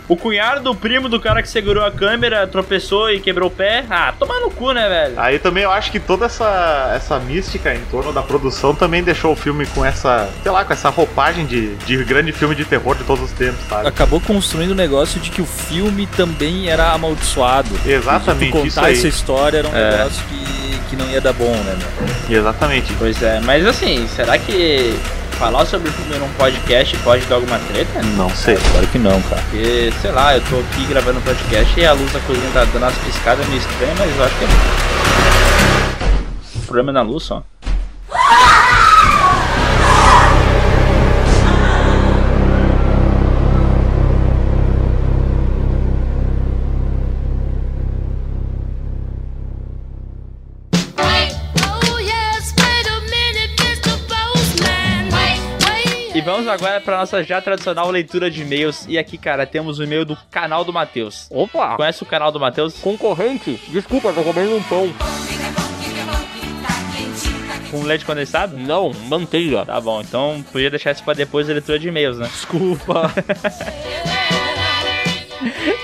O cunhado do primo do cara que segurou a câmera tropeçou e quebrou o pé. Ah, tomar no cu, né, velho? Aí também eu acho que toda essa, essa mística em torno da produção também deixou o filme com essa, sei lá, com essa roupagem de, de grande filme de terror de todos os tempos, sabe? Acabou construindo o negócio de que o filme também era amaldiçoado. Exatamente, isso contar aí. essa história era um É. negócio que, que não ia dar bom, né, meu? Exatamente. Pois é, mas assim, será que falar sobre o filme num podcast pode dar alguma treta? Não sei. Claro que não, cara. Porque, sei lá, eu tô aqui gravando um podcast e a luz da cozinha tá dando umas piscadas meio estranhas, mas eu acho que é. O problema é na luz só. Vamos agora para nossa já tradicional leitura de e-mails. E aqui, cara, temos o e-mail do canal do Matheus. Opa! Conhece o canal do Matheus? Concorrente? Desculpa, tô comendo um pão. Com leite condensado? Não, manteiga. Tá bom, então podia deixar isso pra depois da leitura de e-mails, né? Desculpa.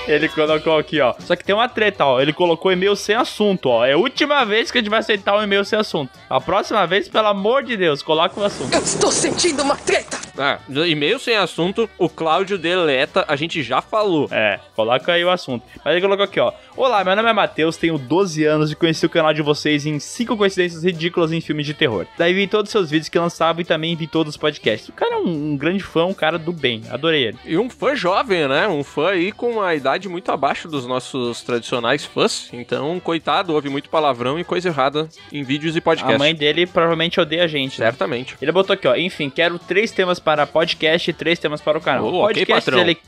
Ele colocou aqui, ó. Só que tem uma treta, ó. Ele colocou e-mail sem assunto, ó. É a última vez que a gente vai aceitar um e-mail sem assunto. A próxima vez, pelo amor de Deus, coloca o assunto. Eu estou sentindo uma treta! Ah, e-mail sem assunto, o Cláudio deleta, a gente já falou. É, coloca aí o assunto. Mas ele colocou aqui, ó. Olá, meu nome é Matheus, tenho 12 anos e conheci o canal de vocês em 5 coincidências ridículas em filmes de terror. Daí vi todos os seus vídeos que lançava e também vi todos os podcasts. O cara é um, um grande fã, um cara do bem. Adorei ele. E um fã jovem, né? Um fã aí com uma idade muito abaixo dos nossos tradicionais fãs. Então, coitado, ouve muito palavrão e coisa errada em vídeos e podcasts. A mãe dele provavelmente odeia a gente, né? Certamente. Ele botou aqui, ó. Enfim, quero três temas para podcast e três temas para o canal. Oh, podcast, patrão. ele,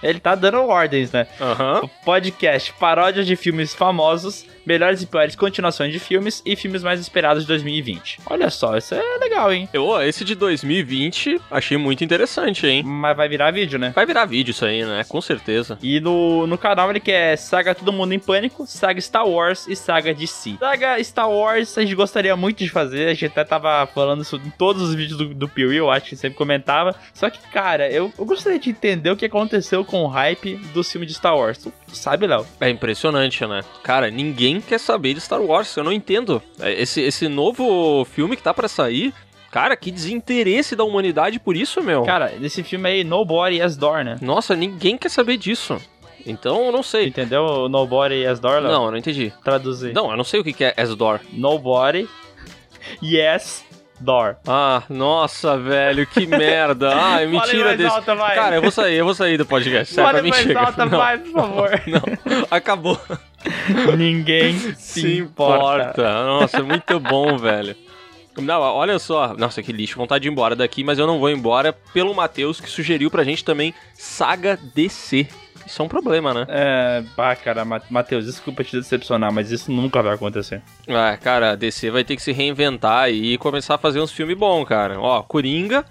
ele tá dando ordens, né? Aham. Podcast, paródias de filmes famosos, melhores e piores continuações de filmes e filmes mais esperados de 2020. Olha só, isso é legal, hein? Eu, ó, esse de 2020 achei muito interessante, hein? Mas vai virar vídeo, né? Vai virar vídeo isso aí, né? Com certeza. E no, no canal ele quer Saga Todo Mundo em Pânico, Saga Star Wars e Saga DC. Saga Star Wars a gente gostaria muito de fazer, a gente até tava falando isso em todos os vídeos do, do Piuí, eu acho que sempre comentava. Só que, cara, eu, eu gostaria de entender o que aconteceu com o hype do filme de Star Wars. Tu, tu sabe, Léo? É impressionante, né? Cara, ninguém quer saber de Star Wars, eu não entendo. É, Esse, esse novo filme que tá pra sair, cara, que desinteresse da humanidade por isso, meu. Cara, nesse filme aí, Nobody as Door, né? Nossa, ninguém quer saber disso. Então, eu não sei. Entendeu? o Nobody as Door, Léo? Não, eu não entendi. Traduzir. Não, eu não sei o que que é Asdor. Nobody, yes, door. Ah, nossa, velho, que merda. Ai, mentira mais desse. alta. Cara, eu vou sair, eu vou sair do podcast. Sério, pra mim mais chega. alta, não, vai, por favor. não, acabou. Ninguém se, importa. Nossa, muito bom, velho. Não, olha só. Nossa, que lixo. Vontade de ir embora daqui, mas eu não vou embora pelo Matheus, que sugeriu pra gente também Saga DC. Isso é um problema, né? É, pá, cara, Ma- Matheus, desculpa te decepcionar, mas isso nunca vai acontecer. Ah, cara, a DC vai ter que se reinventar e começar a fazer uns filmes bons, cara. Ó, Coringa,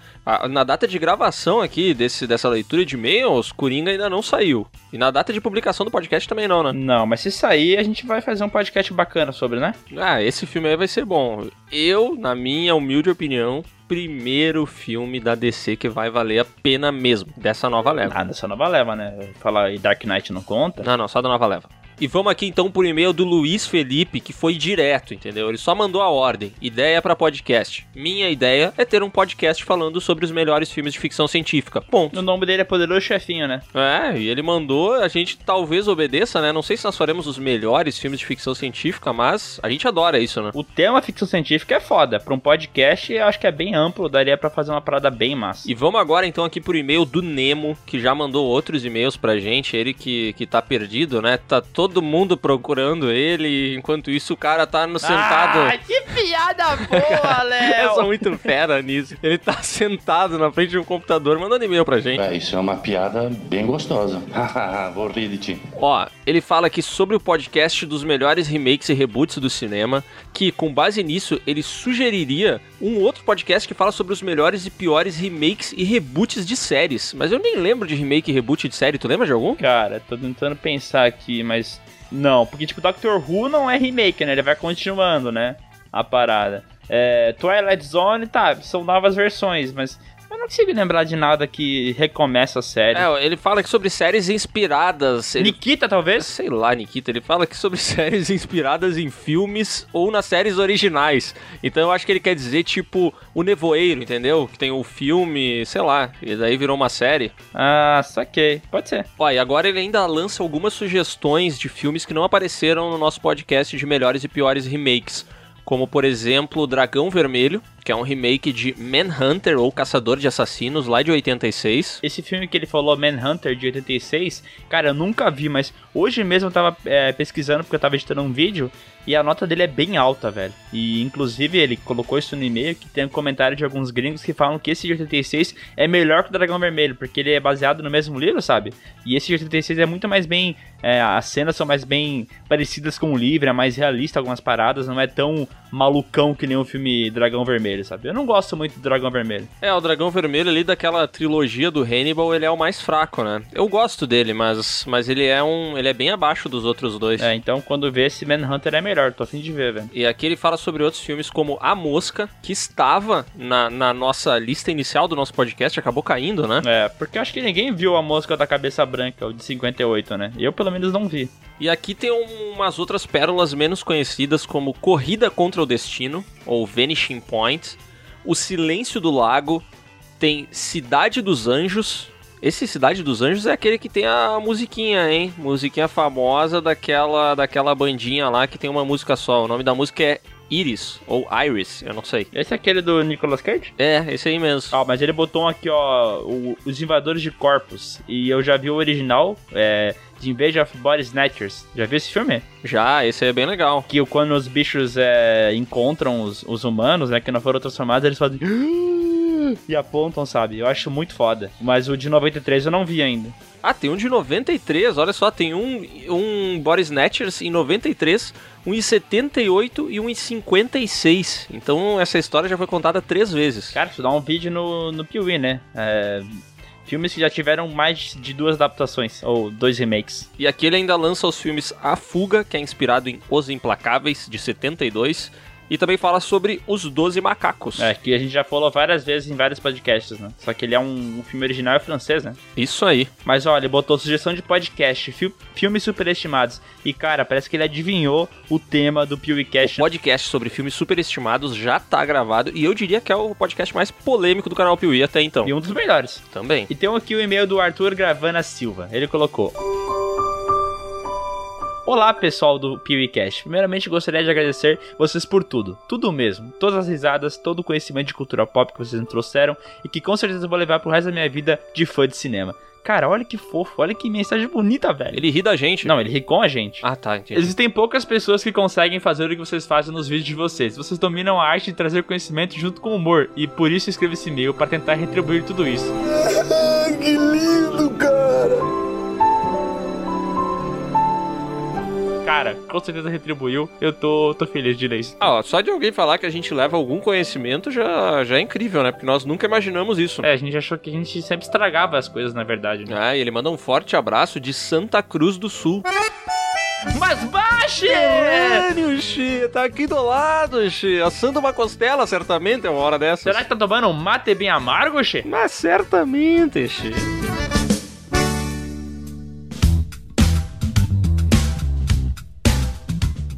na data de gravação aqui desse, dessa leitura de e-mails, Coringa ainda não saiu. E na data de publicação do podcast também não, né? Não, mas se sair, a gente vai fazer um podcast bacana sobre, né? Ah, esse filme aí vai ser bom. Eu, na minha humilde opinião, primeiro filme da DC que vai valer a pena mesmo, dessa nova leva. Ah, dessa nova leva, né? Falar e Dark Knight não conta. Não, não, só da nova leva. E vamos aqui então por e-mail do Luiz Felipe, que foi direto, entendeu? Ele só mandou a ordem. Ideia pra podcast. Minha ideia é ter um podcast falando sobre os melhores filmes de ficção científica. Ponto. O nome dele é Poderoso Chefinho, né? É, e ele mandou, a gente talvez obedeça, né? Não sei se nós faremos os melhores filmes de ficção científica, mas a gente adora isso, né? O tema ficção científica é foda. Pra um podcast, eu acho que é bem amplo, daria pra fazer uma parada bem massa. E vamos agora então aqui pro e-mail do Nemo, que já mandou outros e-mails pra gente, ele que, que tá perdido, né? Tá todo todo mundo procurando ele, enquanto isso o cara tá no sentado. Ah, que piada boa, Eu sou Léo! muito fera nisso. Ele tá sentado na frente de um computador mandando e-mail pra gente. É, isso é uma piada bem gostosa. Hahaha, Vou rir de ti. Ó, ele fala aqui sobre o podcast dos melhores remakes e reboots do cinema, que com base nisso ele sugeriria um outro podcast que fala sobre os melhores e piores remakes e reboots de séries. Mas eu nem lembro de remake e reboot de série, tu lembra de algum? Cara, tô tentando pensar aqui, mas. Não, porque tipo, Doctor Who não é remake, né? Ele vai continuando, né? A parada. É, Twilight Zone, tá, são novas versões, mas não consigo lembrar de nada que recomeça a série. É, ele fala que sobre séries inspiradas. Ele... Nikita, talvez? Sei lá, Nikita. Ele fala que sobre séries inspiradas em filmes ou nas séries originais. Então eu acho que ele quer dizer, tipo, o Nevoeiro, entendeu? Que tem o filme, sei lá, e daí virou uma série. Ah, saquei. Pode ser. Ó, e agora ele ainda lança algumas sugestões de filmes que não apareceram no nosso podcast de melhores e piores remakes. Como, por exemplo, Dragão Vermelho, que é um remake de Manhunter ou Caçador de Assassinos, lá de 86. Esse filme que ele falou, Manhunter, de 86, cara, eu nunca vi, mas hoje mesmo eu tava é, pesquisando porque eu tava editando um vídeo e a nota dele é bem alta, velho. E inclusive ele colocou isso no e-mail que tem um comentário de alguns gringos que falam que esse de 86 é melhor que o Dragão Vermelho, porque ele é baseado no mesmo livro, sabe? E esse de 86 é muito mais bem. é, as cenas são mais bem parecidas com o livro, é mais realista algumas paradas, não é tão malucão que nem o filme Dragão Vermelho, sabe? Eu não gosto muito do Dragão Vermelho. É, o Dragão Vermelho ali daquela trilogia do Hannibal, ele é o mais fraco, né? Eu gosto dele, mas, mas ele é um. ele é bem abaixo dos outros dois. É, então quando vê esse Manhunter é melhor, tô afim de ver, velho. E aqui ele fala sobre outros filmes como A Mosca, que estava na, na nossa lista inicial do nosso podcast, acabou caindo, né? É, porque eu acho que ninguém viu a mosca da cabeça branca, o de 58, né? Eu pelo menos não vi. E aqui tem um- umas outras pérolas menos conhecidas, como Corrida contra o Destino, ou Vanishing Point, O Silêncio do Lago, tem Cidade dos Anjos. Esse Cidade dos Anjos é aquele que tem a musiquinha, hein? Musiquinha famosa daquela, daquela bandinha lá que tem uma música só. O nome da música é Iris, ou Iris, eu não sei. Esse é aquele do Nicolas Cage? É, esse aí mesmo. Ah, mas ele botou um aqui, ó, o- Os Invadores de Corpos. E eu já vi o original, é, de Invasion of Body Snatchers. Já viu esse filme? Já, esse é bem legal. Que quando os bichos é, encontram os, os humanos, né, que não foram transformados, eles fazem... E apontam, sabe? Eu acho muito foda. Mas o de 93 eu não vi ainda. Ah, tem um de 93, olha só, tem um, um Body Snatchers em 93, um em 78 e um em 56. Então essa história já foi contada três vezes. Cara, isso dá um vídeo no, no Piuí, né? É, filmes que já tiveram mais de duas adaptações, ou dois remakes. E aqui ele ainda lança os filmes A Fuga, que é inspirado em Os Implacáveis, de 72, e também fala sobre Os Doze Macacos. É, que a gente já falou várias vezes em vários podcasts, né? Só que ele é um, um filme original é francês, né? Isso aí. Mas olha, ele botou sugestão de podcast, fil- filmes superestimados. E cara, parece que ele adivinhou o tema do O PewCast. podcast sobre filmes superestimados já tá gravado, e eu diria que é o podcast mais polêmico do canal Piuí até então. E um dos melhores. Também. E tem aqui o e-mail do Arthur Gravana Silva. Ele colocou. Olá, pessoal do PewCast. Primeiramente, gostaria de agradecer vocês por tudo. Tudo mesmo. Todas as risadas, todo o conhecimento de cultura pop que vocês me trouxeram e que com certeza eu vou levar pro resto da minha vida de fã de cinema. Cara, olha que fofo, olha que mensagem bonita, velho. Ele ri da gente. Não, ele ri com a gente. Ah, tá, entendi. Existem poucas pessoas que conseguem fazer o que vocês fazem nos vídeos de vocês. Vocês dominam a arte de trazer conhecimento junto com o humor. E por isso escrevo esse e-mail para tentar retribuir tudo isso. que lindo, cara! Cara, com certeza retribuiu. Eu tô, tô feliz de ler isso. Ah, ó, só de alguém falar que a gente leva algum conhecimento já, já é incrível, né? Porque nós nunca imaginamos isso. É, a gente achou que a gente sempre estragava as coisas, na verdade. Né? Ah, e ele manda um forte abraço de Santa Cruz do Sul. Mas baixe! Caralho, Xi, tá aqui do lado, Xi. Assando uma costela, certamente, é uma hora dessa. Será que tá tomando um mate bem amargo, Xê? Mas certamente, Xi.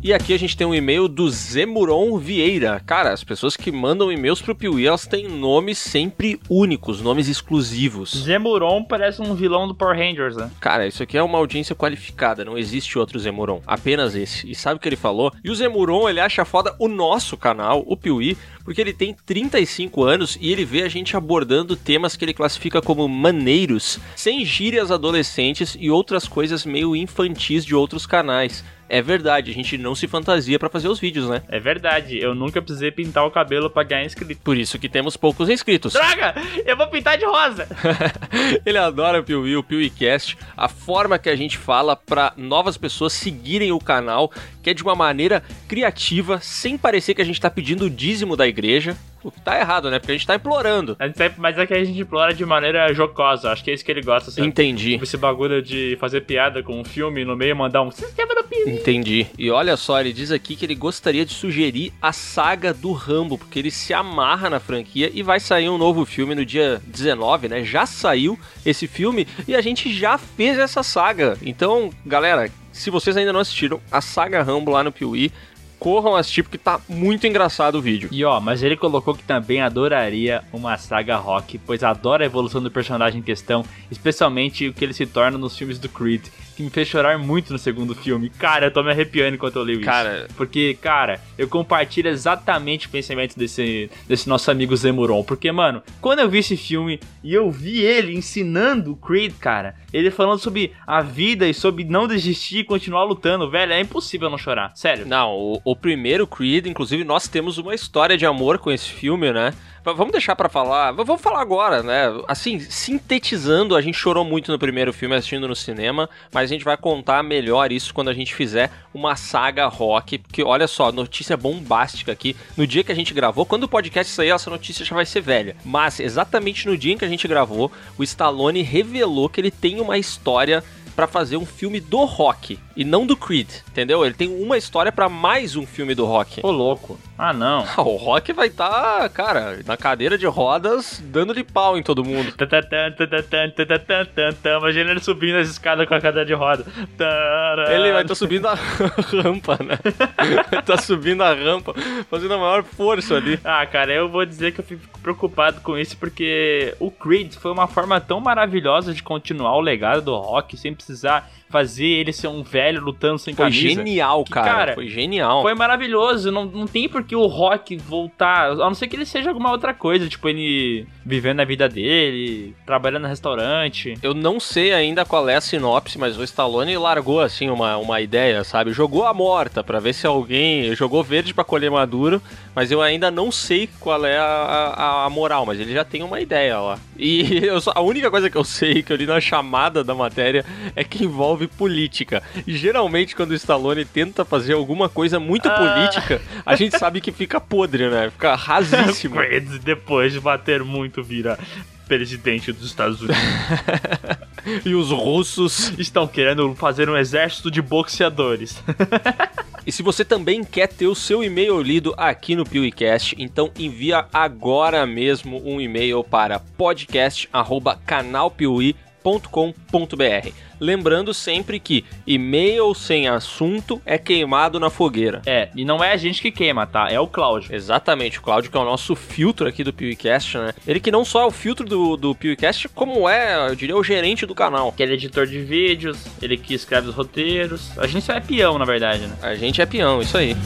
E aqui a gente tem um e-mail do Zemuron Vieira. Cara, as pessoas que mandam e-mails pro Piuí, elas têm nomes sempre únicos, nomes exclusivos. Zemuron parece um vilão do Power Rangers, né? Cara, isso aqui é uma audiência qualificada, não existe outro Zemuron, apenas esse. E sabe o que ele falou? E o Zemuron, ele acha foda o nosso canal, o Piuí, porque ele tem 35 anos e ele vê a gente abordando temas que ele classifica como maneiros, sem gírias adolescentes e outras coisas meio infantis de outros canais. É verdade, a gente não se fantasia pra fazer os vídeos, né? É verdade, eu nunca precisei pintar o cabelo pra ganhar inscrito. Por isso que temos poucos inscritos. Droga! Eu vou pintar de rosa! Ele adora o Piuí, o PeeWeeCast, a forma que a gente fala pra novas pessoas seguirem o canal, que é de uma maneira criativa, sem parecer que a gente tá pedindo o dízimo da igreja. O que tá errado, né? Porque a gente tá implorando. A gente tá- Mas é que a gente implora de maneira jocosa. Acho que é isso que ele gosta, sabe? Entendi. Esse bagulho de fazer piada com um filme no meio e mandar um sistema do. Entendi. E olha só, ele diz aqui que ele gostaria de sugerir a saga do Rambo, porque ele se amarra na franquia e vai sair um novo filme no dia 19, né? Já saiu esse filme e a gente já fez essa saga. Então, galera, se vocês ainda não assistiram a saga Rambo lá no Piuí, corram assistir porque tá muito engraçado o vídeo. E ó, mas ele colocou que também adoraria uma saga rock, pois adora a evolução do personagem em questão, especialmente o que ele se torna nos filmes do Creed, que me fez chorar muito no segundo filme. Cara, eu tô me arrepiando enquanto eu leio Cara- isso. Porque, cara, eu compartilho exatamente o pensamento desse, desse nosso amigo Zemuron. Porque, mano, quando eu vi esse filme e eu vi ele ensinando o Creed, cara, ele falando sobre a vida e sobre não desistir e continuar lutando, velho, é impossível não chorar. Sério. Não, o, o primeiro Creed, inclusive, nós temos uma história de amor com esse filme, né? Vamos deixar pra falar, vamos falar agora, né? Assim, sintetizando, a gente chorou muito no primeiro filme assistindo no cinema, mas a gente vai contar melhor isso quando a gente fizer uma saga rock, porque olha só, notícia bombástica aqui. No dia que a gente gravou, quando o podcast sair, essa notícia já vai ser velha. Mas exatamente no dia em que a gente gravou, o Stallone revelou que ele tem uma história pra fazer um filme do Rock e não do Creed, entendeu? Ele tem uma história pra mais um filme do Rock. Ô, louco. Ah, não. O Rock vai estar, cara, na cadeira de rodas, dando de pau em todo mundo. Imagina ele subindo as escadas com a cadeira de roda. Tará. Ele vai estar subindo a rampa, né? Vai tá subindo a rampa, fazendo a maior força ali. Ah, cara, eu vou dizer que eu fico preocupado com isso porque o Creed foi uma forma tão maravilhosa de continuar o legado do rock sem precisar fazer ele ser um velho lutando sem Foi camisa. genial, Que, cara. cara, Foi genial. Foi maravilhoso, não, não tem por que o Rock voltar, a não ser que ele seja alguma outra coisa, tipo ele vivendo a vida dele, trabalhando no restaurante. Eu não sei ainda qual é a sinopse, mas o Stallone largou assim uma, uma ideia, sabe? Jogou a morta pra ver se alguém. Jogou verde pra colher maduro, mas eu ainda não sei qual é a, a, a moral, mas ele já tem uma ideia lá. E só- a única coisa que eu sei, que eu li na chamada da matéria, é que envolve política. E geralmente quando o Stallone tenta fazer alguma coisa muito Ah. política, a gente sabe que fica podre, né? Fica rasíssimo. Depois de bater muito, vira presidente dos Estados Unidos. e os russos estão querendo fazer um exército de boxeadores. E se você também quer ter o seu e-mail lido aqui no PeeWeeCast, então envia agora mesmo um e-mail para podcast@canalpiuí.com.br. Lembrando sempre que e-mail sem assunto é queimado na fogueira. É, e não é a gente que queima, tá? É o Cláudio. Exatamente, o Cláudio que é o nosso filtro aqui do PeeWeeCast, né? Ele que não só é o filtro do, do PeeWeeCast, como é, eu diria, o gerente do canal. Que ele é editor de vídeos, ele que escreve os roteiros. A gente só é peão, na verdade, né? A gente é peão, isso aí.